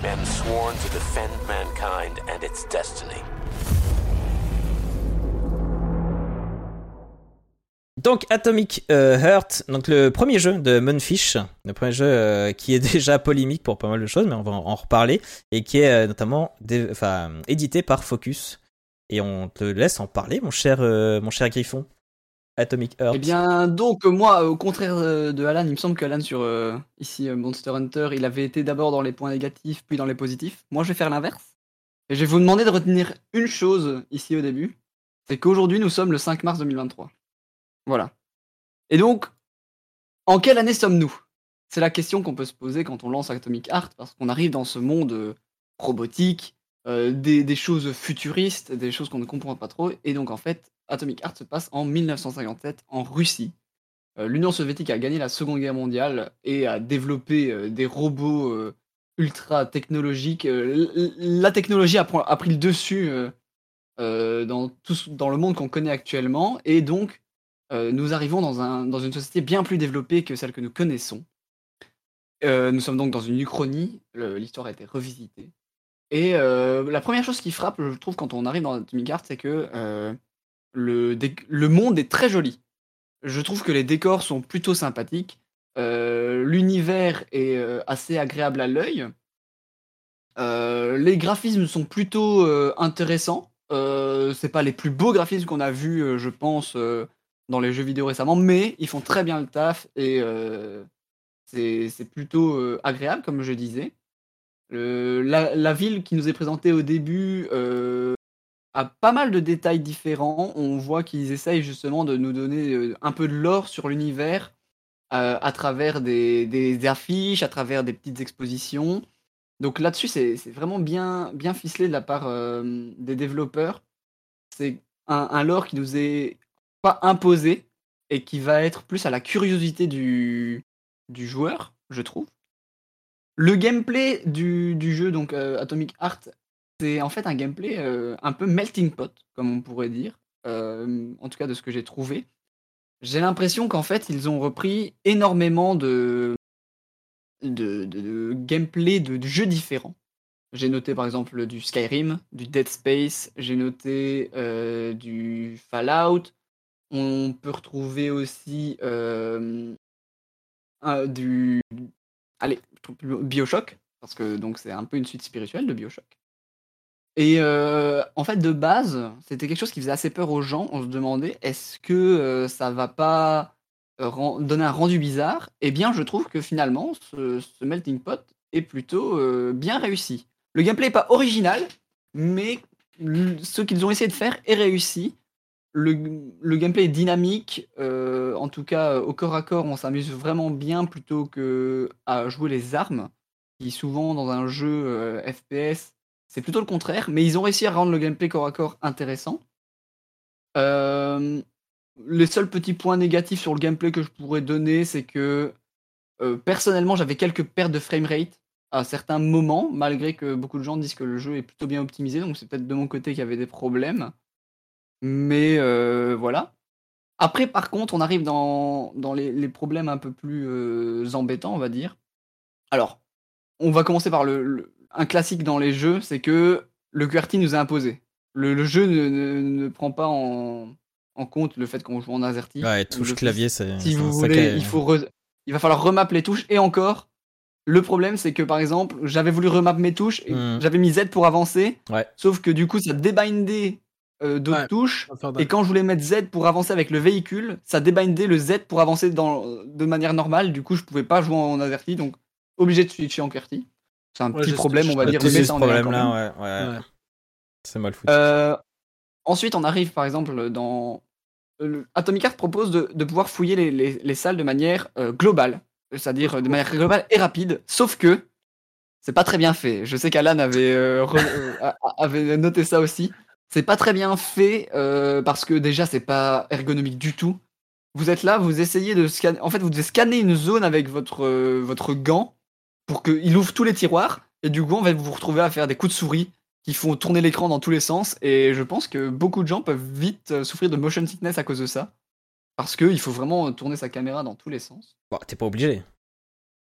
Men sworn to defend mankind and its destiny. Donc Atomic euh, Heart, donc le premier jeu de Munfish, le premier jeu euh, qui est [laughs] déjà polémique pour pas mal de choses, mais on va en, reparler, et qui est euh, notamment édité par Focus. Et on te laisse en parler, mon cher, mon cher Griffon. Atomic Heart. Eh bien, donc, moi, au contraire euh, de Alan, il me semble que Alan, sur euh, ici euh, Monster Hunter, il avait été d'abord dans les points négatifs, puis dans les positifs. Moi, je vais faire l'inverse. Et je vais vous demander de retenir une chose ici au début c'est qu'aujourd'hui, nous sommes le 5 mars 2023. Voilà. Et donc, en quelle année sommes-nous? C'est la question qu'on peut se poser quand on lance Atomic Heart, parce qu'on arrive dans ce monde robotique, des choses futuristes, des choses qu'on ne comprend pas trop. Et donc, en fait, Atomic Heart se passe en 1957 en Russie. Euh, L'Union soviétique a gagné la Seconde Guerre mondiale et a développé euh, des robots euh, ultra technologiques. La technologie a, pr- a pris le dessus dans, tout, dans le monde qu'on connaît actuellement. Et donc, nous arrivons dans, un, dans une société bien plus développée que celle que nous connaissons. Nous sommes donc dans une uchronie. L'histoire a été revisitée. Et la première chose qui frappe, je trouve, quand on arrive dans Atomic Heart, c'est que le, monde est très joli. Je trouve que les décors sont plutôt sympathiques. Euh, L'univers est euh, assez agréable à l'œil. Euh, les graphismes sont plutôt intéressants. Euh, c'est pas les plus beaux graphismes qu'on a vus, je pense, dans les jeux vidéo récemment, mais ils font très bien le taf et c'est plutôt agréable, comme je disais. La ville qui nous est présentée au début a pas mal de détails différents. On voit qu'ils essayent justement de nous donner euh, un peu de lore sur l'univers euh, à travers des, affiches, à travers des petites expositions. Donc là-dessus, c'est vraiment bien, ficelé de la part euh, des développeurs. C'est un, lore qui nous est pas imposé et qui va être plus à la curiosité du, joueur, je trouve. Le gameplay du, jeu, donc Atomic Heart, c'est en fait un gameplay euh, un peu melting pot, comme on pourrait dire, euh, en tout cas de ce que j'ai trouvé. J'ai l'impression qu'en fait, ils ont repris énormément de, de, gameplay de, jeux différents. J'ai noté par exemple du Skyrim, du Dead Space, j'ai noté euh, du Fallout. On peut retrouver aussi du allez, Bioshock, parce que donc c'est un peu une suite spirituelle de Bioshock. Et euh, en fait, de base, c'était quelque chose qui faisait assez peur aux gens. On se demandait est-ce que euh, ça va pas donner un rendu bizarre? Eh bien, je trouve que finalement, ce, melting pot est plutôt euh, bien réussi. Le gameplay n'est pas original, mais ce qu'ils ont essayé de faire est réussi. Le, le gameplay est dynamique, en tout cas au corps à corps, on s'amuse vraiment bien plutôt que à jouer les armes, qui souvent dans un jeu FPS, c'est plutôt le contraire, mais ils ont réussi à rendre le gameplay corps à corps intéressant. Euh, les seuls petits points négatifs sur le gameplay que je pourrais donner, c'est que euh, personnellement, j'avais quelques pertes de framerate à certains moments, malgré que beaucoup de gens disent que le jeu est plutôt bien optimisé, donc c'est peut-être de mon côté qu'il y avait des problèmes. Mais euh, voilà. Après, par contre, on arrive dans, les, problèmes un peu plus embêtants, on va dire. Alors, on va commencer par le- un classique dans les jeux, c'est que le QWERTY nous est imposé. Le, le jeu ne, ne- ne prend pas en, en compte le fait qu'on joue en AZERTY. Ouais, On touche clavier, c'est. si vous voulez, sacré- il, faut re- il va falloir remap les touches. Et encore, le problème, c'est que par exemple, j'avais voulu remap mes touches, et Mhm. j'avais mis Z pour avancer, Ouais. sauf que du coup, ça débindait euh, d'autres Ouais. touches. Et quand je voulais mettre Z pour avancer avec le véhicule, ça débindait le Z pour avancer dans, de manière normale. Du coup, je pouvais pas jouer en AZERTY, donc obligé de switcher en QWERTY. C'est un Ouais, petit problème, on va dire. mais problèmes-là, ouais, ouais. Ouais. C'est mal foutu. Euh, ensuite, on arrive par exemple dans le- Atomic Heart propose de, de pouvoir fouiller les, les- les salles de manière euh, globale, c'est-à-dire euh, de manière globale et rapide, sauf que c'est pas très bien fait. Je sais qu'Alan avait, euh, re- euh, noté ça aussi. C'est pas très bien fait euh, parce que déjà c'est pas ergonomique du tout. Vous êtes là, vous essayez de scanner. En fait, vous devez scanner une zone avec votre, euh, votre gant pour qu'il ouvre tous les tiroirs. Et du coup, en fait, vous retrouvez à faire des coups de souris qui font tourner l'écran dans tous les sens. Et je pense que beaucoup de gens peuvent vite euh, souffrir de motion sickness à cause de ça. Parce qu'il faut vraiment tourner sa caméra dans tous les sens. Bon, t'es pas obligé.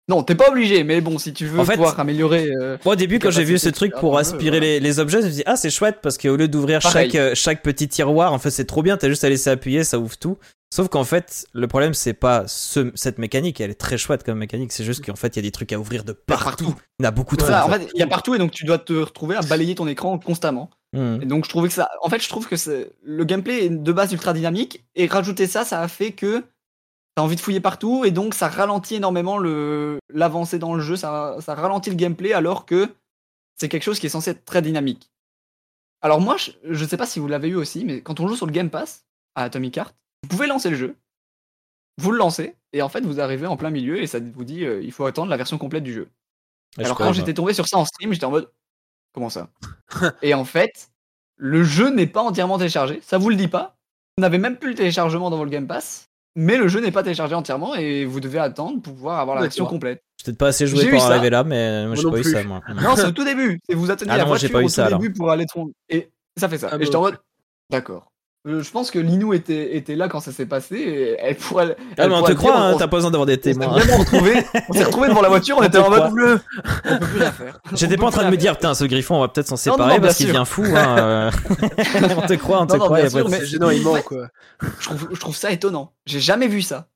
Non, t'es pas obligé, mais bon, si tu veux En fait- pouvoir améliorer. euh, Moi, au début, quand j'ai vu ce truc pour un aspirer les, les objets, je me suis dit, ah, c'est chouette parce qu'au lieu d'ouvrir chaque, euh, chaque petit tiroir, en fait, c'est trop bien, t'as juste à laisser appuyer, ça ouvre tout. Sauf qu'en fait, le problème, c'est pas ce- cette mécanique, elle est très chouette comme mécanique, c'est juste qu'en fait, il y a des trucs à ouvrir de partout. partout. Il y en a beaucoup trop. Voilà, en en fait. il y a partout et donc tu dois te retrouver à balayer ton écran constamment. Hmm. Et donc je trouvais que ça. En fait, je trouve que le gameplay est de base ultra dynamique et rajouter ça, ça a fait que t'as envie de fouiller partout et donc ça ralentit énormément l'avancée dans le jeu, ça, ça ralentit le gameplay alors que c'est quelque chose qui est censé être très dynamique. Alors moi, je, sais pas si vous l'avez eu aussi, mais quand on joue sur le Game Pass à Atomic Heart, vous pouvez lancer le jeu, vous le lancez et en fait vous arrivez en plein milieu et ça vous dit euh, il faut attendre la version complète du jeu. Je Alors quand j'étais tombé sur ça en stream, j'étais en mode comment ça? [laughs] Et en fait, le jeu n'est pas entièrement téléchargé, ça vous le dit pas. Vous n'avez même plus le téléchargement dans votre Game Pass, mais le jeu n'est pas téléchargé entièrement et vous devez attendre pour pouvoir avoir la version D'accord. complète. Peut-être pas assez joué pour arriver là, mais moi, j'ai pas eu ça, moi. [laughs] Non, c'est au tout début. C'est vous attendez Ah la non, moi, j'ai voiture pas eu au ça, tout alors. début pour aller trop. Et ça fait ça. Ah et j'étais en mode d'accord. Euh, je pense que Linou était, était là quand ça s'est passé et elle pourrait. Ah, mais on te dire, croit, hein, on- t'as pas besoin d'avoir des on s'est témoins. vraiment retrouvés. On s'est retrouvés devant la voiture, on [laughs] On était en mode bleu. On peut plus rien faire. [laughs] J'étais On pas en train de me dire, putain, ce griffon, on va peut-être s'en non, séparer non, parce qu'il sûr. vient fou. Hein. euh. [laughs] on te croit, on te Non, croit. bien sûr, mais- C'est gênant, il ment, quoi. je trouve, je trouve ça étonnant. J'ai jamais vu ça.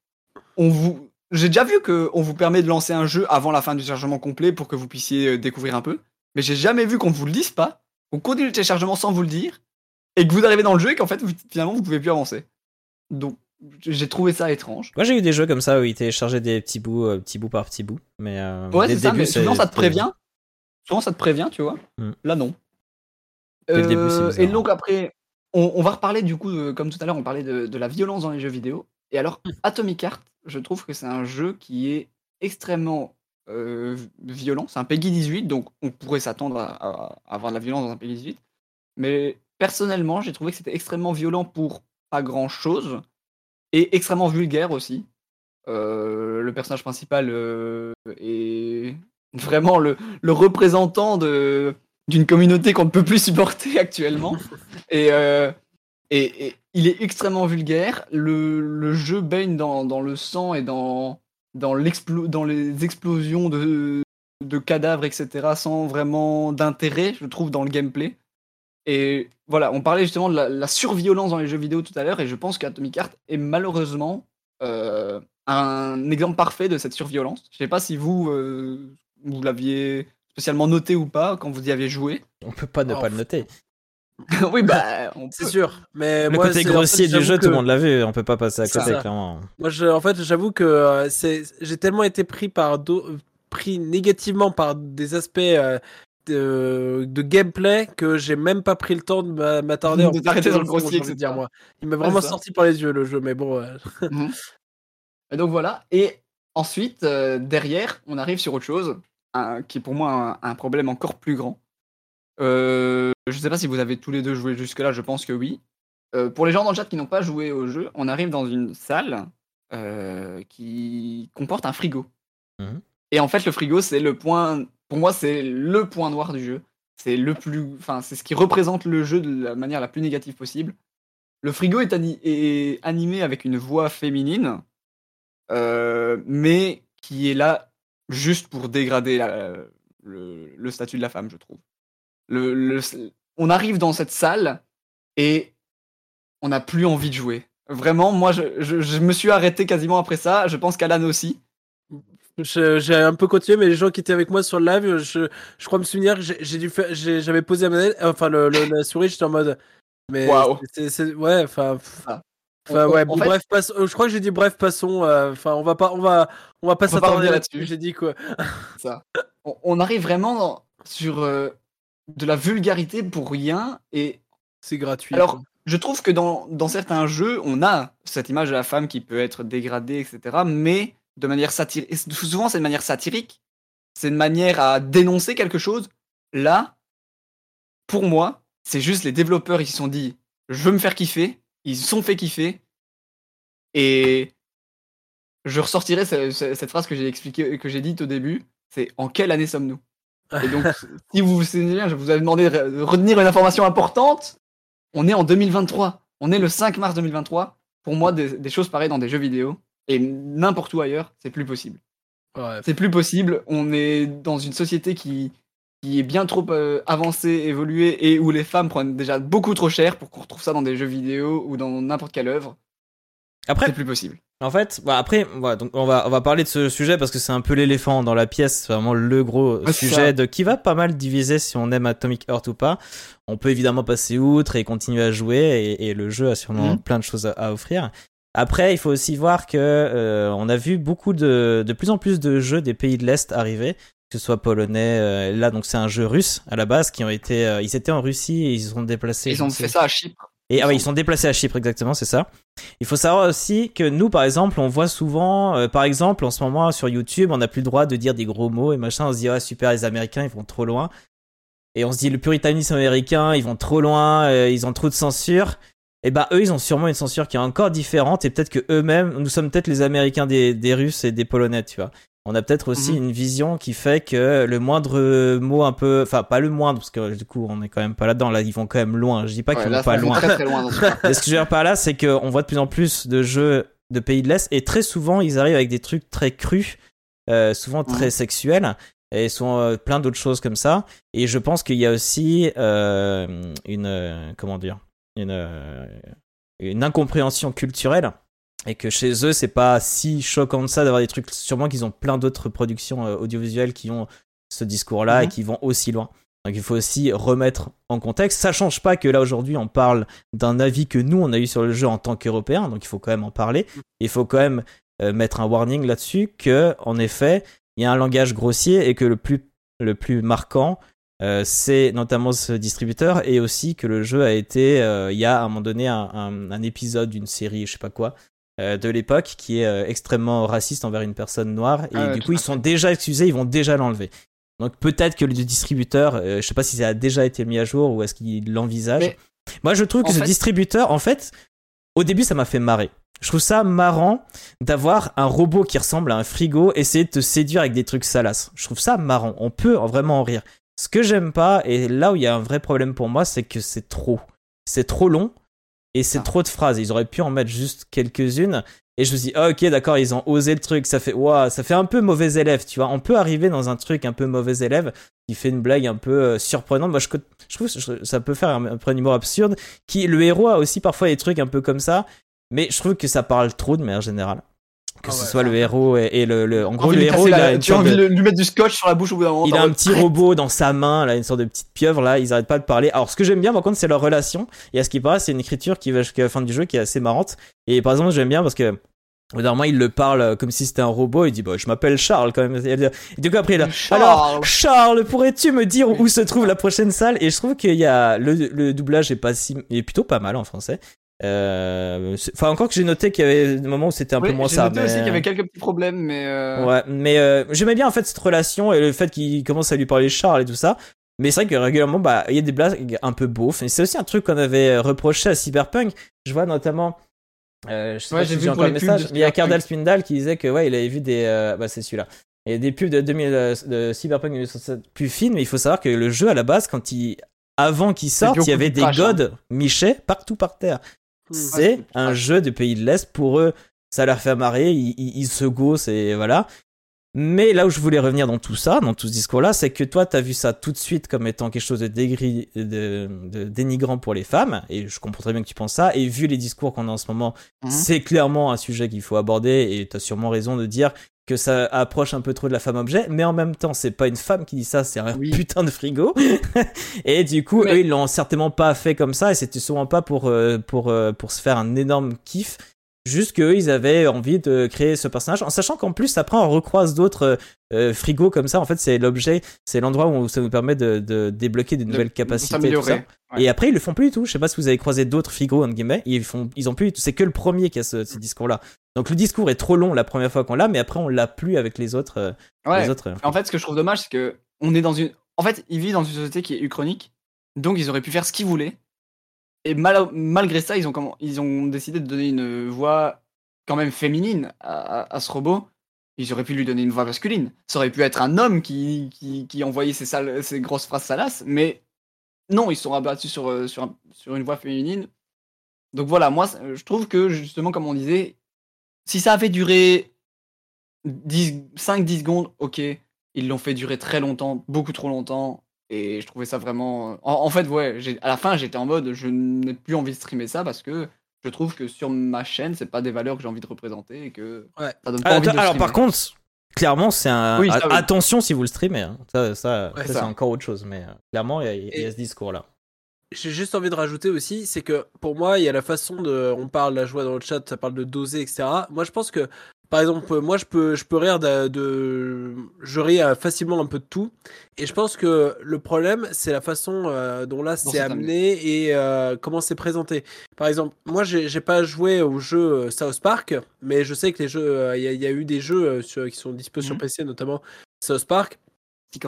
On vous, j'ai déjà vu que on vous permet de lancer un jeu avant la fin du téléchargement complet pour que vous puissiez euh, découvrir un peu. Mais j'ai jamais vu qu'on vous le dise pas, qu'on continue le téléchargement sans vous le dire, et que vous arrivez dans le jeu et qu'en fait vous- finalement vous pouvez plus avancer. Donc j'ai trouvé ça étrange. Moi, j'ai eu des jeux comme ça où ils téléchargeaient des petits bouts, euh, petit bout par petit bout. Mais euh, Ouais, c'est ça. Mais souvent ça te prévient. Souvent ça te prévient, tu vois. Hmm. Là non. Début, Euh, et donc après, on, on va reparler du coup, de- comme tout à l'heure, on parlait de, de la violence dans les jeux vidéo. Et alors, Hmm. Atomic Heart, je trouve que c'est un jeu qui est extrêmement euh, violent. C'est un Peggy 18, donc on pourrait s'attendre à, à- à avoir de la violence dans un Peggy 18. Mais personnellement, j'ai trouvé que c'était extrêmement violent pour pas grand chose et extrêmement vulgaire aussi. Euh, le personnage principal euh, est vraiment le, le représentant de, d'une communauté qu'on ne peut plus supporter actuellement. [laughs] Et, euh, et, et il est extrêmement vulgaire. Le, le jeu baigne dans, dans le sang et dans, dans, dans les explosions de, de cadavres, etc., sans vraiment d'intérêt, je trouve, dans le gameplay. Et voilà, on parlait justement de la, la surviolence dans les jeux vidéo tout à l'heure, et je pense qu'Atomic Heart est malheureusement euh, un exemple parfait de cette surviolence. Je sais pas si vous, euh, vous l'aviez spécialement noté ou pas quand vous y aviez joué. On peut pas ne Oh, pas le noter. [laughs] oui, bah, on C'est sûr. Mais Le moi, côté c'est- en grossier fait, du jeu, tout le monde l'a vu. On peut pas passer à côté, clairement. Moi, je, en fait, j'avoue que euh, c'est, j'ai tellement été pris par pris négativement par des aspects euh, de, de gameplay que j'ai même pas pris le temps de m'a- m'attarder. [laughs] De en fait, t'arrêter dans le grossier, de dire, etc. moi. Il m'a vraiment sorti par les yeux le jeu, mais bon. euh, [laughs] Et donc voilà. Et ensuite, euh, derrière, on arrive sur autre chose, qui est pour moi un, un problème encore plus grand. Euh, je sais pas si vous avez tous les deux joué jusque-là, je pense que oui. Euh, pour les gens dans le chat qui n'ont pas joué au jeu, on arrive dans une salle euh, qui comporte un frigo. Mhm. Et en fait, le frigo, c'est le point. Pour moi, c'est le point noir du jeu. C'est le plus. Enfin, c'est ce qui représente le jeu de la manière la plus négative possible. Le frigo est, ani- est animé avec une voix féminine, euh, mais qui est là juste pour dégrader le, statut de la femme, je trouve. Le, le- on arrive dans cette salle et on n'a plus envie de jouer. Vraiment, moi, je- je me suis arrêté quasiment après ça. Je pense qu'Alan aussi. J'ai un peu continué, mais les gens qui étaient avec moi sur le live, je, je crois me souvenir que j'ai, dû faire, j'avais posé la manette, enfin le, le- la souris, j'étais en mode. Mais c'est- ouais, enfin. Ah. Enfin, ouais, en bon, fait- bref, passe- je crois que j'ai dit bref, passons. euh, Enfin, on va pas, on va, on va pas s'attarder là-dessus. J'ai dit quoi. ça. On, on arrive vraiment sur euh, de la vulgarité pour rien. Et C'est gratuit. Alors, quoi. je trouve que dans, dans certains jeux, on a cette image de la femme qui peut être dégradée, etc. Mais de manière satirique. Souvent, c'est de manière satirique. C'est une manière à dénoncer quelque chose. Là, pour moi, c'est juste les développeurs, ils se sont dit, je veux me faire kiffer. Ils se sont fait kiffer. Et je ressortirai ce- ce- cette phrase que j'ai expliqué, que j'ai dite au début. C'est en quelle année sommes-nous? Et donc, [laughs] si vous vous souvenez bien, je vous avais demandé de retenir une information importante. On est en 2023. On est le 5 mars 2023. Pour moi, des, des choses pareilles dans des jeux vidéo et n'importe où ailleurs, c'est plus possible. Ouais. C'est plus possible. On est dans une société qui, qui est bien trop euh, avancée, évoluée et où les femmes prennent déjà beaucoup trop cher pour qu'on retrouve ça dans des jeux vidéo ou dans n'importe quelle œuvre. Après, C'est plus possible. En fait, bah après, voilà, donc on va on va parler de ce sujet parce que c'est un peu l'éléphant dans la pièce, c'est vraiment le gros sujet ça. de qui va pas mal diviser si on aime Atomic Heart ou pas. On peut évidemment passer outre et continuer à jouer et, et le jeu a sûrement Mhm. plein de choses à, à offrir. Après, il faut aussi voir que euh, on a vu beaucoup de de plus en plus de jeux des pays de l'est arriver, que ce soit polonais. euh, là, donc c'est un jeu russe à la base qui ont été, euh, ils étaient en Russie et ils se sont déplacés. Ils ont fait ça à Chypre. et ah ouais, Ils ils sont déplacés à Chypre, exactement, c'est ça. Il faut savoir aussi que nous, par exemple, on voit souvent, euh, par exemple, en ce moment sur YouTube, on n'a plus le droit de dire des gros mots et machin. On se dit, ah super, les Américains, ils vont trop loin. Et on se dit, le puritanisme américain, ils vont trop loin, euh, ils ont trop de censure. Et bah eux, ils ont sûrement une censure qui est encore différente et peut-être que eux-mêmes, nous sommes peut-être les Américains des, des Russes et des Polonais, tu vois. On a peut-être aussi Mhm. une vision qui fait que le moindre mot un peu, enfin pas le moindre parce que du coup on est quand même pas là-dedans. Là, ils vont quand même loin. Je dis pas Ouais, qu'ils vont pas loin. très très loin [laughs] dans ce que je veux dire par là, c'est qu'on voit de plus en plus de jeux de pays de l'Est et très souvent ils arrivent avec des trucs très crus, euh, souvent très Mhm. sexuels et souvent euh, plein d'autres choses comme ça. Et je pense qu'il y a aussi euh, une euh, comment dire une euh, une incompréhension culturelle et que chez eux c'est pas si choquant de ça d'avoir des trucs sûrement qu'ils ont plein d'autres productions euh, audiovisuelles qui ont ce discours là et Mhm. qui vont aussi loin. Donc il faut aussi remettre en contexte. Ça change pas que là aujourd'hui on parle d'un avis que nous on a eu sur le jeu en tant qu'européens donc il faut quand même en parler. Il faut quand même euh, mettre un warning là-dessus que en effet il y a un langage grossier et que le plus le plus marquant euh, c'est notamment ce distributeur et aussi que le jeu a été euh, il y a à un moment donné un, un- un épisode d'une série je sais pas quoi euh, de l'époque qui est extrêmement raciste envers une personne noire et Ah du coup ils sont déjà excusés ils vont déjà l'enlever donc peut-être que le distributeur je sais pas si ça a déjà été mis à jour ou est-ce qu'il l'envisage Mais- moi je trouve que en ce fait- distributeur en fait au début ça m'a fait marrer je trouve ça marrant d'avoir un robot qui ressemble à un frigo essayer de te séduire avec des trucs salaces. Je trouve ça marrant. On peut vraiment en rire. Ce que j'aime pas, et là où il y a un vrai problème pour moi, c'est que c'est trop. C'est trop long et c'est Ah. trop de phrases. Ils auraient pu en mettre juste quelques-unes. Et je me dis, ah, ok, d'accord, ils ont osé le truc. Ça fait, ouah, ça fait un peu mauvais élève, tu vois. On peut arriver dans un truc un peu mauvais élève qui fait une blague un peu euh, surprenante. Moi, je, je trouve que ça peut faire un, un peu un humour absurde. Qui, le héros a aussi parfois des trucs un peu comme ça. Mais je trouve que ça parle trop de manière générale. Que Ah ce ouais, soit le héros et, et le, le- En gros, le héros, il la- a tu as sorte envie de- de lui mettre du scotch sur la bouche au bout d'un moment. il a un petit robot dans sa main, là, une sorte de petite pieuvre, là, ils arrêtent pas de parler. Alors, ce que j'aime bien, par contre, c'est leur relation. Et à ce qui paraît, c'est une écriture qui va jusqu'à la fin du jeu qui est assez marrante. Et par exemple, j'aime bien parce que. Moment, il le parle euh, comme si c'était un robot. Il dit, bah, je m'appelle Charles quand même. Et du coup, après, il a, Charles. alors, Charles, pourrais-tu me dire où se trouve la prochaine salle? Et je trouve qu'il y a, le, le doublage est pas si, est plutôt pas mal en français. Euh, enfin, encore que j'ai noté qu'il y avait des moments où c'était un Oui, peu moins j'ai ça. noté aussi mais- qu'il y avait quelques petits problèmes, mais. euh, Ouais, mais euh, j'aimais bien en fait cette relation et le fait qu'il commence à lui parler Charles et tout ça. Mais c'est vrai que régulièrement, bah, il y a des blagues un peu beaufs. Et c'est aussi un truc qu'on avait reproché à Cyberpunk. Je vois notamment. Euh, je sais Ouais, pas j'ai si vu j'ai encore le message, mais il y a. Cardal Spindal qui disait que ouais, il avait vu des. euh, bah, c'est celui-là. Il y a des pubs de 2000 euh, de Cyberpunk 2077 plus fines, mais il faut savoir que le jeu à la base, quand il. Avant qu'il sorte, il y avait de des hein. godes michés partout par terre. C'est un jeu de pays de l'Est. Pour eux, ça leur fait marrer. Ils, se gossent et voilà. Mais là où je voulais revenir dans tout ça, dans tout ce discours-là, c'est que toi, t'as vu ça tout de suite comme étant quelque chose de, dégri- de, de dénigrant pour les femmes. Et je comprends très bien que tu penses ça. Et vu les discours qu'on a en ce moment, Mhm. c'est clairement un sujet qu'il faut aborder. Et t'as sûrement raison de dire que ça approche un peu trop de la femme objet. Mais en même temps, c'est pas une femme qui dit ça, c'est un Oui. [laughs] putain de frigo. [laughs] et du coup, Mais- eux, ils l'ont certainement pas fait comme ça. Et c'était souvent pas pour, euh, pour, euh, pour se faire un énorme kiff. Juste qu'eux, ils avaient envie de créer ce personnage, en sachant qu'en plus, après, on recroise d'autres euh, frigos comme ça. En fait, c'est l'objet, c'est l'endroit où ça nous permet de, de débloquer des nouvelles De- capacités. tout ça. Ouais. Et après, ils le font plus du tout. Je sais pas si vous avez croisé d'autres frigos en guillemets. Ils font, ils ont plus. du tout. C'est que le premier qui a ce, ce discours-là. Donc le discours est trop long la première fois qu'on l'a, mais après on l'a plus avec les autres. euh, Ouais. les autres euh, En fait, ce que je trouve dommage, c'est que on est dans une. En fait, ils vivent dans une société qui est uchronique, donc ils auraient pu faire ce qu'ils voulaient. Et mal- malgré ça, ils ont, comment... ils ont décidé de donner une voix quand même féminine à, à- à ce robot. Ils auraient pu lui donner une voix masculine. Ça aurait pu être un homme qui, qui, qui envoyait ses, sales- ses grosses phrases salaces, mais non, ils se sont rabattus sur, euh, sur, un- sur une voix féminine. Donc voilà, moi, je trouve que justement, comme on disait, si ça avait duré 5-10 secondes, ok. Ils l'ont fait durer très longtemps, beaucoup trop longtemps. Et je trouvais ça vraiment. En, en fait, ouais, à la fin, j'étais en mode, je n'ai plus envie de streamer ça parce que je trouve que sur ma chaîne, c'est pas des valeurs que j'ai envie de représenter et que Ouais. ça donne pas Ah, envie de alors par contre, clairement, c'est un. Oui, ça, a- oui. Attention si vous le streamez. hein. Ça, ça, Ouais, ça, c'est encore autre chose. Mais euh, clairement, il y a, y ce discours-là. J'ai juste envie de rajouter aussi, c'est que pour moi, il y a la façon de. On parle, la joie dans le chat, ça parle de doser, etc. Moi, je pense que, par exemple, moi, je peux, je peux rire de. de- je ris facilement un peu de tout. Et je pense que le problème, c'est la façon euh, dont là, c'est amené et euh, comment c'est présenté. Par exemple, moi, j'ai pas joué au jeu euh, South Park, mais je sais que les jeux. euh, Il y, a- il y a eu des jeux sur- qui sont dispo sur Mhm. PC, notamment South Park.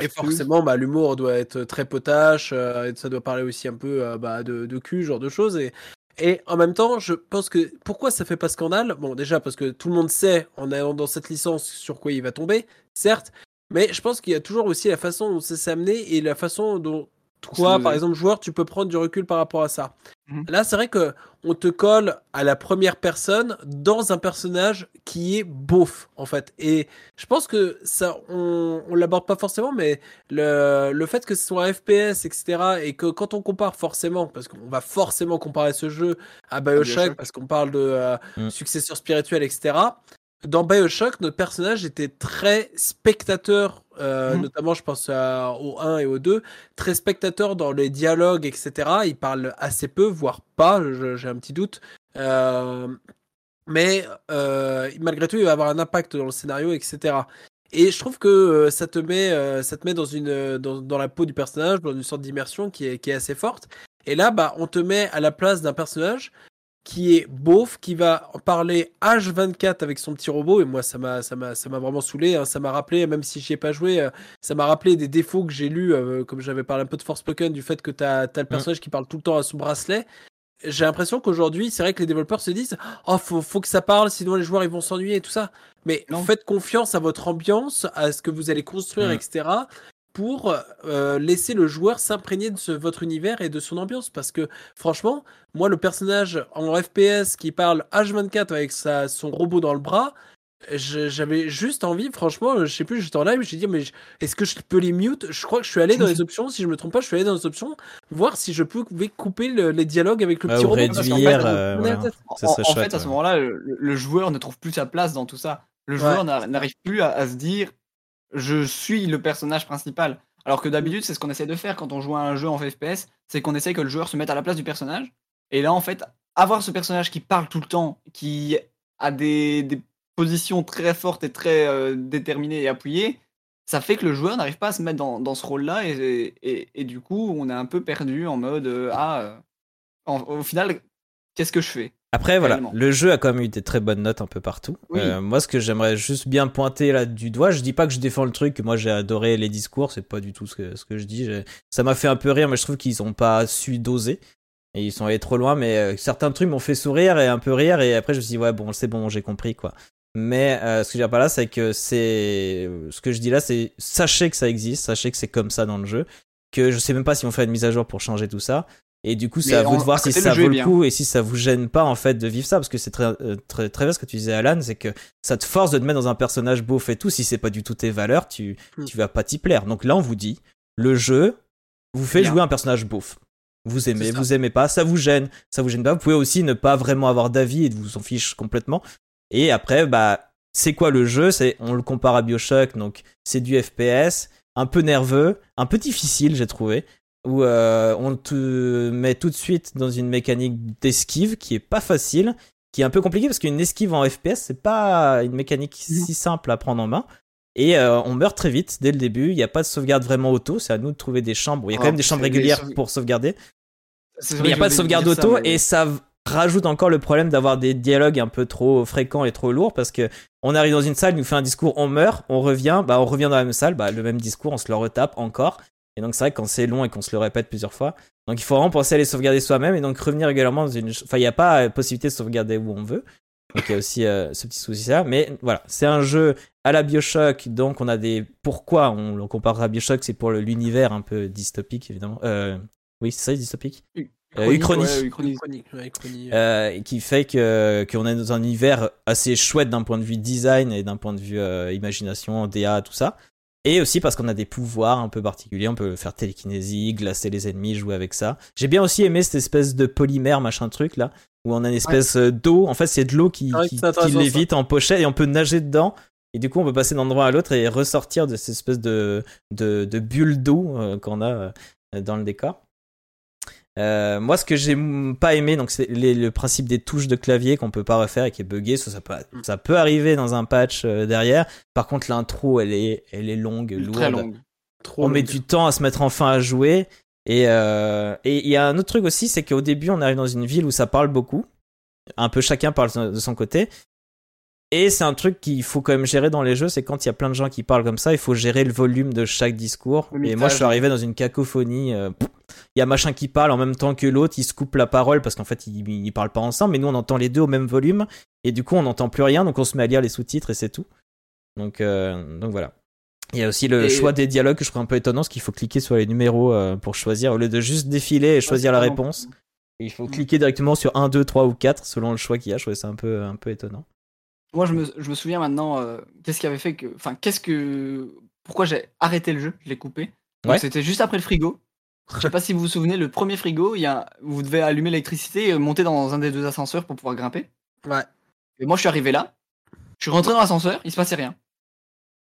Et forcément, bah, l'humour doit être très potache, euh, et ça doit parler aussi un peu euh, bah, de, de cul, genre de choses. Et, et en même temps, je pense que pourquoi ça fait pas scandale? Bon, déjà parce que tout le monde sait, en allant dans cette licence, sur quoi il va tomber, certes. Mais je pense qu'il y a toujours aussi la façon dont ça s'est amené et la façon dont toi, par exemple, joueur, tu peux prendre du recul par rapport à ça. Mhm. Là, c'est vrai que on te colle à la première personne dans un personnage qui est beauf, en fait. Et je pense que ça, on, on l'aborde pas forcément, mais le, le fait que ce soit un FPS, etc., et que quand on compare forcément, parce qu'on va forcément comparer ce jeu à Bioshock, Bioshock. parce qu'on parle de euh, Mm. successeur spirituel, etc., dans Bioshock, notre personnage était très spectateur, euh, Mhm. notamment je pense à- au 1 et au 2, très spectateur dans les dialogues, etc. Il parle assez peu, voire pas, j'ai un petit doute. Euh, mais euh, malgré tout, il va avoir un impact dans le scénario, etc. Et je trouve que ça te met, ça te met dans, une, dans, dans la peau du personnage, dans une sorte d'immersion qui est, qui est assez forte. Et là, bah, on te met à la place d'un personnage qui est beauf, qui va parler H24 avec son petit robot. Et moi, ça m'a, ça m'a, ça m'a vraiment saoulé. hein. Ça m'a rappelé, même si j'y ai pas joué, euh, ça m'a rappelé des défauts que j'ai lus, euh, comme j'avais parlé un peu de Forspoken, du fait que tu as, le personnage qui parle tout le temps à son bracelet. J'ai l'impression qu'aujourd'hui, c'est vrai que les développeurs se disent Oh, faut, faut que ça parle, sinon les joueurs ils vont s'ennuyer et tout ça. Mais Non. faites confiance à votre ambiance, à ce que vous allez construire, Mm. etc. pour euh, laisser le joueur s'imprégner de ce- votre univers et de son ambiance. Parce que franchement, moi, le personnage en FPS qui parle H24 avec sa, son robot dans le bras, j'avais juste envie, franchement, je sais plus, j'étais en live, j'ai dit, mais je- est-ce que je peux les mute? Je crois que je suis allé dans les options, si je me trompe pas, je suis allé dans les options, voir si je pouvais couper le- les dialogues avec le Ouais, petit robot. réduire, fait, euh, voilà. En, Ça serait en chouette, fait, à ce moment-là, le, le joueur ne trouve plus sa place dans tout ça. Le joueur n'a- n'arrive plus à, à se dire je suis le personnage principal. Alors que d'habitude, c'est ce qu'on essaie de faire quand on joue à un jeu en FPS, c'est qu'on essaie que le joueur se mette à la place du personnage. Et là, en fait, avoir ce personnage qui parle tout le temps, qui a des, positions très fortes et très euh, déterminées et appuyées, ça fait que le joueur n'arrive pas à se mettre dans, ce rôle-là. Et, du coup, on est un peu perdu en mode euh, ah, euh, au final, qu'est-ce que je fais? Après, voilà, le jeu a quand même eu des très bonnes notes un peu partout. Oui. Euh, moi, ce que j'aimerais juste bien pointer là du doigt, je dis pas que je défends le truc, moi j'ai adoré les discours, c'est pas du tout ce que, ce que je dis. Ça m'a fait un peu rire, mais je trouve qu'ils ont pas su doser. Et ils sont allés trop loin, mais euh, certains trucs m'ont fait sourire et un peu rire, et après je me suis dit, ouais, bon, c'est bon, j'ai compris quoi. Mais euh, ce que je dire par là, c'est que c'est. Ce que je dis là, c'est sachez que ça existe, sachez que c'est comme ça dans le jeu, que je sais même pas si on fait une mise à jour pour changer tout ça. Et du coup, c'est à vous de voir si ça vaut le bien. coup et si ça vous gêne pas en fait de vivre ça, parce que c'est très, euh, très, très bien ce que tu disais, Alan, c'est que ça te force de te mettre dans un personnage beauf et tout. Si c'est pas du tout tes valeurs, tu, Hmm. tu vas pas t'y plaire. Donc là, on vous dit, le jeu vous fait Bien. jouer un personnage beauf. Vous aimez, vous aimez pas, ça vous gêne, ça vous gêne pas. Vous pouvez aussi ne pas vraiment avoir d'avis et vous en fiche complètement. Et après, bah, c'est quoi le jeu? C'est, on le compare à Bioshock, donc c'est du FPS, un peu nerveux, un peu difficile, j'ai trouvé, où euh, on te met tout de suite dans une mécanique d'esquive qui est pas facile, qui est un peu compliqué parce qu'une esquive en FPS, c'est pas une mécanique si simple à prendre en main. Et euh, on meurt très vite dès le début. Il n'y a pas de sauvegarde vraiment auto. C'est à nous de trouver des chambres. Il y a quand Oh, même des chambres régulières sauve- pour sauvegarder. Mais il n'y a pas de sauvegarde ça, auto mais- et ça rajoute encore le problème d'avoir des dialogues un peu trop fréquents et trop lourds parce que on arrive dans une salle, il nous fait un discours, on meurt, on revient, bah on revient dans la même salle, bah le même discours, on se le retape encore. Et donc c'est vrai que quand c'est long et qu'on se le répète plusieurs fois, donc il faut vraiment penser à les sauvegarder soi-même et donc revenir régulièrement dans une, enfin il n'y a pas euh, possibilité de sauvegarder où on veut. Donc il y a aussi euh, ce petit souci là, mais voilà, c'est un jeu à la BioShock, donc on a des pourquoi on le comparera à BioShock, c'est pour l'univers un peu dystopique évidemment. Euh, oui, c'est ça, dystopique? Euh, Uchronie. ouais, Uchronie. Chronique. Euh, qui fait que qu'on est dans un univers assez chouette d'un point de vue design et d'un point de vue euh, imagination, DA, tout ça. Et aussi parce qu'on a des pouvoirs un peu particuliers, on peut faire télékinésie, glacer les ennemis, jouer avec ça. J'ai bien aussi aimé cette espèce de polymère machin truc là, où on a une espèce euh, d'eau. En fait, c'est de l'eau qui, intéressant, qui l'évite en pochette et on peut nager dedans. Et du coup, on peut passer d'un endroit à l'autre et ressortir de cette espèce de, de, de bulle d'eau euh, qu'on a euh, dans le décor. Euh, moi, ce que j'ai pas aimé, donc c'est le principe des touches de clavier qu'on peut pas refaire et qui est buggé. Ça, ça, peut, ça peut arriver dans un patch euh, derrière. Par contre, l'intro, elle est, elle est longue, lourde. Très longue. Trop On met du temps à se mettre enfin à jouer. Et euh, et il y a un autre truc aussi, c'est qu'au début, on arrive dans une ville où ça parle beaucoup. Un peu chacun parle de son côté. Et c'est un truc qu'il faut quand même gérer dans les jeux, c'est quand il y a plein de gens qui parlent comme ça, il faut gérer le volume de chaque discours. Et moi, je suis arrivé dans une cacophonie. euh, Il y a machin qui parle en même temps que l'autre, il se coupe la parole parce qu'en fait, ils, ils parlent pas ensemble, mais nous, on entend les deux au même volume. Et du coup, on n'entend plus rien, donc on se met à lire les sous-titres et c'est tout. Donc, euh, donc voilà. Il y a aussi le Et- choix des dialogues que je trouve un peu étonnant, parce qu'il faut cliquer sur les numéros euh, pour choisir, au lieu de juste défiler et choisir la réponse. Il faut cliquer directement sur 1, 2, 3 ou 4 selon le choix qu'il y a. Je trouvais ça un peu, un peu étonnant. Moi, je me, je me souviens maintenant, euh, qu'est-ce qui avait fait que. Enfin, qu'est-ce que. Pourquoi j'ai arrêté le jeu Je l'ai coupé. Ouais. C'était juste après le frigo. Je sais pas si vous vous souvenez, le premier frigo, il y a, vous devez allumer l'électricité et monter dans un des deux ascenseurs pour pouvoir grimper. Ouais. Et moi, je suis arrivé là. Je suis rentré dans l'ascenseur, il se passait rien.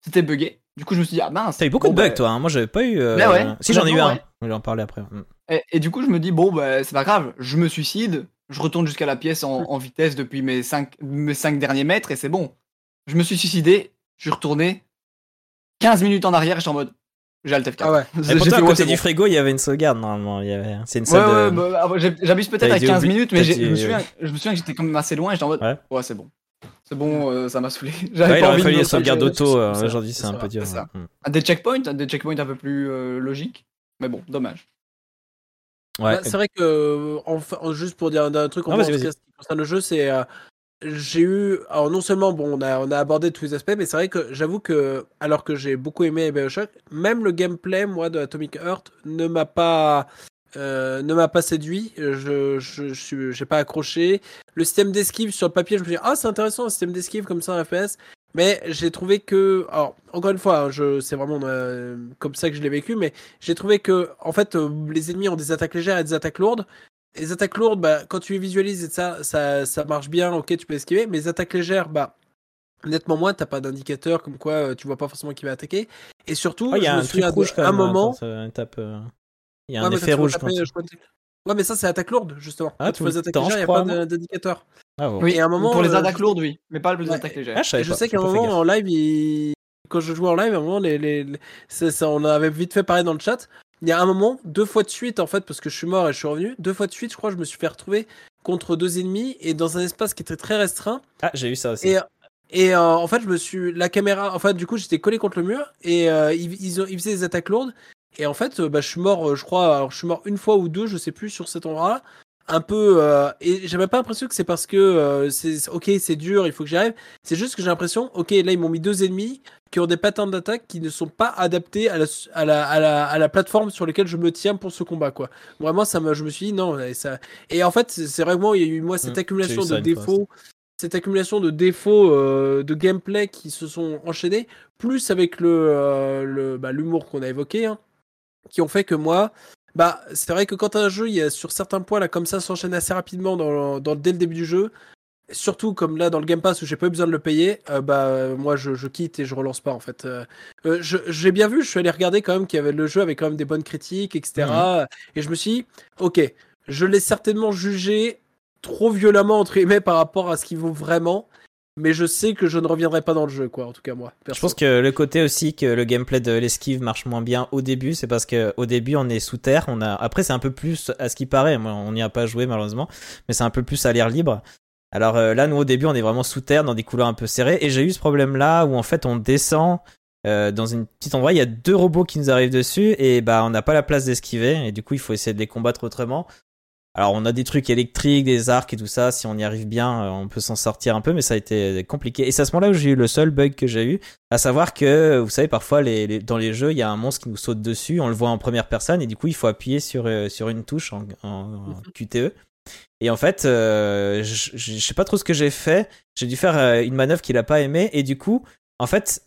C'était buggé. Du coup, je me suis dit, ah mince. T'as eu beaucoup bon, de bugs, bah, toi. hein. Moi, j'avais pas eu. euh, Mais ouais, si, j'en ai eu un. ouais. Je vais en parler après. Mm. Et, et du coup, je me dis, bon, bah, c'est pas grave, je me suicide, je retourne jusqu'à la pièce en, en vitesse depuis mes 5 mes cinq derniers mètres et c'est bon. Je me suis suicidé, je suis retourné 15 minutes en arrière et je suis en mode, j'ai Alt F4. Ah ouais. Et J'ai pourtant, fait, à côté du bon. frigo, il y avait une sauvegarde normalement. Il y avait... C'est une Ouais, salle ouais, de. bah, ah, j'abuse peut-être à dû 15 oublier- minutes, mais dû- je me souviens, je me souviens que j'étais quand même assez loin et j'étais en mode, Ouais. ouais, c'est bon. C'est bon, euh, ça m'a saoulé. [laughs] J'avais Ouais, il pas aurait envie de fallu les sauvegardes auto. euh, Aujourd'hui, c'est un peu dur. c'est ça. À Des checkpoints, des checkpoints un peu plus euh, logiques. Mais bon, dommage. Ouais. Bah, c'est vrai que, euh, enfin, juste pour dire un, truc en Ah, ce qui concerne le jeu, c'est. euh, j'ai eu. Alors, non seulement, bon, on a, on a abordé tous les aspects, mais c'est vrai que j'avoue que, alors que j'ai beaucoup aimé Bioshock, même le gameplay, moi, de Atomic Heart, ne m'a pas. euh, ne m'a pas séduit, je je, je suis- j'ai pas accroché. Le système d'esquive sur le papier, je me suis dit, ah, c'est intéressant un système d'esquive comme ça en FPS. Mais j'ai trouvé que, alors encore une fois, hein, je, c'est vraiment euh, comme ça que je l'ai vécu, mais j'ai trouvé que, en fait, euh, les ennemis ont des attaques légères et des attaques lourdes. Les attaques lourdes, bah, quand tu les visualises et ça, ça, ça marche bien, ok, tu peux esquiver. Mais les attaques légères, bah, nettement moins, t'as pas d'indicateur comme quoi euh, tu vois pas forcément qui va attaquer. Et surtout, il y je a me un truc souviens rouge quand d'un même. hein, moment. tape, euh, Il y a un effet rouge taper, quand je Ouais, mais ça, c'est attaque lourde, justement. Ah, quand tu fais les le attaques légères, je il n'y a pas d'indicateur. Ah, bon. Oui, Et à un moment, pour les euh, attaques lourdes, oui, mais pas les Ouais. attaques légères. Ah, je sais qu'à un moment en live, il- quand je jouais en live, à un moment, les, les, les- c'est ça, on avait vite fait parler dans le chat. Il y a un moment, deux fois de suite, en fait, parce que je suis mort et je suis revenu, deux fois de suite, je crois, je me suis fait retrouver contre deux ennemis et dans un espace qui était très restreint. Ah, j'ai eu ça aussi. Et, et euh, en fait, je me suis. La caméra. En fait, du coup, j'étais collé contre le mur et euh, ils, ils, ont- ils faisaient des attaques lourdes. Et en fait, bah, je suis mort, je crois, alors, je suis mort une fois ou deux, je sais plus, sur cet endroit-là. Un peu. euh, et j'avais pas l'impression que c'est parce que. euh, c'est ok, c'est dur, il faut que j'y arrive. C'est juste que j'ai l'impression, ok, là, ils m'ont mis deux ennemis qui ont des patterns d'attaque qui ne sont pas adaptés à la, à, la, à, la, à la plateforme sur laquelle je me tiens pour ce combat, quoi. Vraiment, ça me, je me suis dit, non, et ça. Et en fait, c'est vraiment, il y a eu, moi, cette Mm, accumulation de défauts cette accumulation de défauts euh, de gameplay qui se sont enchaînés, plus avec le euh, le- bah, l'humour qu'on a évoqué, hein, qui ont fait que moi, bah c'est vrai que quand un jeu, il y a sur certains points là comme ça s'enchaîne assez rapidement dans, dans dès le début du jeu, surtout comme là dans le Game Pass où j'ai pas eu besoin de le payer, euh, bah moi je, je quitte et je relance pas en fait. Euh, euh, j'ai bien vu, je suis allé regarder quand même qu'il y avait le jeu avec quand même des bonnes critiques, etc. Et je me suis dit, ok, je l'ai certainement jugé trop violemment entre guillemets par rapport à ce qu'il vaut vraiment. Mais je sais que je ne reviendrai pas dans le jeu, quoi. En tout cas, moi. Je pense que le côté aussi que le gameplay de l'esquive marche moins bien au début, c'est parce que au début on est sous terre. On a après c'est un peu plus à ce qui paraît. Moi, on n'y a pas joué malheureusement, mais c'est un peu plus à l'air libre. Alors euh, là, nous au début, on est vraiment sous terre dans des couloirs un peu serrés. Et j'ai eu ce problème là où en fait on descend euh, dans une petite endroit. Il y a deux robots qui nous arrivent dessus et bah on n'a pas la place d'esquiver. Et du coup, il faut essayer de les combattre autrement. Alors on a des trucs électriques, des arcs et tout ça. Si on y arrive bien, euh, on peut s'en sortir un peu, mais ça a été compliqué. Et c'est à ce moment-là où j'ai eu le seul bug que j'ai eu, à savoir que vous savez parfois les, les- dans les jeux, il y a un monstre qui nous saute dessus, on le voit en première personne et du coup il faut appuyer sur euh, sur une touche en, en- en QTE. Et en fait, euh, je, je sais pas trop ce que j'ai fait. J'ai dû faire euh, une manœuvre qu'il a pas aimé et du coup, en fait,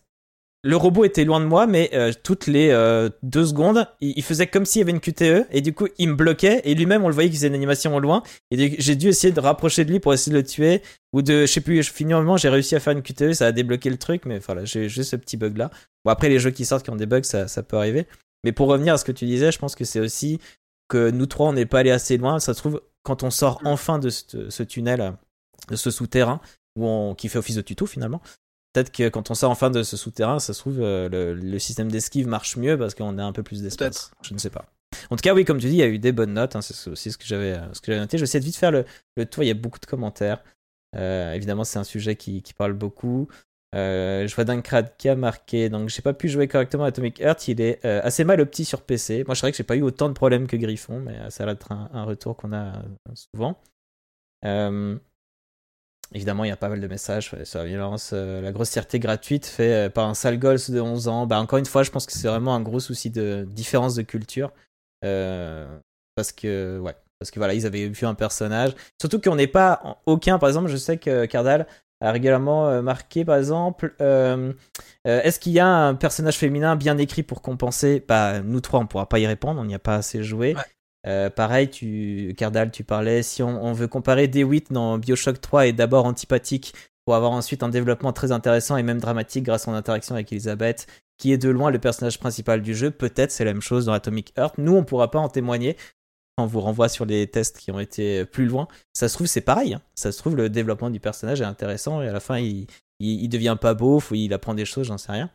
le robot était loin de moi, mais euh, toutes les euh, deux secondes, il, il faisait comme s'il y avait une QTE, et du coup, il me bloquait, et lui-même, on le voyait qu'il faisait une animation au loin, et j'ai dû essayer de rapprocher de lui pour essayer de le tuer, ou de, je sais plus, finalement, j'ai réussi à faire une QTE, ça a débloqué le truc, mais voilà, j'ai juste ce petit bug-là. Bon, après, les jeux qui sortent qui ont des bugs, ça, ça peut arriver. Mais pour revenir à ce que tu disais, je pense que c'est aussi que nous trois, on n'est pas allé assez loin. Ça se trouve, quand on sort enfin de ce, ce tunnel, de ce souterrain, où on, qui fait office de tuto finalement, peut-être que quand on sort enfin de ce souterrain, ça se trouve, euh, le, le système d'esquive marche mieux parce qu'on a un peu plus d'espace. Je ne sais pas. En tout cas, oui, comme tu dis, il y a eu des bonnes notes. hein, c'est aussi ce que j'avais euh, ce que j'avais noté. Je vais essayer de vite faire le, le tour. Il y a beaucoup de commentaires. Euh, évidemment, c'est un sujet qui, qui parle beaucoup. Euh, je vois Dunkrat qui a marqué. Donc, j'ai pas pu jouer correctement à Atomic Heart. Il est euh, assez mal opti sur PC. Moi, je dirais que j'ai pas eu autant de problèmes que Griffon, mais ça va être un, un retour qu'on a souvent. Euh, Évidemment, il y a pas mal de messages sur la violence, euh, la grossièreté gratuite fait euh, par un sale gosse de 11 ans. Bah, encore une fois, je pense que c'est vraiment un gros souci de différence de culture. Euh, parce que, ouais, parce que voilà, ils avaient vu un personnage. Surtout qu'on n'est pas aucun, par exemple, je sais que Cardal a régulièrement marqué, par exemple, est-ce qu'il y a un personnage féminin bien écrit pour compenser? Bah, nous trois, on pourra pas y répondre, on n'y a pas assez joué. Euh, pareil, tu, Cardal, tu parlais, si on, veut comparer DeWitt dans Bioshock 3 est d'abord antipathique pour avoir ensuite un développement très intéressant et même dramatique grâce à son interaction avec Elizabeth, qui est de loin le personnage principal du jeu. Peut-être c'est la même chose dans Atomic Heart. Nous, on pourra pas en témoigner. On vous renvoie sur les tests qui ont été plus loin. Ça se trouve, c'est pareil. hein. Ça se trouve, le développement du personnage est intéressant et à la fin, il, il, devient pas beau, il apprend des choses, j'en sais rien.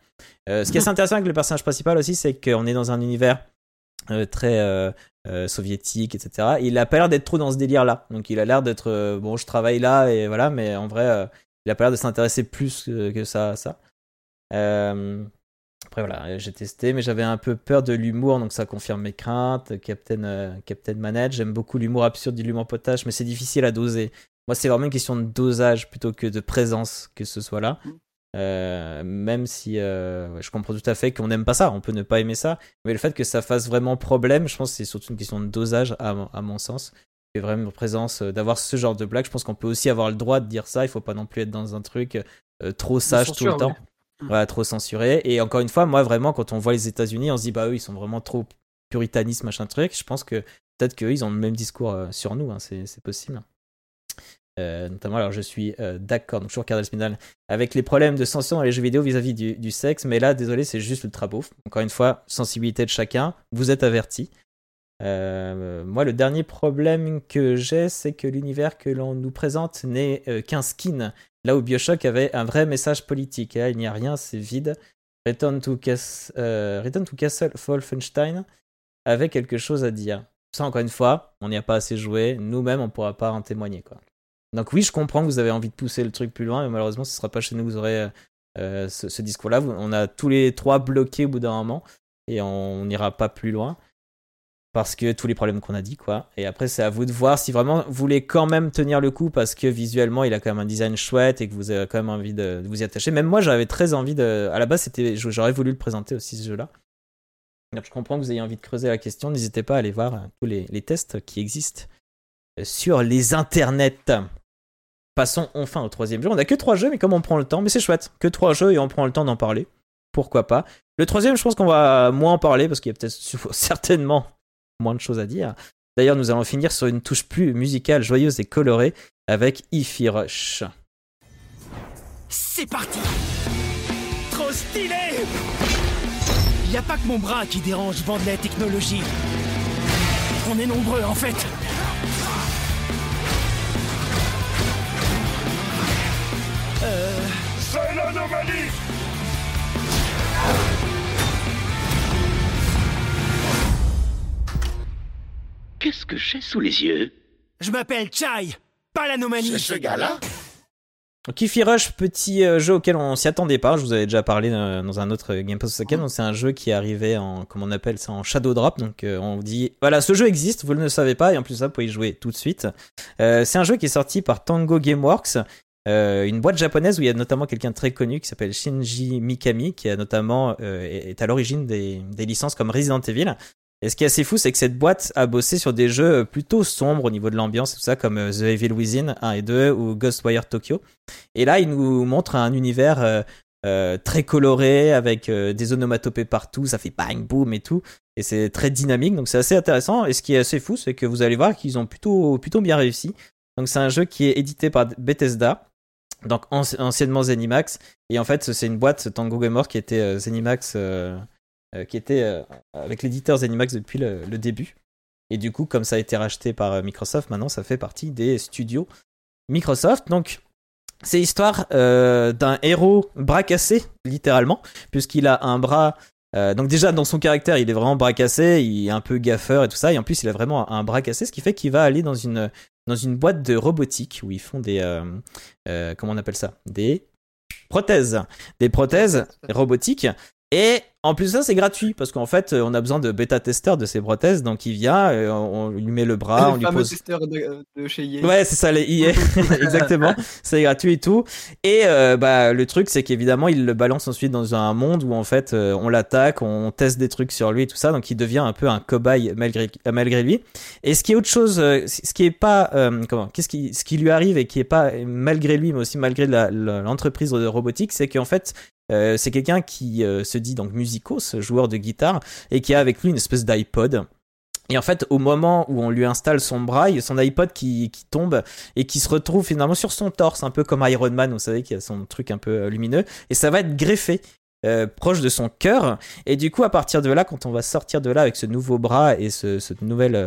Euh, ce qui est intéressant avec le personnage principal aussi, c'est qu'on est dans un univers très euh, euh, soviétique, etc. Et il a pas l'air d'être trop dans ce délire-là. Donc il a l'air d'être euh, bon, je travaille là et voilà, mais en vrai, euh, il a pas l'air de s'intéresser plus que, ça. Euh, après voilà, j'ai testé, mais j'avais un peu peur de l'humour, donc ça confirme mes craintes. Captain, euh, Captain Manette, j'aime beaucoup l'humour absurde de l'humour potage, mais c'est difficile à doser. Moi, c'est vraiment une question de dosage plutôt que de présence que ce soit là. Euh, même si euh, je comprends tout à fait qu'on n'aime pas ça, on peut ne pas aimer ça, mais le fait que ça fasse vraiment problème, je pense que c'est surtout une question de dosage à, mon- à mon sens. Et vraiment présence euh, d'avoir ce genre de blague, je pense qu'on peut aussi avoir le droit de dire ça, il faut pas non plus être dans un truc euh, trop sage tout le temps. Voilà, trop censuré. Et encore une fois, moi vraiment, quand on voit les États-Unis, on se dit bah eux ils sont vraiment trop puritanisme machin truc. Je pense que peut-être qu'eux ils ont le même discours sur nous, hein, c'est possible. Euh, notamment, alors je suis euh, d'accord, donc toujours Cardal Spinal, avec les problèmes de censure dans les jeux vidéo vis-à-vis du, sexe, mais là, désolé, c'est juste ultra beauf. Encore une fois, sensibilité de chacun, vous êtes avertis. Euh, moi, le dernier problème que j'ai, c'est que l'univers que l'on nous présente n'est euh, qu'un skin, là où Bioshock avait un vrai message politique. Il n'y a rien, c'est vide. Return to, Return to Castle Wolfenstein avait quelque chose à dire. Ça, encore une fois, on n'y a pas assez joué. Nous-mêmes, on ne pourra pas en témoigner. Quoi. Donc oui, je comprends que vous avez envie de pousser le truc plus loin, mais malheureusement, ce ne sera pas chez nous que vous aurez euh, ce, discours-là. On a tous les trois bloqués au bout d'un moment, et on n'ira pas plus loin. Parce que tous les problèmes qu'on a dit, quoi. Et après, c'est à vous de voir si vraiment vous voulez quand même tenir le coup, parce que visuellement, il a quand même un design chouette et que vous avez quand même envie de, vous y attacher. Même moi, j'avais très envie de. À la base, c'était, j'aurais voulu le présenter aussi, ce jeu-là. Donc, je comprends que vous ayez envie de creuser la question. N'hésitez pas à aller voir euh, tous les, les tests qui existent euh, sur les internets. Passons enfin au troisième jeu. On a que trois jeux, mais comme on prend le temps, mais c'est chouette. Que trois jeux et on prend le temps d'en parler. Pourquoi pas? Le troisième, je pense qu'on va moins en parler parce qu'il y a peut-être [laughs] certainement moins de choses à dire. D'ailleurs, nous allons finir sur une touche plus musicale, joyeuse et colorée avec Ify Rush. C'est parti Trop stylé Y a pas que mon bras qui dérange Bandai Technologies. On est nombreux en fait. Valise Qu'est-ce que j'ai sous les yeux? Je m'appelle Chai, pas l'anomalie. C'est ce gars-là? Kiffy Rush, petit euh, jeu auquel on s'y attendait pas. Je vous avais déjà parlé euh, dans un autre Game Pass Osaka. Donc c'est un jeu qui est arrivé en, comment on appelle ça, en Shadow Drop. Donc euh, on vous dit, voilà, ce jeu existe, vous ne le savez pas, et en plus ça, vous pouvez y jouer tout de suite. Euh, c'est un jeu qui est sorti par Tango Gameworks. Euh, une boîte japonaise où il y a notamment quelqu'un de très connu qui s'appelle Shinji Mikami, qui a notamment euh, est à l'origine des, des licences comme Resident Evil. Et ce qui est assez fou, c'est que cette boîte a bossé sur des jeux plutôt sombres au niveau de l'ambiance, tout ça, comme euh, The Evil Within 1 et 2 ou Ghostwire Tokyo. Et là, il nous montre un univers euh, euh, très coloré, avec euh, des onomatopées partout, ça fait bang, boom et tout. Et c'est très dynamique, donc c'est assez intéressant. Et ce qui est assez fou, c'est que vous allez voir qu'ils ont plutôt, plutôt bien réussi. Donc c'est un jeu qui est édité par Bethesda, donc anci- anciennement Zenimax. Et en fait, c'est une boîte Tango Gamer qui était euh, Zenimax, euh, euh, qui était avec l'éditeur Zenimax depuis le, début. Et du coup, comme ça a été racheté par Microsoft, maintenant ça fait partie des studios Microsoft. Donc, c'est l'histoire d'un héros bras cassé, littéralement, puisqu'il a un bras. Euh, donc déjà dans son caractère, il est vraiment bras cassé, il est un peu gaffeur et tout ça, et en plus il a vraiment un bras cassé, ce qui fait qu'il va aller dans une dans une boîte de robotique où ils font des euh, euh, comment on appelle ça, des prothèses, des prothèses robotiques. Et en plus de ça, c'est gratuit parce qu'en fait, euh, on a besoin de bêta-testeurs de ces prothèses, donc il vient, euh, on lui met le bras, on lui pose. testeur de, de chez EA. Ouais, c'est ça, les EA. [laughs] [laughs] Exactement. C'est gratuit et tout. Et euh, bah, le truc, c'est qu'évidemment, il le balance ensuite dans un monde où en fait, on l'attaque, on teste des trucs sur lui et tout ça. Donc, il devient un peu un cobaye malgré, malgré lui. Et ce qui est autre chose, ce qui est pas, euh, comment, qu'est-ce qui, ce qui lui arrive et qui est pas malgré lui, mais aussi malgré l'entreprise de robotique, c'est qu'en fait, euh, c'est quelqu'un qui euh, se dit donc musicos, joueur de guitare, et qui a avec lui une espèce d'iPod. Et en fait, au moment où on lui installe son bras, il y a son iPod qui, qui tombe et qui se retrouve finalement sur son torse, un peu comme Iron Man, vous savez, qui a son truc un peu euh, lumineux, et ça va être greffé. proche de son cœur et du coup à partir de là quand on va sortir de là avec ce nouveau bras et ce, cette nouvelle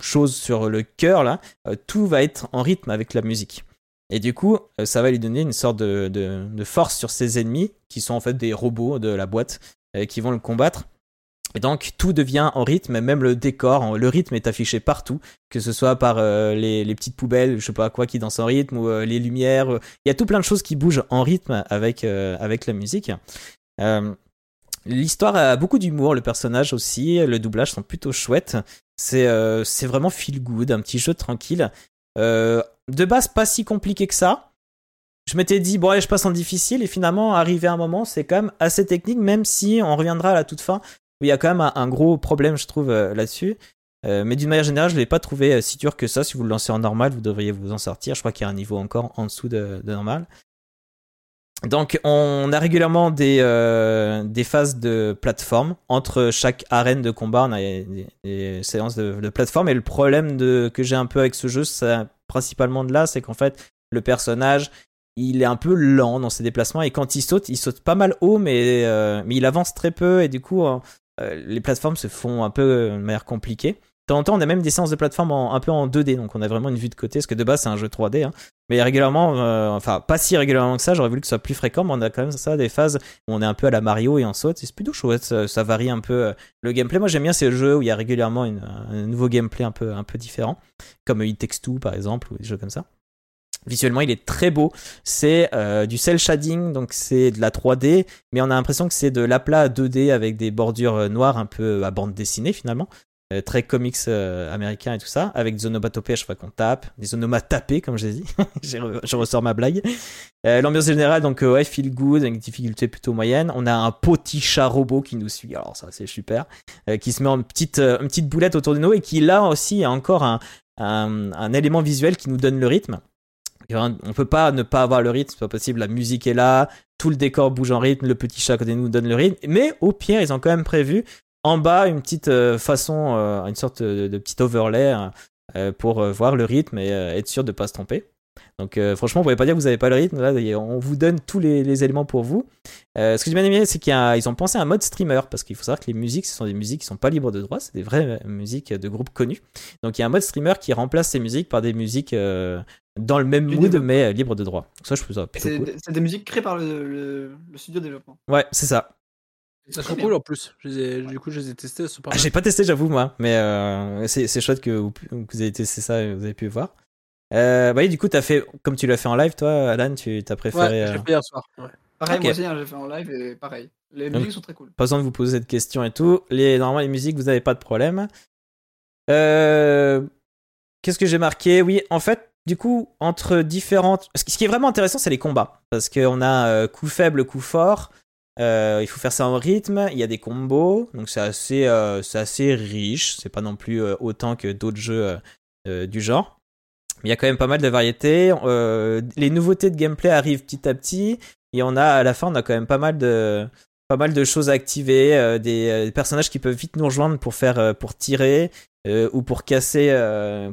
chose sur le cœur là tout va être en rythme avec la musique et du coup, euh, ça va lui donner une sorte de, de- force sur ses ennemis, qui sont en fait des robots de la boîte, euh, qui vont le combattre. Et donc, tout devient en rythme, même le décor, le rythme est affiché partout, que ce soit par euh, les, petites poubelles, je sais pas quoi, qui dansent en rythme, ou les lumières. Il y a tout plein de choses qui bougent en rythme avec, avec la musique. L'histoire a beaucoup d'humour, le personnage aussi, le doublage sont plutôt chouettes. C'est vraiment feel good, un petit jeu tranquille. Euh, de base, pas si compliqué que ça. Je m'étais dit, bon, allez, je passe en difficile, et finalement, arrivé à un moment, c'est quand même assez technique, même si on reviendra à la toute fin, où il y a quand même un, gros problème, je trouve, euh, là-dessus. Euh, mais d'une manière générale, je l'ai pas trouvé si dur que ça. Si vous le lancez en normal, vous devriez vous en sortir. Je crois qu'il y a un niveau encore en dessous de, de normal. Donc, on a régulièrement des, euh, des phases de plateforme. Entre chaque arène de combat, on a des, séances de, plateforme. Et le problème de, que j'ai un peu avec ce jeu, c'est principalement de là, c'est qu'en fait, le personnage, il est un peu lent dans ses déplacements. Et quand il saute, il saute pas mal haut, mais, euh, mais il avance très peu. Et du coup, euh, les plateformes se font un peu euh, de manière compliquée. De temps en temps, on a même des séances de plateforme en- un peu en 2D, donc on a vraiment une vue de côté, parce que de base, c'est un jeu 3D. hein. Mais régulièrement, euh, enfin, pas si régulièrement que ça, j'aurais voulu que ce soit plus fréquent, mais on a quand même ça, des phases où on est un peu à la Mario et on saute, c'est plutôt chouette, ça, ça varie un peu euh, le gameplay. Moi, j'aime bien ces jeux où il y a régulièrement un nouveau gameplay un peu, un peu différent, comme It Takes Two, par exemple, ou des jeux comme ça. Visuellement, il est très beau. C'est euh, du cel shading, donc c'est de la 3D, mais on a l'impression que c'est de l'aplat 2D avec des bordures euh, noires un peu à bande dessinée finalement. Euh, très comics euh, américains et tout ça, avec des onomatopées à chaque fois qu'on tape, des onomatapés comme j'ai dit, [laughs] J'ai re- je ressors ma blague. Euh, L'ambiance générale, donc ouais, feel good, avec une difficulté plutôt moyenne. On a un petit chat robot qui nous suit, alors ça c'est super, qui se met en petite, une petite boulette autour de nous et qui là aussi a encore un, un, élément visuel qui nous donne le rythme. Et On peut pas ne pas avoir le rythme, c'est pas possible. La musique est là, tout le décor bouge en rythme, le petit chat côté nous donne le rythme. Mais au pire, ils ont quand même prévu en bas une petite euh, façon, euh, une sorte de, de petit overlay euh, euh, pour voir le rythme et être sûr de pas se tromper. Donc euh, franchement, vous pouvez pas dire que vous avez pas le rythme. Là, on vous donne tous les, les éléments pour vous. Euh, ce que j'ai bien aimé, c'est qu'ils ont pensé à un mode streamer parce qu'il faut savoir que les musiques, ce sont des musiques qui sont pas libres de droit, c'est des vraies musiques de groupes connus. Donc il y a un mode streamer qui remplace ces musiques par des musiques euh, dans le même Du mood mais libres de droit. Donc ça, je trouve ça plutôt C'est cool. c'est des musiques créées par le, le- le studio de développement. Ouais, c'est ça. Ça Très sont cool en plus. Je les ai- du coup, je les ai testés. pas Ah, j'ai pas testé, j'avoue, moi, mais euh, c'est c'est chouette que vous, que vous ayez testé ça et vous avez pu voir. Euh, bah oui, du coup, as fait, comme tu l'as fait en live, toi, Alan, tu t'as préféré. Ouais, j'ai euh, fait hier soir. ouais. Pareil, moi aussi, hein, j'ai fait en live et pareil. Les Donc- musiques sont très cool. Pas besoin de vous poser cette question et tout. Les, normalement, les musiques, vous n'avez pas de problème. Euh, Qu'est-ce que j'ai marqué? Oui, en fait, du coup, entre différentes. Ce qui ce qui est vraiment intéressant, c'est les combats. Parce qu'on a euh, coup faible, coup fort. Euh, il faut faire ça en rythme. Il y a des combos. Donc, c'est assez, euh, assez riche. C'est pas non plus euh, autant que d'autres jeux du genre. Mais il y a quand même pas mal de variétés. Les nouveautés de gameplay arrivent petit à petit. Et on a, à la fin, on a quand même pas mal de, pas mal de choses à activer, des, des personnages qui peuvent vite nous rejoindre pour faire, pour tirer ou pour casser,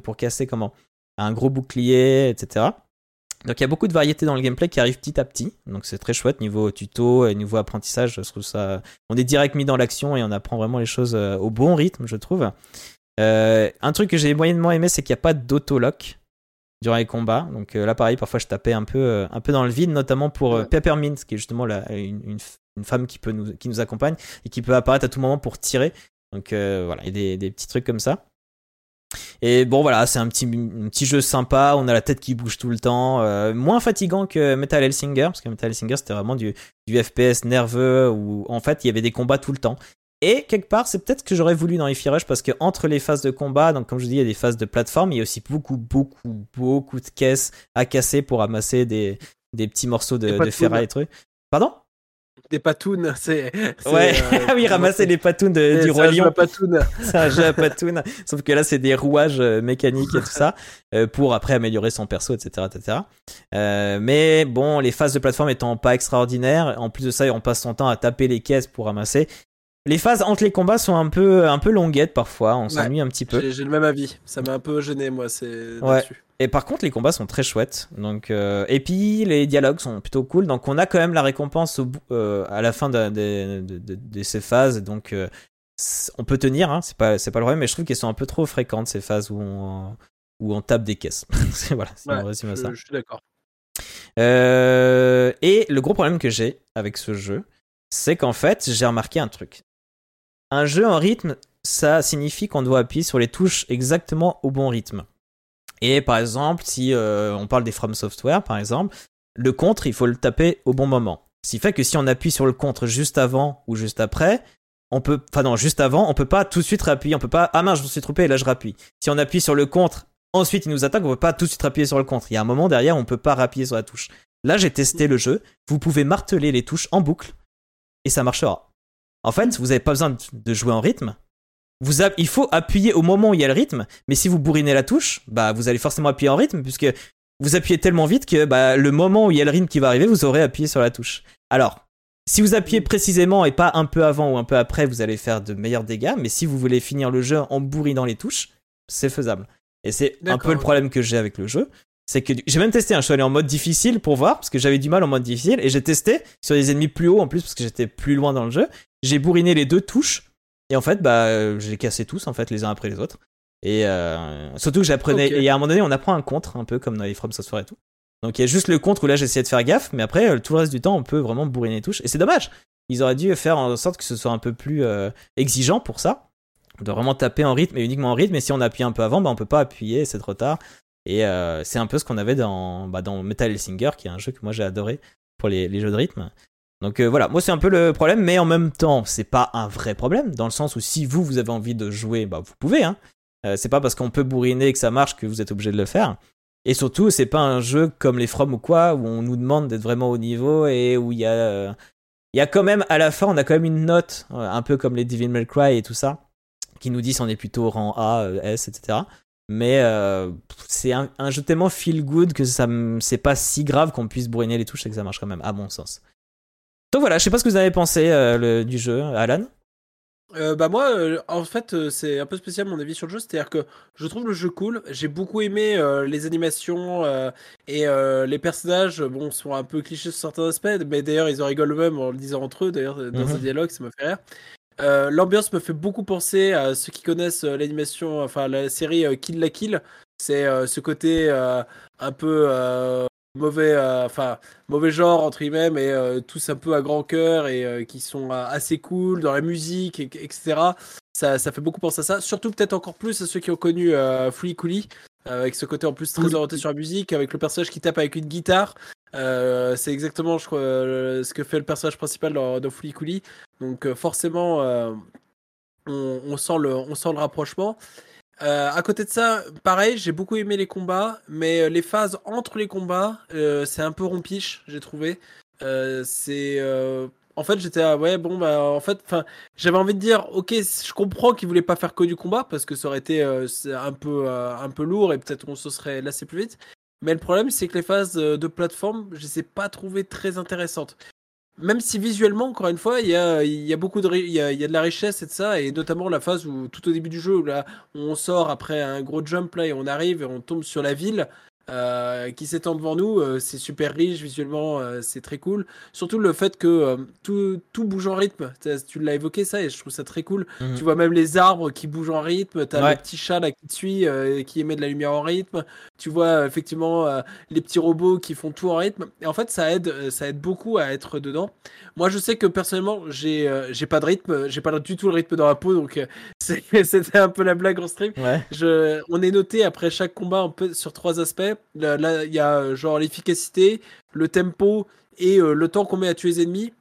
pour casser comment, un gros bouclier, etc. Donc il y a beaucoup de variétés dans le gameplay qui arrivent petit à petit, donc c'est très chouette niveau tuto et niveau apprentissage. Je trouve ça, on est direct mis dans l'action et on apprend vraiment les choses euh, au bon rythme, je trouve. Euh, un truc que j'ai moyennement aimé, c'est qu'il n'y a pas d'autolock durant les combats. Donc euh, là, pareil, parfois je tapais un peu, euh, un peu dans le vide, notamment pour. Peppermint, qui est justement la, une, une, femme qui, peut nous, qui nous accompagne et qui peut apparaître à tout moment pour tirer. Donc voilà, il y a des, des petits trucs comme ça. Et bon voilà, c'est un petit, un petit jeu sympa, on a la tête qui bouge tout le temps, euh, moins fatigant que Metal Hellsinger, parce que Metal Hellsinger c'était vraiment du, du FPS nerveux où en fait il y avait des combats tout le temps. Et quelque part, c'est peut-être ce que j'aurais voulu dans Ify Rush parce que entre les phases de combat, donc comme je dis, il y a des phases de plateforme, il y a aussi beaucoup, beaucoup, beaucoup de caisses à casser pour ramasser des, des petits morceaux de, de ferraille et trucs. Pardon? Des patounes, [laughs] c'est. Ouais, euh, [laughs] oui, ramasser les patounes de- du roi lion. [laughs] C'est un jeu à patounes. Sauf que là, c'est des rouages euh, mécaniques et tout ça euh, pour après améliorer son perso, etc., etc. Euh, mais bon, les phases de plateforme étant pas extraordinaires, en plus de ça, on passe son temps à taper les caisses pour ramasser. Les phases entre les combats sont un peu, un peu longuettes parfois. On s'ennuie un petit peu. J'ai j'ai le même avis. Ça m'a un peu gêné, moi. C'est Ouais. Et par contre, les combats sont très chouettes. Donc, euh, et puis les dialogues sont plutôt cool. Donc, on a quand même la récompense au bout- euh, à la fin de, de- de- de- de ces phases. Donc, euh, on peut tenir. Hein, c'est pas, le problème. Mais je trouve qu'elles sont un peu trop fréquentes ces phases où on, où on tape des caisses. [laughs] Voilà, Ouais, je, ça. je suis d'accord. Et le gros problème que j'ai avec ce jeu, c'est qu'en fait, j'ai remarqué un truc. Un jeu en rythme, ça signifie qu'on doit appuyer sur les touches exactement au bon rythme. Et par exemple, si euh, on parle des From Software, par exemple, le contre, il faut le taper au bon moment. Ce qui fait que si on appuie sur le contre juste avant ou juste après, on peut, enfin non, juste avant, on peut pas tout de suite réappuyer. On peut pas, ah mince, je me suis trompé et là je rappuie. Si on appuie sur le contre, ensuite il nous attaque, on peut pas tout de suite appuyer sur le contre. Il y a un moment derrière, on peut pas rappuyer sur la touche. Là, j'ai testé le jeu. Vous pouvez marteler les touches en boucle et ça marchera. En fait, vous n'avez pas besoin de jouer en rythme. Vous il faut appuyer au moment où il y a le rythme, mais si vous bourrinez la touche, bah vous allez forcément appuyer en rythme puisque vous appuyez tellement vite que bah, le moment où il y a le rythme qui va arriver, vous aurez appuyé sur la touche. Alors, si vous appuyez précisément et pas un peu avant ou un peu après, vous allez faire de meilleurs dégâts, mais si vous voulez finir le jeu en bourrinant les touches, c'est faisable. Et c'est un peu le problème que j'ai avec le jeu. C'est que du- j'ai même testé, hein, je suis allé en mode difficile pour voir, parce que j'avais du mal en mode difficile, et j'ai testé sur des ennemis plus hauts en plus, parce que j'étais plus loin dans le jeu. J'ai bourriné les deux touches, et en fait, bah, euh, j'ai cassé tous, en fait, les uns après les autres. Et euh, surtout que j'apprenais, et à un moment donné, on apprend un contre, un peu comme dans les From Software et tout. Donc il y a juste le contre où là j'essayais de faire gaffe, mais après, euh, tout le reste du temps, on peut vraiment bourriner les touches. Et c'est dommage. Ils auraient dû faire en sorte que ce soit un peu plus euh, exigeant pour ça. De vraiment taper en rythme et uniquement en rythme. Et si on appuie un peu avant, bah, on peut pas appuyer, c'est trop tard. Et euh, c'est un peu ce qu'on avait dans, bah, dans Metal Hellsinger, qui est un jeu que moi j'ai adoré pour les, les jeux de rythme. Donc euh, voilà, moi c'est un peu le problème, mais en même temps, c'est pas un vrai problème, dans le sens où si vous, vous avez envie de jouer, bah vous pouvez, hein. Euh, c'est pas parce qu'on peut bourriner et que ça marche que vous êtes obligé de le faire. Et surtout, c'est pas un jeu comme les From ou quoi, où on nous demande d'être vraiment au niveau et où il y a. quand même, à la fin, on a quand même une note, euh, un peu comme les Devil May Cry et tout ça, qui nous dit si on est plutôt rang A, S, etc. Mais c'est un, jeu tellement feel good que ça, c'est pas si grave qu'on puisse bourriner les touches et que ça marche quand même, à mon sens. Donc voilà, je sais pas ce que vous avez pensé euh, le- du jeu, Alan. Euh, bah moi, euh, en fait, euh, c'est un peu spécial mon avis sur le jeu, c'est-à-dire que je trouve le jeu cool. J'ai beaucoup aimé les animations et les personnages. Bon, sont un peu clichés sur certains aspects, mais d'ailleurs ils en rigolent eux-mêmes en le disant entre eux. D'ailleurs, dans Mhm. un dialogue, ça me fait rire. L'ambiance me fait beaucoup penser à ceux qui connaissent l'animation, enfin la série Kill la Kill. C'est ce côté un peu mauvais, euh, enfin mauvais genre entre guillemets, mais euh, tous un peu à grand cœur et euh, qui sont euh, assez cool dans la musique, et- etc. Ça, ça fait beaucoup penser à ça. Surtout peut-être encore plus à ceux qui ont connu euh, euh, avec ce côté en plus très orienté sur la musique, avec le personnage qui tape avec une guitare. C'est exactement, je crois, ce que fait le personnage principal dans, dans Cooly. Donc forcément, on, on sent le, on sent le rapprochement. Euh, à côté de ça, pareil, j'ai beaucoup aimé les combats, mais euh, les phases entre les combats, euh, c'est un peu rompiche, j'ai trouvé. C'est, en fait, j'étais ah ouais, bon bah, en fait, enfin, j'avais envie de dire, ok, je comprends qu'ils voulaient pas faire que du combat parce que ça aurait été un peu, un peu lourd et peut-être on se serait lassé plus vite. Mais le problème, c'est que les phases de plateforme, je les ai pas trouvées très intéressantes. Même si visuellement, encore une fois, il y a, beaucoup de, y y a de la richesse et de ça, et notamment la phase où tout au début du jeu, où là, on sort après un gros jump là et on arrive et on tombe sur la ville euh, qui s'étend devant nous. euh, c'est super riche visuellement, euh, c'est très cool. Surtout le fait que tout, tout bouge en rythme. Tu l'as évoqué ça et je trouve ça très cool. Mhm. Tu vois même les arbres qui bougent en rythme. T'as Ouais. le petit chat là qui te suit et qui émet de la lumière en rythme. Tu vois effectivement les petits robots qui font tout en rythme. Et en fait, ça aide, ça aide beaucoup à être dedans. Moi, je sais que personnellement, j'ai j'ai pas de rythme, j'ai pas du tout le rythme dans la peau, donc [laughs] c'était un peu la blague en stream. Ouais. Je, on est noté après chaque combat un peu sur trois aspects. Là, là, il y a euh, genre l'efficacité, le tempo et euh, le temps qu'on met à tuer les ennemis.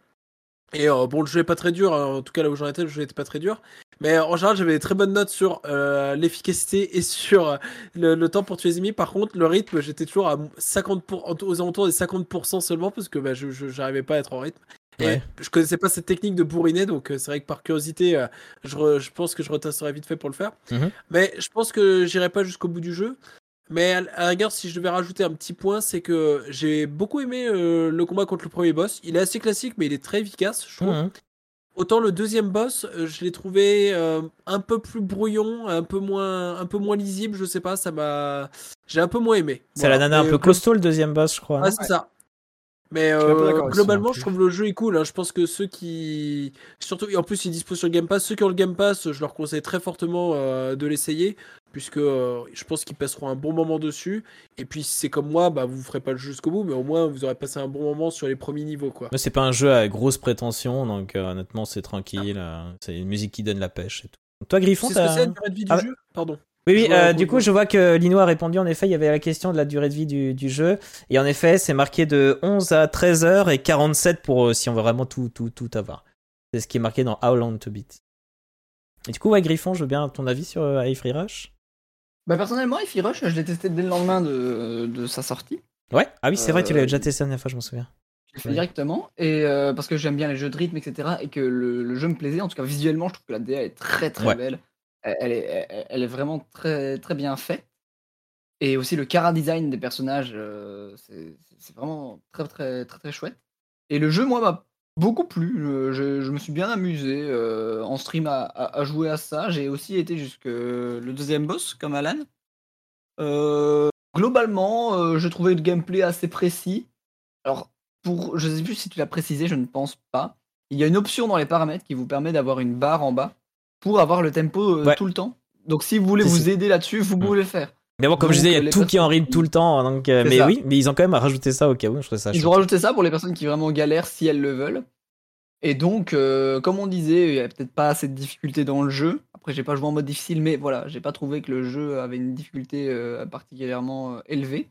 Et euh, bon, le jeu est pas très dur, hein. en tout cas là où j'en étais, le jeu était pas très dur. Mais en général, j'avais des très bonnes notes sur euh, l'efficacité [laughs] et sur le, le temps pour tuer les ennemis. Par contre, le rythme, j'étais toujours à 50 pour- aux alentours des 50% seulement parce que bah, je j'arrivais pas à être en rythme. Et Ouais. je connaissais pas cette technique de bourriner, donc euh, c'est vrai que par curiosité, euh, je, re- je pense que je retasserai vite fait pour le faire. Mhm. Mais je pense que j'irai pas jusqu'au bout du jeu. Mais à la rigueur, si je devais rajouter un petit point, c'est que j'ai beaucoup aimé euh, le combat contre le premier boss. Il est assez classique, mais il est très efficace, je trouve. Autant le deuxième boss, euh, je l'ai trouvé euh, un peu plus brouillon, un peu moins, un peu moins lisible. Je sais pas, ça m'a, j'ai un peu moins aimé. C'est la nana un peu euh, costaud, le deuxième boss, je crois. ah, c'est ça. Mais euh, globalement, non je trouve le jeu est cool. hein. Je pense que ceux qui, surtout, et en plus, il dispose sur le Game Pass. Ceux qui ont le Game Pass, je leur conseille très fortement euh, de l'essayer, puisque euh, je pense qu'ils passeront un bon moment dessus. Et puis, si c'est comme moi, bah, vous ferez pas le jeu jusqu'au bout, mais au moins, vous aurez passé un bon moment sur les premiers niveaux, quoi. Moi, c'est pas un jeu à grosse prétention, donc euh, honnêtement, c'est tranquille. euh, c'est une musique qui donne la pêche et tout. Toi, Griffon, C'est ce que c'est la durée de vie du Ah, jeu? Pardon. Oui, oui, euh, du coup, je vois que Lino a répondu. En effet, il y avait la question de la durée de vie du, du jeu. Et en effet, c'est marqué de 11 à 13 heures et 47 pour euh, si on veut vraiment tout, tout, tout avoir. C'est ce qui est marqué dans How Long to Beat. Et du coup, ouais, Griffon, je veux bien ton avis sur euh, Free Rush. Bah, personnellement, Ify Rush, je l'ai testé dès le lendemain de, de sa sortie. Ouais, ah oui, c'est vrai, tu l'avais Euh, déjà testé la dernière fois, je m'en souviens. Je l'ai fait Ouais. directement. Et euh, parce que j'aime bien les jeux de rythme, etc. Et que le, le jeu me plaisait. En tout cas, visuellement, je trouve que la DA est très très Ouais. belle. Elle, est, elle, elle est vraiment très très bien faite. Et aussi le cara design des personnages, euh, c'est c'est vraiment très très très très chouette. Et le jeu, moi, m'a beaucoup plu. Je, je- me suis bien amusé euh, en stream à, à- à jouer à ça. J'ai aussi été jusque le deuxième boss, comme Alan. Euh, globalement, euh, je trouvais le gameplay assez précis. Alors, pour, je sais plus si tu l'as précisé, je ne pense pas. Il y a une option dans les paramètres qui vous permet d'avoir une barre en bas pour avoir le tempo euh, Ouais. tout le temps. Donc, si vous voulez vous aider là-dessus, vous Mm. pouvez le faire. Mais bon, comme Donc, je disais, il y euh, a les tout qui en rythme tout le temps. Donc, euh, mais ça. oui, mais ils ont quand même rajouté ça au cas où. Je trouve ça Ils ont rajouté ça pour les personnes qui vraiment galèrent si elles le veulent. Et donc, euh, comme on disait, il y a peut-être pas assez de difficulté dans le jeu. Après, j'ai pas joué en mode difficile, mais voilà, j'ai pas trouvé que le jeu avait une difficulté euh, particulièrement euh, élevée.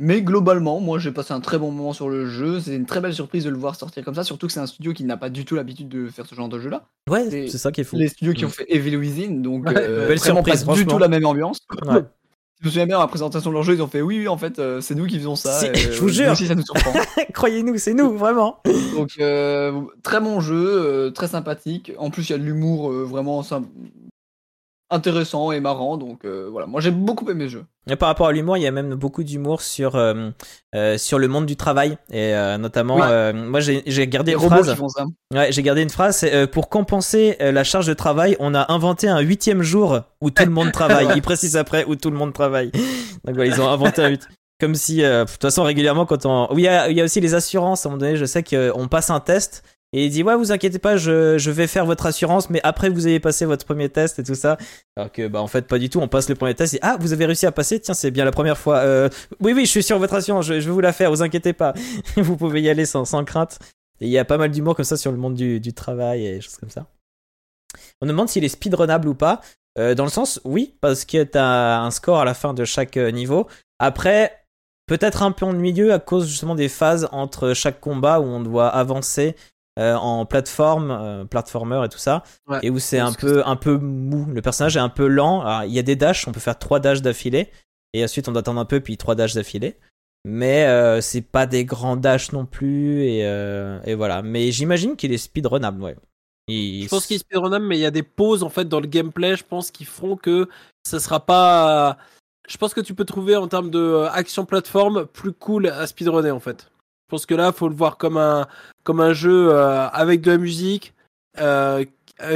Mais globalement, moi j'ai passé un très bon moment sur le jeu. C'est une très belle surprise de le voir sortir comme ça, surtout que c'est un studio qui n'a pas du tout l'habitude de faire ce genre de jeu-là. Ouais, c'est- ça qui est fou. Les studios qui Mm. ont fait Evil Within, donc Ouais, euh, belle vraiment surprise, pas du tout la même ambiance. Ouais. Je me souviens bien à la présentation de leur jeu, ils ont fait oui, oui, en fait, euh, c'est nous qui faisons ça. Et, je vous nous jure. aussi, ça nous surprend. [laughs] Croyez-nous, c'est nous, vraiment. Donc euh, très bon jeu, euh, très sympathique. En plus il y a de l'humour euh, vraiment intéressant et marrant. Donc euh, voilà, moi j'ai beaucoup aimé le jeu. Et par rapport à l'humour, il y a même beaucoup d'humour sur, euh, euh, sur le monde du travail. Et notamment, moi j'ai gardé une phrase. Ouais, j'ai gardé une phrase. pour compenser la charge de travail, on a inventé un huitième jour où tout le monde [laughs] travaille. Il précise après où tout le monde travaille. Donc voilà, ils ont inventé un huit. Comme si, de toute façon, régulièrement, quand on. Oui, il y a, il y a aussi les assurances. À un moment donné, je sais qu'on passe un test. Et il dit ouais vous inquiétez pas je, je vais faire votre assurance mais après vous ayez passé votre premier test et tout ça. Alors que bah en fait pas du tout. On passe le premier test et ah vous avez réussi à passer. Tiens c'est bien la première fois. Euh, oui oui je suis sur votre assurance. Je, je vais vous la faire. Vous inquiétez pas. [laughs] Vous pouvez y aller sans, sans crainte. Et il y a pas mal d'humour comme ça sur le monde du, du travail et choses comme ça. On demande s'il est speedrunnable ou pas. Euh, dans le sens oui parce que t'as un score à la fin de chaque euh, niveau. Après peut-être un peu ennuyeux à cause justement des phases entre chaque combat où on doit avancer euh, en plateforme, euh, platformer et tout ça, Ouais, et où c'est un peu, un peu mou. Le personnage est un peu lent. Il y a des dashs, on peut faire trois dashs d'affilée, et ensuite on doit attendre un peu, puis trois dashs d'affilée. Mais euh, c'est pas des grands dashs non plus, et, euh, et voilà. Mais j'imagine qu'il est speedrunnable, ouais. Il- Je pense qu'il est speedrunnable, mais il y a des pauses en fait dans le gameplay, je pense, qui feront que ça sera pas. Je pense que tu peux trouver en termes de euh, action plateforme plus cool à speedrunner en fait. Je pense que là, faut le voir comme un comme un jeu euh, avec de la musique, euh,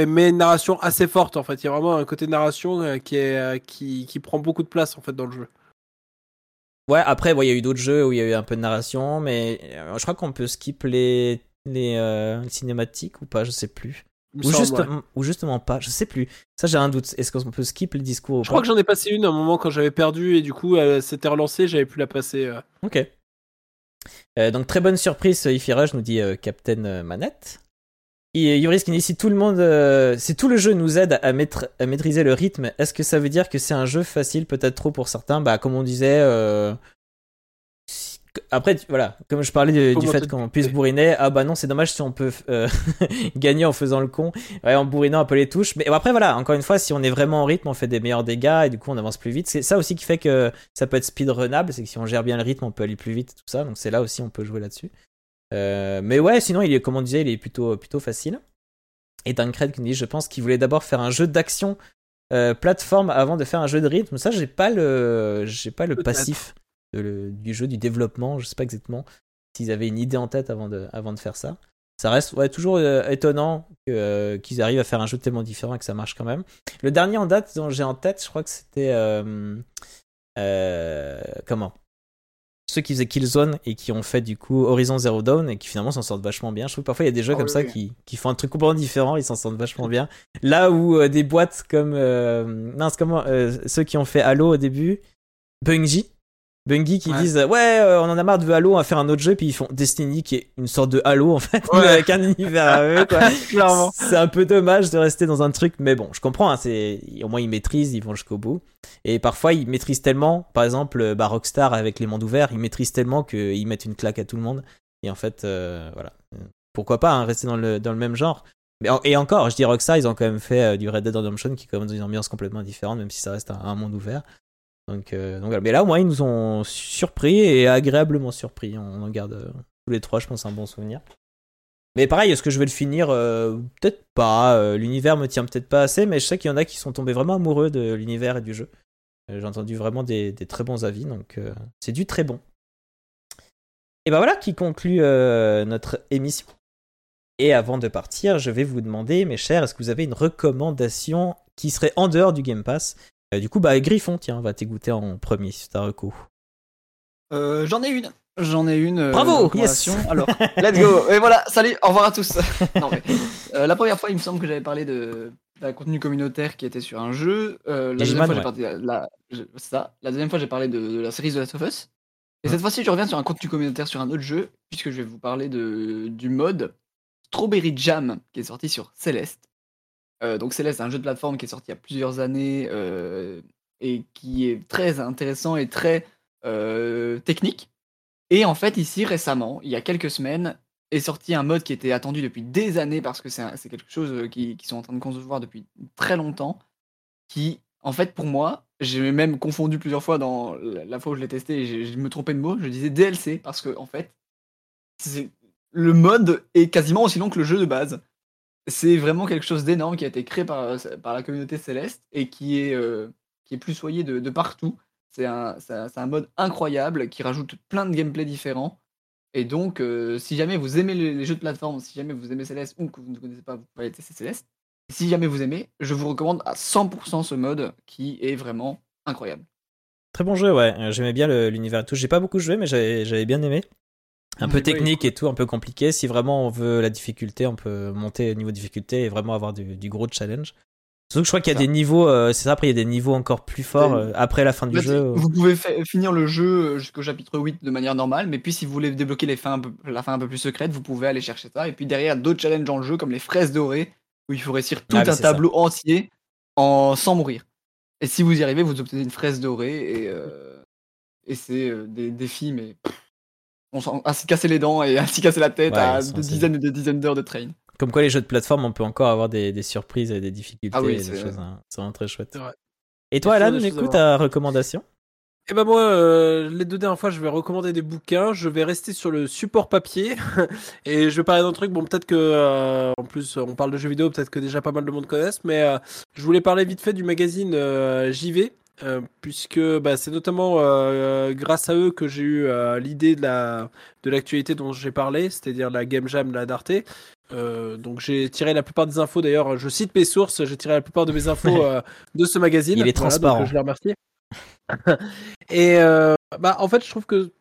mais une narration assez forte en fait. Il y a vraiment un côté narration euh, qui est qui, qui prend beaucoup de place en fait dans le jeu. Ouais, après, ouais, il y a eu d'autres jeux où il y a eu un peu de narration, mais je crois qu'on peut skip les, les, cinématiques ou pas, je sais plus. Ou, semble, juste, ouais. ou justement pas, je sais plus. Ça, j'ai un doute. Est-ce qu'on peut skip les discours ou Je crois que j'en ai passé une à un moment quand j'avais perdu et du coup, elle s'était relancée, j'avais pu la passer. euh. Ok. Euh, donc, très bonne surprise, euh, Rush, nous dit euh, Captain Manette. Et Yoris qui tout le monde, si tout le jeu nous aide à, à maîtriser le rythme, est-ce que ça veut dire que c'est un jeu facile, peut-être trop pour certains? Bah, comme on disait. Après, voilà, comme je parlais du, fait qu'on puisse bourriner, ah bah non, c'est dommage si on peut euh, [laughs] gagner en faisant le con, ouais, en bourrinant un peu les touches. Mais après, voilà, encore une fois, si on est vraiment en rythme, on fait des meilleurs dégâts et du coup on avance plus vite. C'est ça aussi qui fait que ça peut être speedrunnable, c'est que si on gère bien le rythme, on peut aller plus vite, tout ça. Donc c'est là aussi on peut jouer là-dessus. Euh, mais ouais, sinon, il est, comme on disait, il est plutôt, plutôt facile. Et Duncred qui nous dit, je pense qu'il voulait d'abord faire un jeu d'action euh, plateforme avant de faire un jeu de rythme. Ça, j'ai pas le, j'ai pas le passif de le- du jeu, du développement. Je sais pas exactement s'ils avaient une idée en tête avant de, avant de faire ça. Ça reste ouais, toujours euh, étonnant euh, qu'ils arrivent à faire un jeu tellement différent et que ça marche quand même. Le dernier en date dont j'ai en tête, je crois que c'était euh, comment? Ceux qui faisaient Killzone et qui ont fait du coup Horizon Zero Dawn et qui finalement s'en sortent vachement bien. Je trouve que parfois il y a des jeux Ah comme oui, ça qui, qui font un truc complètement différent, ils s'en sortent vachement bien. Là où euh, des boîtes comme euh, mince comment euh, ceux qui ont fait Halo au début, Bungie, Bungie qui Ouais. disent ouais euh, on en a marre de Halo, on va faire un autre jeu puis ils font Destiny qui est une sorte de Halo en fait Ouais. avec un univers à eux quoi. [laughs] Clairement. C'est un peu dommage de rester dans un truc, mais bon, je comprends. hein, c'est au moins ils maîtrisent, ils vont jusqu'au bout. Et parfois ils maîtrisent tellement, par exemple, bah, Rockstar avec les mondes ouverts, ils maîtrisent tellement qu'ils mettent une claque à tout le monde. Et en fait, euh, voilà, pourquoi pas hein, rester dans le dans le même genre. Mais en- et encore, je dis Rockstar, ils ont quand même fait euh, du Red Dead Redemption qui est quand même dans une ambiance complètement différente, même si ça reste un, un monde ouvert. Donc, euh. Mais là, au moins, ils nous ont surpris et agréablement surpris. On en garde euh, tous les trois, je pense, un bon souvenir. Mais pareil, est-ce que je vais le finir Euh, Peut-être pas. L'univers me tient peut-être pas assez, mais je sais qu'il y en a qui sont tombés vraiment amoureux de l'univers et du jeu. J'ai entendu vraiment des, des très bons avis, donc c'est du très bon. Et ben voilà qui conclut notre émission. Et avant de partir, je vais vous demander, mes chers, est-ce que vous avez une recommandation qui serait en dehors du Game Pass Du coup, bah Griffon, tiens, va t'écouter en premier, si t'as reco. Euh, J'en ai une. J'en ai une. euh, Bravo, yes. Alors, [laughs] let's go. Et voilà, salut, au revoir à tous. [laughs] Non, mais, euh, la première fois, il me semble que j'avais parlé de d'un contenu communautaire qui était sur un jeu. Euh, la deuxième fois, ouais. parlé de la, ça. Deuxième fois, j'ai parlé de, de la série The Last of Us. Et cette fois-ci, je reviens sur un contenu communautaire sur un autre jeu, puisque je vais vous parler de, du mode Strawberry Jam, qui est sorti sur Celeste. Euh, donc Celeste, c'est un jeu de plateforme qui est sorti il y a plusieurs années euh, et qui est très intéressant et très euh, technique. Et en fait, ici, récemment, il y a quelques semaines, est sorti un mode qui était attendu depuis des années parce que c'est quelque chose qui, sont en train de concevoir depuis très longtemps. Qui, en fait, pour moi, j'ai même confondu plusieurs fois dans la, fois où je l'ai testé et je me trompais de mot, je disais DLC parce que, en fait, le mode est quasiment aussi long que le jeu de base. C'est vraiment quelque chose d'énorme qui a été créé par, par la communauté céleste et qui est, euh, plus soyé de, partout. C'est un, un- mode incroyable qui rajoute plein de gameplay différents. Et donc, euh, si jamais vous aimez les, jeux de plateforme, si jamais vous aimez Céleste ou que vous ne connaissez pas, vous pouvez aller tester Céleste. Si jamais vous aimez, je vous recommande à 100% ce mode qui est vraiment incroyable. Très bon jeu, ouais. Euh, J'aimais bien l'univers et tout. J'ai pas beaucoup joué, mais j'avais bien aimé. Un peu technique et tout, un peu compliqué. Si vraiment on veut la difficulté, on peut monter au niveau de difficulté et vraiment avoir du, du gros challenge. Surtout que je crois qu'il y a Ça. des niveaux, euh, c'est ça, après il y a des niveaux encore plus forts euh, après la fin du jeu. Vous pouvez finir le jeu euh, jusqu'au chapitre 8 de manière normale, mais puis si vous voulez débloquer les fins un peu- la fin un peu plus secrète, vous pouvez aller chercher ça. Et puis derrière, d'autres challenges dans le jeu, comme les fraises dorées, où il faut réussir tout Ah un ça. tableau entier en... sans mourir. Et si vous y arrivez, vous obtenez une fraise dorée, et, euh, et c'est des défis, mais on s'en- à s'y casser les dents et [laughs] à s'y casser la tête Ouais, à des dizaines et des dizaines d'heures de train. Comme quoi les jeux de plateforme, on peut encore avoir des, des surprises et des difficultés Ah oui, et des c'est- choses. hein. C'est vraiment très chouette. Et toi, Alan, à ta recommandation? Et ben moi, euh, les deux dernières fois, je vais recommander des bouquins. Je vais rester sur le support papier [laughs] et je vais parler d'un truc. Bon, peut-être que euh, en plus, on parle de jeux vidéo, peut-être que déjà pas mal de monde connaissent, mais euh, je voulais parler vite fait du magazine euh, JV. Euh, puisque bah, c'est notamment euh, grâce à eux que j'ai eu euh, l'idée de la de l'actualité dont j'ai parlé, c'est-à-dire la Game Jam, la d'Arte. Euh, donc j'ai tiré la plupart des infos. D'ailleurs, je cite mes sources. J'ai tiré la plupart de mes infos euh, de ce magazine. Il est Voilà, transparent. euh, je les remercie. [laughs] Et euh, bah, en fait, je trouve que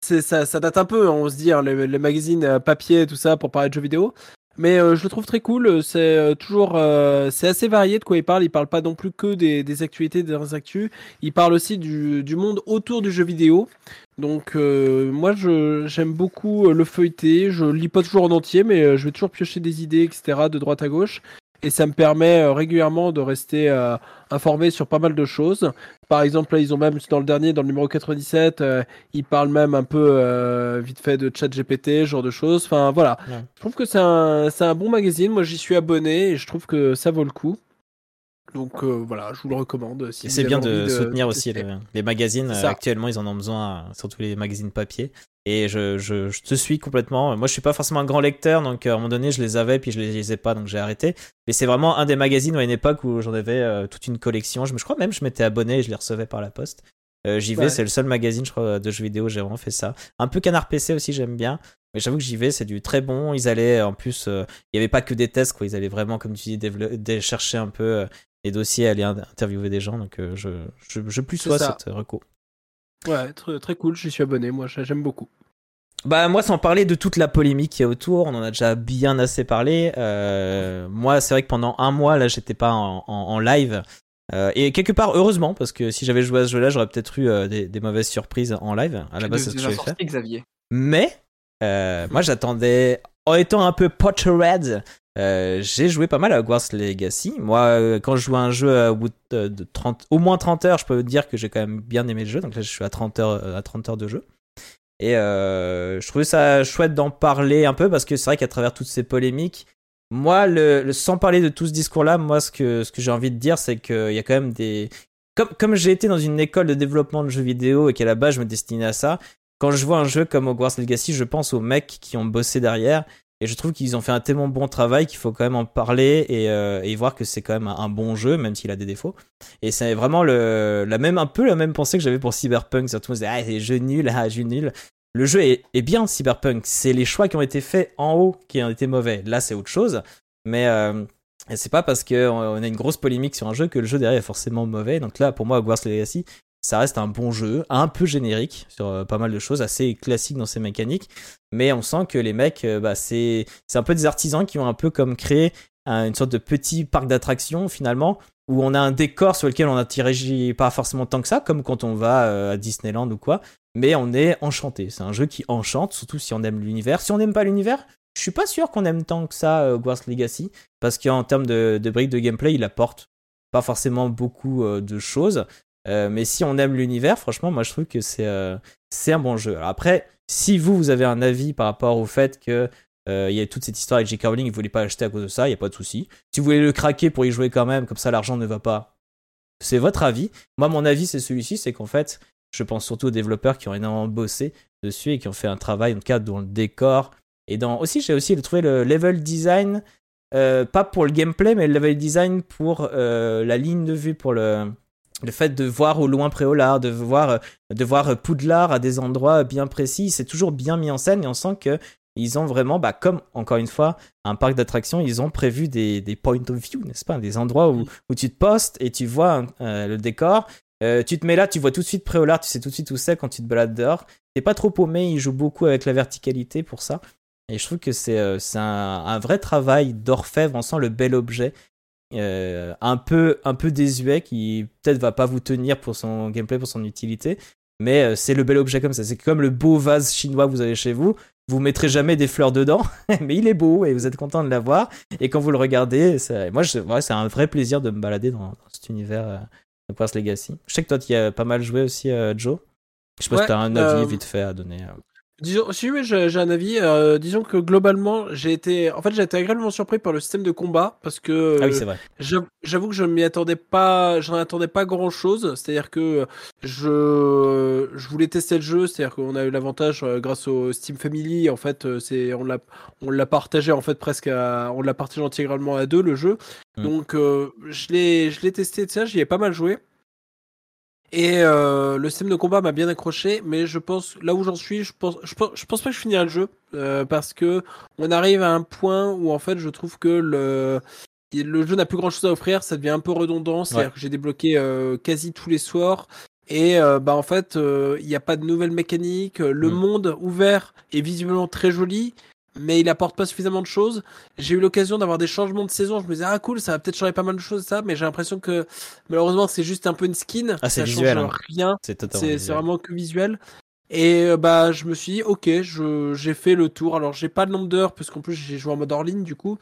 ça, ça date un peu, hein, on se dit, hein, les, les magazines euh, papier, tout ça, pour parler de jeux vidéo. Mais euh, je le trouve très cool. C'est euh, toujours, euh, c'est assez varié de quoi il parle. Il parle pas non plus que des, actualités, des actus. Il parle aussi du, monde autour du jeu vidéo. Donc moi, je, j'aime beaucoup le feuilleter. Je lis pas toujours en entier, mais je vais toujours piocher des idées, etc., de droite à gauche. Et ça me permet euh, régulièrement de rester euh, informé sur pas mal de choses. Par exemple, là, ils ont même, dans le dernier, dans le numéro 97, euh, ils parlent même un peu vite fait de chat GPT, ce genre de choses. Enfin, voilà. Ouais. Je trouve que c'est un, c'est un bon magazine. Moi, j'y suis abonné et je trouve que ça vaut le coup. Donc euh, voilà, je vous le recommande. Si Et vous c'est bien de soutenir aussi les, les magazines. Euh. Actuellement, ils en ont besoin, euh, surtout les magazines papier. Et je, je, je te suis complètement. Moi, je suis pas forcément un grand lecteur, donc euh, à un moment donné, je les avais, puis je les lisais pas, donc j'ai arrêté. Mais c'est vraiment un des magazines à une époque où j'en avais euh, toute une collection. Je, me- je crois même je m'étais abonné et je les recevais par la poste. Euh, j'y vais, Ouais. c'est le seul magazine, je crois, de jeux vidéo, j'ai vraiment fait ça. Un peu Canard PC aussi, j'aime bien. Mais j'avoue que j'y vais, c'est du très bon. Ils allaient, en plus, euh, il y avait pas que des tests, quoi. Ils allaient vraiment, comme tu dis, chercher un peu euh, les dossiers, aller in- interviewer des gens. Donc, euh, je, je, je plus sois cette reco. Ouais, très, très cool. J'y suis abonné. Moi, j'a- j'aime beaucoup. Bah moi sans parler de toute la polémique qui est autour, on en a déjà bien assez parlé. Euh, moi c'est vrai que pendant un mois là j'étais pas en, en- en live Euh, et quelque part heureusement parce que si j'avais joué à ce jeu-là j'aurais peut-être eu euh, des, des mauvaises surprises en live. À la base c'est ce que je faire. Xavier. Mais euh, moi j'attendais, en étant un peu Potterhead, euh, j'ai joué pas mal à Hogwarts Legacy. Moi euh, quand je joue un jeu à bout de, de 30, au moins 30 heures, je peux dire que j'ai quand même bien aimé le jeu. Donc là je suis à 30 heures, à 30 heures de jeu. Et euh, je trouvais ça chouette d'en parler un peu parce que c'est vrai qu'à travers toutes ces polémiques, moi, sans parler de tout ce discours-là, moi, ce que, ce que j'ai envie de dire, c'est qu'il y a quand même des. Comme, comme j'ai été dans une école de développement de jeux vidéo et qu'à la base, je me destinais à ça, quand je vois un jeu comme Hogwarts Legacy, je pense aux mecs qui ont bossé derrière. Et je trouve qu'ils ont fait un tellement bon travail qu'il faut quand même en parler et, euh, voir que c'est quand même un, bon jeu, même s'il a des défauts. Et c'est vraiment la même, un peu la même pensée que j'avais pour Cyberpunk. Surtout, on se disait, ah, c'est jeu nul, ah, jeu nul. Le jeu est, bien, Cyberpunk. C'est les choix qui ont été faits en haut qui ont été mauvais. Là, c'est autre chose. Mais euh, c'est pas parce qu'on on a une grosse polémique sur un jeu que le jeu derrière est forcément mauvais. Donc là, pour moi, Hogwarts Legacy, ça reste un bon jeu, un peu générique sur euh, pas mal de choses, assez classique dans ses mécaniques. Mais on sent que les mecs, euh, bah, c'est un peu des artisans qui ont un peu comme créé un- une sorte de petit parc d'attractions finalement où on a un décor sur lequel on n'atterrit pas forcément tant que ça, comme quand on va euh, à Disneyland ou quoi, mais on est enchanté. C'est un jeu qui enchante, surtout si on aime l'univers. Si on n'aime pas l'univers, je suis pas sûr qu'on aime tant que ça euh, Legacy, parce qu'en termes de, de briques de gameplay, il apporte pas forcément beaucoup de choses. Euh, mais si on aime l'univers, franchement, moi je trouve que c'est euh, c'est un bon jeu. Alors après, si vous, vous avez un avis par rapport au fait que euh, y a toute cette histoire avec J.K. Rowling, vous voulez pas l'acheter à cause de ça, il y a pas de souci. Si vous voulez le craquer pour y jouer quand même, comme ça l'argent ne va pas, c'est votre avis. Moi, mon avis, c'est celui-ci, c'est qu'en fait, je pense surtout aux développeurs qui ont énormément bossé dessus et qui ont fait un travail, en tout cas, dans le décor. Et dans aussi, j'ai aussi trouvé le level design pas pour le gameplay, mais le level design pour la ligne de vue, pour le, le fait de voir au loin Préolard, de voir, de voir Poudlard à des endroits bien précis. C'est toujours bien mis en scène et on sent que ils ont vraiment, bah, comme encore une fois, un parc d'attractions, ils ont prévu des, des point of view, n'est-ce pas? Des endroits où, où tu te postes et tu vois euh, le décor. Euh, tu te mets là, tu vois tout de suite Préolard, tu sais tout de suite où c'est quand tu te balades dehors. T'es pas trop paumé, il joue beaucoup avec la verticalité pour ça. Et je trouve que c'est euh, un, un vrai travail d'orfèvre, on sent le bel objet. Euh, un peu un peu désuet qui peut-être va pas vous tenir pour son gameplay pour son utilité. Mais euh, c'est le bel objet comme ça. C'est comme le beau vase chinois que vous avez chez vous. Vous mettrez jamais des fleurs dedans [laughs] mais il est beau et vous êtes content de l'avoir. Et quand vous le regardez moi je- ouais, c'est un vrai plaisir de me balader dans, dans cet univers euh, de Legacy. Je sais que toi tu as pas mal joué aussi Joe. Je sais pas Ouais, si t'as un avis vite fait à donner. Disons, si oui, j'ai un avis. euh, disons que globalement, j'ai été, en fait, j'ai été agréablement surpris par le système de combat parce que ah oui euh, c'est vrai J'avoue que je m'y attendais pas, j'en attendais pas grand chose. C'est-à-dire que je, je voulais tester le jeu, c'est-à-dire qu'on a eu l'avantage euh, grâce au Steam Family. En fait, euh, c'est on l'a on l'a partagé en fait presque, à- on l'a partagé intégralement à deux le jeu. Mm. Donc euh, je l'ai je l'ai testé ça, j'y ai pas mal joué. Et euh, le système de combat m'a bien accroché, mais je pense là où j'en suis, je pense, je pense, je pense pas que je finirai le jeu euh, parce que on arrive à un point où en fait je trouve que le le jeu n'a plus grand chose à offrir, ça devient un peu redondant, c'est-à-dire Ouais. que j'ai débloqué euh, quasi tous les soirs et euh, bah en fait euh, il n'y a pas de nouvelles mécaniques, le Mm. monde ouvert est visuellement très joli mais il apporte pas suffisamment de choses. J'ai eu l'occasion d'avoir des changements de saison, je me disais ah cool, ça va peut-être changer pas mal de choses ça, mais j'ai l'impression que malheureusement c'est juste un peu une skin, Ah, c'est ça visuel, change hein. rien. c'est vraiment que visuel. Et euh, bah je me suis dit ok, j'ai fait le tour. Alors j'ai pas le nombre d'heures parce qu'en plus j'ai joué en mode hors ligne du coup,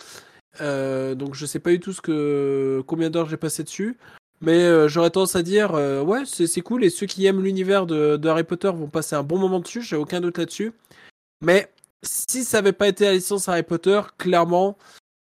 Euh, donc je sais pas du tout ce que combien d'heures j'ai passé dessus. Mais euh, j'aurais tendance à dire euh, ouais c'est c'est cool et ceux qui aiment l'univers de, de Harry Potter vont passer un bon moment dessus. J'ai aucun doute là-dessus. Mais si ça avait pas été la licence Harry Potter, clairement,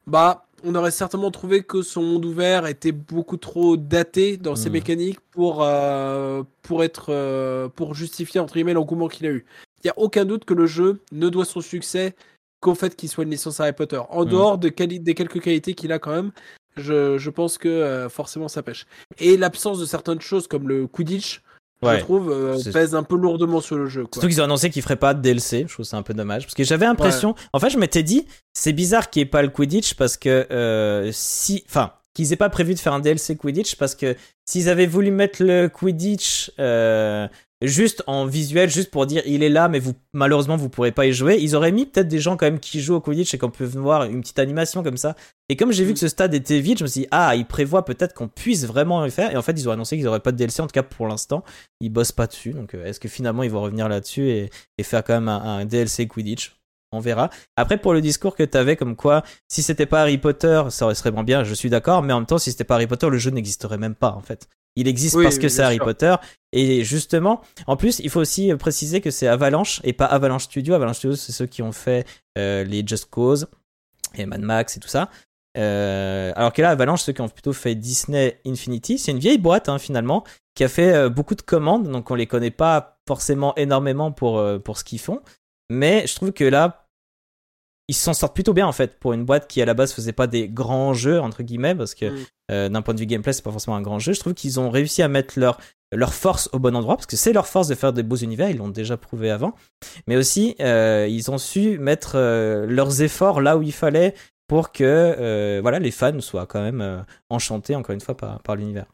bah on aurait certainement trouvé que son monde ouvert était beaucoup trop daté dans ses Mhm. mécaniques pour euh, pour être euh, pour justifier entre guillemets l'engouement qu'il a eu. Il y a aucun doute que le jeu ne doit son succès qu'au fait qu'il soit une licence Harry Potter. En Mhm. dehors de quali- des quelques qualités qu'il a quand même, je, je pense que euh, forcément ça pêche. Et l'absence de certaines choses comme le Quidditch, Ouais. je trouve, euh, C'est- pèse un peu lourdement sur le jeu. Quoi. Surtout qu'ils ont annoncé qu'ils feraient pas de DLC, je trouve ça un peu dommage. Parce que j'avais l'impression. En fait, je m'étais dit, c'est bizarre qu'il n'y ait pas le Quidditch parce que euh, si. Enfin, qu'ils aient pas prévu de faire un DLC Quidditch parce que s'ils avaient voulu mettre le Quidditch euh, juste en visuel, juste pour dire il est là, mais vous malheureusement vous pourrez pas y jouer, ils auraient mis peut-être des gens quand même qui jouent au Quidditch et qu'on peut voir une petite animation comme ça. Et comme j'ai vu Mm. que ce stade était vide, je me suis dit, ah, ils prévoient peut-être qu'on puisse vraiment le faire. Et en fait, ils ont annoncé qu'ils auraient pas de DLC, en tout cas pour l'instant. Ils bossent pas dessus. Donc, euh, est-ce que finalement ils vont revenir là-dessus et, et faire quand même un, un DLC Quidditch? On verra. Après, pour le discours que t'avais, comme quoi, si c'était pas Harry Potter, ça aurait- serait vraiment bien, je suis d'accord. Mais en même temps, si c'était pas Harry Potter, le jeu n'existerait même pas, en fait. Il existe Oui, parce que c'est Harry sûr. Potter. Et justement, en plus, il faut aussi préciser que c'est Avalanche et pas Avalanche Studio. Avalanche Studio, c'est ceux qui ont fait euh, les Just Cause et Mad Max et tout ça. Euh, alors que là, Avalanche, ceux qui ont plutôt fait Disney Infinity, c'est une vieille boîte hein, finalement qui a fait euh, beaucoup de commandes, donc on les connaît pas forcément énormément pour, euh, pour ce qu'ils font. Mais je trouve que là, ils s'en sortent plutôt bien en fait pour une boîte qui à la base faisait pas des grands jeux entre guillemets parce que Mm. euh, d'un point de vue gameplay c'est pas forcément un grand jeu. Je trouve qu'ils ont réussi à mettre leur leur force au bon endroit parce que c'est leur force de faire des beaux univers, ils l'ont déjà prouvé avant. Mais aussi euh, ils ont su mettre euh, leurs efforts là où il fallait pour que voilà les fans soient quand même enchantés encore une fois par, par l'univers.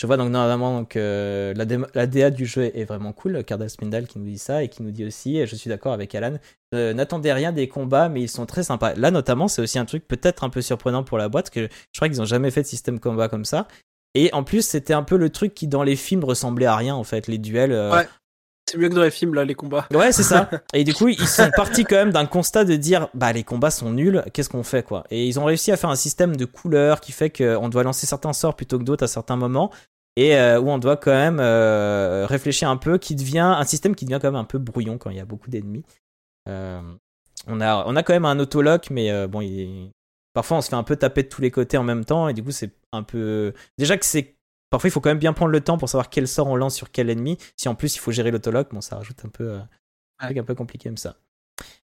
Je vois donc normalement euh, la, la DA du jeu est vraiment cool, Cardal Spindle qui nous dit ça et qui nous dit aussi, je suis d'accord avec Alan, euh, n'attendez rien des combats mais ils sont très sympas. Là notamment c'est aussi un truc peut-être un peu surprenant pour la boîte que je crois qu'ils ont jamais fait de système combat comme ça. Et en plus c'était un peu le truc qui dans les films ressemblait à rien en fait, les duels. euh. C'est mieux que dans les films, là, les combats. Ouais, c'est ça. [laughs] Et du coup, ils sont partis quand même d'un constat de dire, bah les combats sont nuls, qu'est-ce qu'on fait quoi? Et ils ont réussi à faire un système de couleurs qui fait qu'on doit lancer certains sorts plutôt que d'autres à certains moments, et euh, où on doit quand même euh, réfléchir un peu, qui devient un système qui devient quand même un peu brouillon quand il y a beaucoup d'ennemis. Euh, on a, on a quand même un autolock, mais bon, il parfois on se fait un peu taper de tous les côtés en même temps, et du coup c'est un peu, déjà que c'est Parfois, il faut quand même bien prendre le temps pour savoir quel sort on lance sur quel ennemi. Si en plus il faut gérer l'autolock, bon, ça rajoute un peu euh, un truc un peu compliqué comme ça.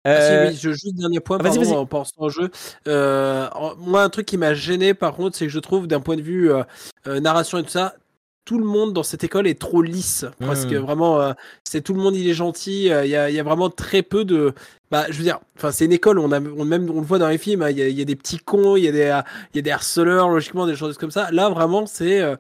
Ah, si, Euh, oui, je, juste dernier point, ah, pardon, vas-y. en pensant au jeu. Euh, moi, un truc qui m'a gêné, par contre, c'est que je trouve, d'un point de vue euh, euh, narration et tout ça, tout le monde dans cette école est trop lisse. Parce que Mm. vraiment, euh, c'est tout le monde, il est gentil. euh, Il y, a, il y a vraiment très peu de. Bah, je veux dire, enfin, c'est une école. On a, on, même, on le voit dans les films. hein, Il y, a, il y a des petits cons, il y a des, euh, y a des harceleurs, logiquement, des choses comme ça. Là, vraiment, c'est euh,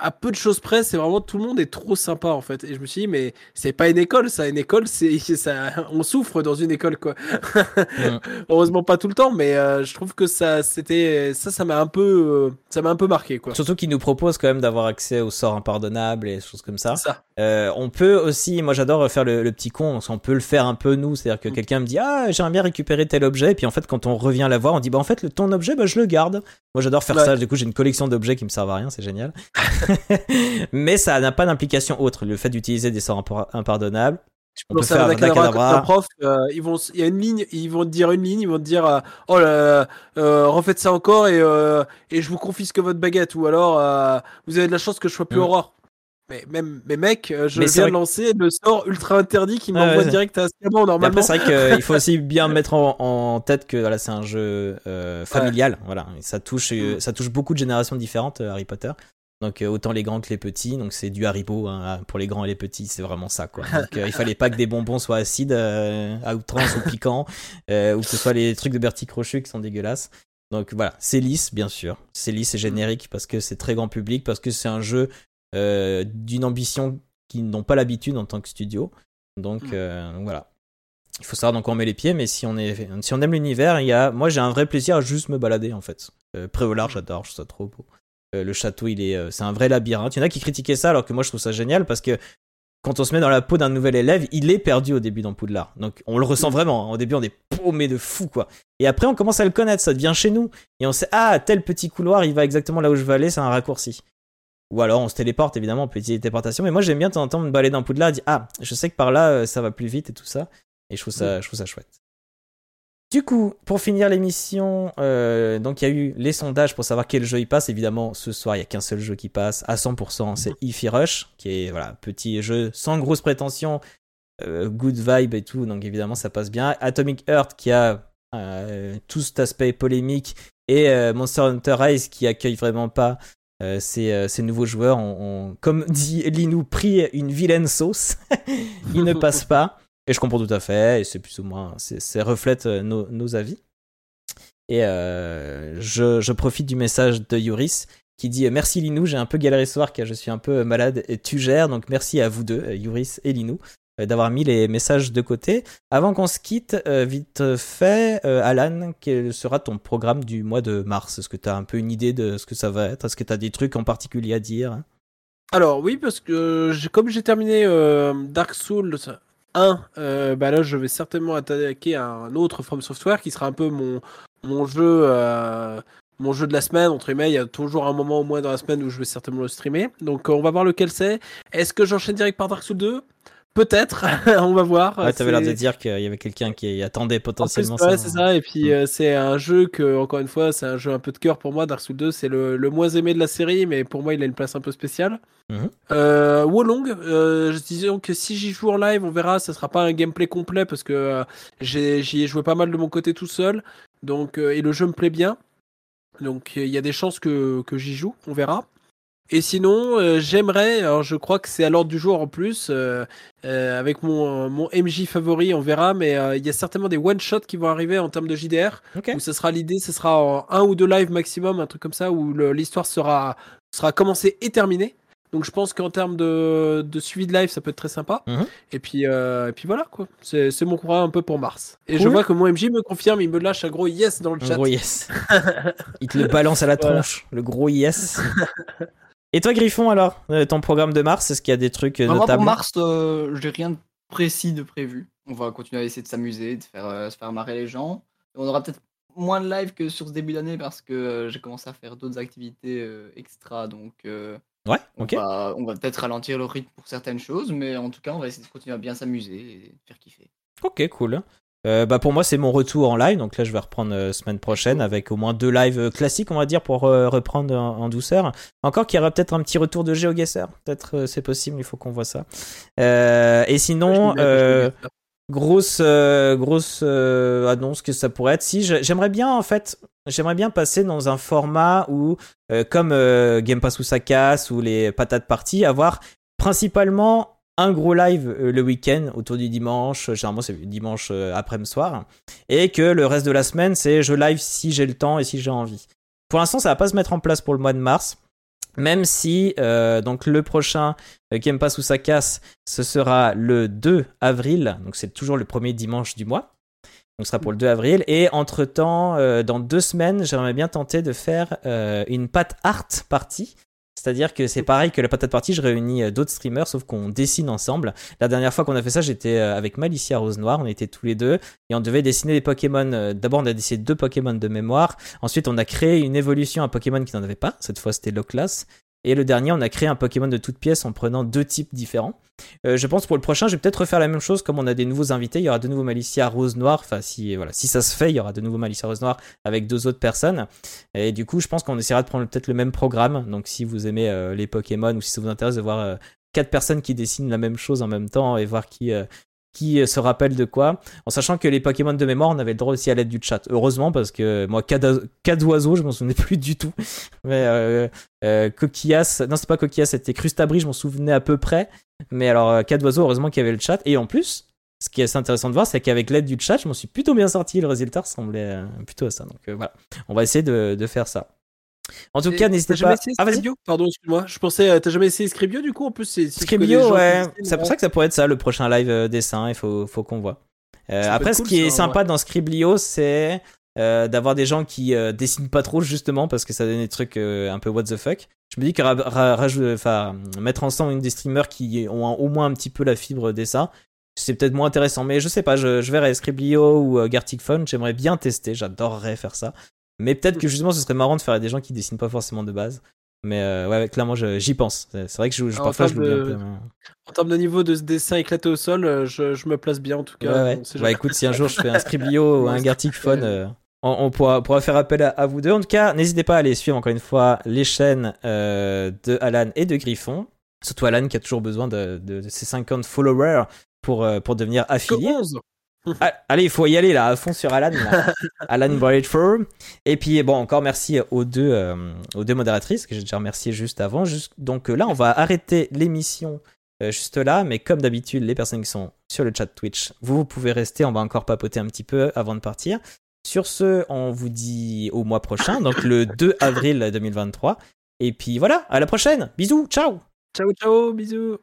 à peu de choses près. C'est vraiment tout le monde est trop sympa en fait. Et je me suis dit, mais c'est pas une école, ça. Une école, c'est [laughs] ça. On souffre dans une école, quoi. [laughs] Heureusement pas tout le temps, mais euh, je trouve que ça, c'était, ça, ça m'a un peu, euh, ça m'a un peu marqué, quoi. Surtout qu'ils nous proposent quand même d'avoir accès aux sorts impardonnables et des choses comme ça. Ça. Euh, on peut aussi, moi j'adore faire le, le petit con, on peut le faire un peu nous, c'est-à-dire que Mm. quelqu'un me dit ah j'aimerais bien récupérer tel objet, et puis en fait quand on revient la voir, on dit bah en fait le, ton objet bah je le garde. Moi j'adore faire Ouais. ça, du coup j'ai une collection d'objets qui me servent à rien, c'est génial. [laughs] [laughs] Mais ça n'a pas d'implication autre, le fait d'utiliser des sorts impar- impardonnables. On peut faire un prof, euh, ils vont, il y a une ligne, ils vont te dire une ligne, ils vont te dire, euh, oh là, là, euh, refaites ça encore et euh, et je vous confisque votre baguette ou alors euh, vous avez de la chance que je sois plus Mm. aurore. Mais même, mais mec, euh, je Mais viens de lancer le sort ultra interdit qui m'envoie ouais. direct à Mais normalement. c'est vrai qu'il faut aussi [laughs] bien mettre en, en tête que voilà, c'est un jeu euh, familial. Voilà, Et ça touche, euh, Mm. ça touche beaucoup de générations différentes, euh, Harry Potter. Donc euh, autant les grands que les petits. Donc c'est du Haribo hein, pour les grands et les petits, c'est vraiment ça quoi. Donc euh, il fallait pas que des bonbons soient acides, euh, à outrance ou piquants, [laughs] euh, ou que ce soit les trucs de Bertie Crochu qui sont dégueulasses. Donc voilà, c'est lisse bien sûr, c'est lisse et générique parce que c'est très grand public, parce que c'est un jeu d'une ambition qu'ils n'ont pas l'habitude en tant que studio. Donc Mm. voilà. Il faut savoir dans quoi on met les pieds, mais si on, est, si on aime l'univers, il y a, moi j'ai un vrai plaisir à juste me balader en fait. Préolard, j'adore, je trouve ça trop beau. Euh, le château, il est, euh, c'est un vrai labyrinthe. Il y en a qui critiquaient ça, alors que moi je trouve ça génial parce que quand on se met dans la peau d'un nouvel élève, il est perdu au début dans Poudlard. Donc on le ressent vraiment. hein. Au début, on est paumé de fou quoi. Et après, on commence à le connaître, ça devient chez nous. Et on sait, ah, tel petit couloir, il va exactement là où je veux aller, c'est un raccourci. Ou alors on se téléporte, évidemment, on peut utiliser les téléportations. Mais moi j'aime bien de temps en temps me balader dans Poudlard dire, ah, je sais que par là, euh, ça va plus vite et tout ça. Et je trouve ça, je trouve ça chouette. Du coup, pour finir l'émission, euh, donc il y a eu les sondages pour savoir quel jeu il passe. Évidemment, ce soir, il y a qu'un seul jeu qui passe à 100%, c'est Ify Rush, qui est voilà petit jeu sans grosse prétention, euh, good vibe et tout. Donc évidemment, ça passe bien. Atomic Heart, qui a euh, tout cet aspect polémique, et Monster Hunter Rise, qui accueille vraiment pas ces, nouveaux joueurs. comme dit Linou, pris une vilaine sauce. [laughs] il ne passe pas. Et je comprends tout à fait, et c'est plus ou moins, ça reflète euh, nos, avis. Et euh, je, profite du message de Yuris qui dit euh, Merci Linou, j'ai un peu galéré ce soir car je suis un peu malade et tu gères, donc merci à vous deux, Yuris et Linou, d'avoir mis les messages de côté. Avant qu'on se quitte, vite fait, Alan, quel sera ton programme du mois de mars? Est-ce que tu as un peu une idée de ce que ça va être? Est-ce que tu as des trucs en particulier à dire? Alors oui, parce que comme j'ai terminé Dark Souls 1, euh, bah là je vais certainement attaquer un autre From Software qui sera un peu mon, mon jeu euh, mon jeu de la semaine entre guillemets. Il y a toujours un moment au moins dans la semaine où je vais certainement le streamer. Donc on va voir lequel c'est. Est-ce que j'enchaîne direct par Dark Souls 2 Peut-être, [laughs] on va voir. Ouais, t'avais l'air de dire qu'il y avait quelqu'un qui attendait potentiellement plus, ça. Ouais, c'est ça. Et puis, mmh. euh, c'est un jeu que, encore une fois, c'est un jeu un peu de cœur pour moi. Dark Souls 2, c'est le, le, moins aimé de la série, mais pour moi, il a une place un peu spéciale. Mmh. Euh, Wolong, euh, je disais que si j'y joue en live, on verra, ça sera pas un gameplay complet parce que euh, j'y ai joué pas mal de mon côté tout seul. Donc, euh, et le jeu me plaît bien. Donc, il y a des chances que, que j'y joue, on verra. Et sinon, euh, j'aimerais, alors je crois que c'est à l'ordre du jour en plus, euh, euh, avec mon, mon MJ favori, on verra, mais il y a certainement des one-shots qui vont arriver en termes de JDR, okay. où ce sera l'idée, ce sera en un ou deux lives maximum, un truc comme ça, où l'histoire sera, sera commencée et terminée. Donc je pense qu'en termes de, de, suivi de live, ça peut être très sympa. -hmm. et, puis, euh, et puis voilà, quoi. C'est mon courant un peu pour mars. Et cool. je vois que mon MJ me confirme, il me lâche un gros yes dans le un chat. gros yes. il te le balance à la tronche, le gros yes. [laughs] Et toi, Griffon, alors euh, Ton programme de mars, est-ce qu'il y a des trucs euh, bah, notables Moi, pour mars, euh, j'ai rien de précis de prévu. On va continuer à essayer de s'amuser, de faire, euh, se faire marrer les gens. On aura peut-être moins de live que sur ce début d'année parce que euh, j'ai commencé à faire d'autres activités extra. Donc, ouais, ok. On va, on va peut-être ralentir le rythme pour certaines choses, mais en tout cas, on va essayer de continuer à bien s'amuser et faire kiffer. Ok, cool. Euh, bah pour moi c'est mon retour en live. Donc là je vais reprendre euh, semaine prochaine avec au moins deux lives euh, classiques on va dire pour euh, reprendre en, en, douceur. Encore qu'il y aura peut-être un petit retour de GeoGuessr peut-être c'est possible il faut qu'on voit ça. Et sinon grosse grosse annonce que ça pourrait être. Si j'aimerais bien en fait, j'aimerais bien passer dans un format où, comme Game Pass ou ça casse ou les patates parties, avoir principalement un gros live euh, le week-end autour du dimanche. euh, Généralement c'est dimanche euh, après-midi soir, et que le reste de la semaine c'est je live si j'ai le temps et si j'ai envie. Pour l'instant ça va pas se mettre en place pour le mois de mars. Même si donc le prochain Game Pass ou ça casse, ce sera le 2 avril, donc c'est toujours le premier dimanche du mois. Donc ce sera pour le 2 avril. Et entre temps, dans deux semaines, j'aimerais bien tenter de faire une pat art party. C'est-à-dire que c'est pareil que la patate party, je réunis euh, d'autres streamers, sauf qu'on dessine ensemble. La dernière fois qu'on a fait ça, j'étais euh, avec Malicia Rose Noire, on était tous les deux, et on devait dessiner des Pokémon. Euh, D'abord, on a dessiné deux Pokémon de mémoire. Ensuite, on a créé une évolution à Pokémon qui n'en avait pas. Cette fois, c'était Loclas. Et le dernier, on a créé un Pokémon de toutes pièces en prenant deux types différents. Euh, je pense pour le prochain, je vais peut-être refaire la même chose comme on a des nouveaux invités. Il y aura de nouveau Malicia Rose Noire. Enfin, si, voilà, si ça se fait, il y aura de nouveau Malicia Rose Noire avec deux autres personnes. Et du coup, je pense qu'on essaiera de prendre peut-être le même programme. Donc, si vous aimez euh, les Pokémon ou si ça vous intéresse de voir euh, quatre personnes qui dessinent la même chose en même temps et voir qui. Euh, qui euh, se rappelle de quoi, en sachant que les Pokémon de mémoire, on avait le droit aussi à l'aide du chat. Heureusement, parce que moi, cas d'oiseau, je m'en souvenais [laughs] plus du tout. Mais euh, euh, Coquillas, non, c'est pas Coquillas, c'était Crustabri, je m'en souvenais à peu près. Mais alors, euh, cas d'oiseau, heureusement qu'il y avait le chat. Et en plus, ce qui est assez intéressant de voir, c'est qu'avec l'aide du chat, je m'en suis plutôt bien sorti. Le résultat ressemblait euh, plutôt à ça. Donc euh, voilà, on va essayer de faire ça. En tout Et cas, n'hésitez pas. Ah, vas-y. Scribio? Pardon, excuse-moi. Je pensais, euh, t'as jamais essayé Scribio du coup En plus, c'est. Scribio, ouais. C'est pour ça que ça pourrait être ça, le prochain live euh, dessin. Il faut, faut qu'on voit. Euh, après, ce qui est sympa dans Scriblio, c'est euh, d'avoir des gens qui euh, dessinent pas trop, justement, parce que ça donne des trucs un peu what the fuck. Je me dis que ra- ra- mettre ensemble une des streamers qui ont un- au moins un petit peu la fibre dessin, c'est peut-être moins intéressant. Mais je sais pas, je, je verrai Scriblio ou Gartic Phone. J'aimerais bien tester, j'adorerais faire ça. Mais peut-être que justement, ce serait marrant de faire des gens qui dessinent pas forcément de base. Mais euh, ouais, clairement, j'y pense. C'est vrai que je, parfois, je l'oublie un peu. mais- En termes de niveau de ce dessin éclaté au sol, euh, je, je me place bien en tout cas. Ouais, ouais. Bah écoute, si un jour je fais un Scriblio [laughs] ou un Gartic Phone, euh, on, on pourra, pourra faire appel à, à vous deux. En tout cas, n'hésitez pas à aller suivre encore une fois les chaînes euh, de Alan et de Griffon. Surtout Alan qui a toujours besoin de, de, de ses 50 followers pour, euh, pour devenir Que affilié. 11 Ah, allez, il faut y aller là, à fond sur Alan. là. [laughs] Alan Bradford. Et puis, bon, encore merci aux deux, euh, aux deux modératrices que j'ai déjà remercié juste avant. Juste- donc euh, là, on va arrêter l'émission euh, juste là. Mais comme d'habitude, les personnes qui sont sur le chat Twitch, vous, vous pouvez rester. On va encore papoter un petit peu avant de partir. Sur ce, on vous dit au mois prochain, donc le [laughs] 2 avril 2023. Et puis voilà, à la prochaine. Bisous, ciao Ciao, ciao, bisous.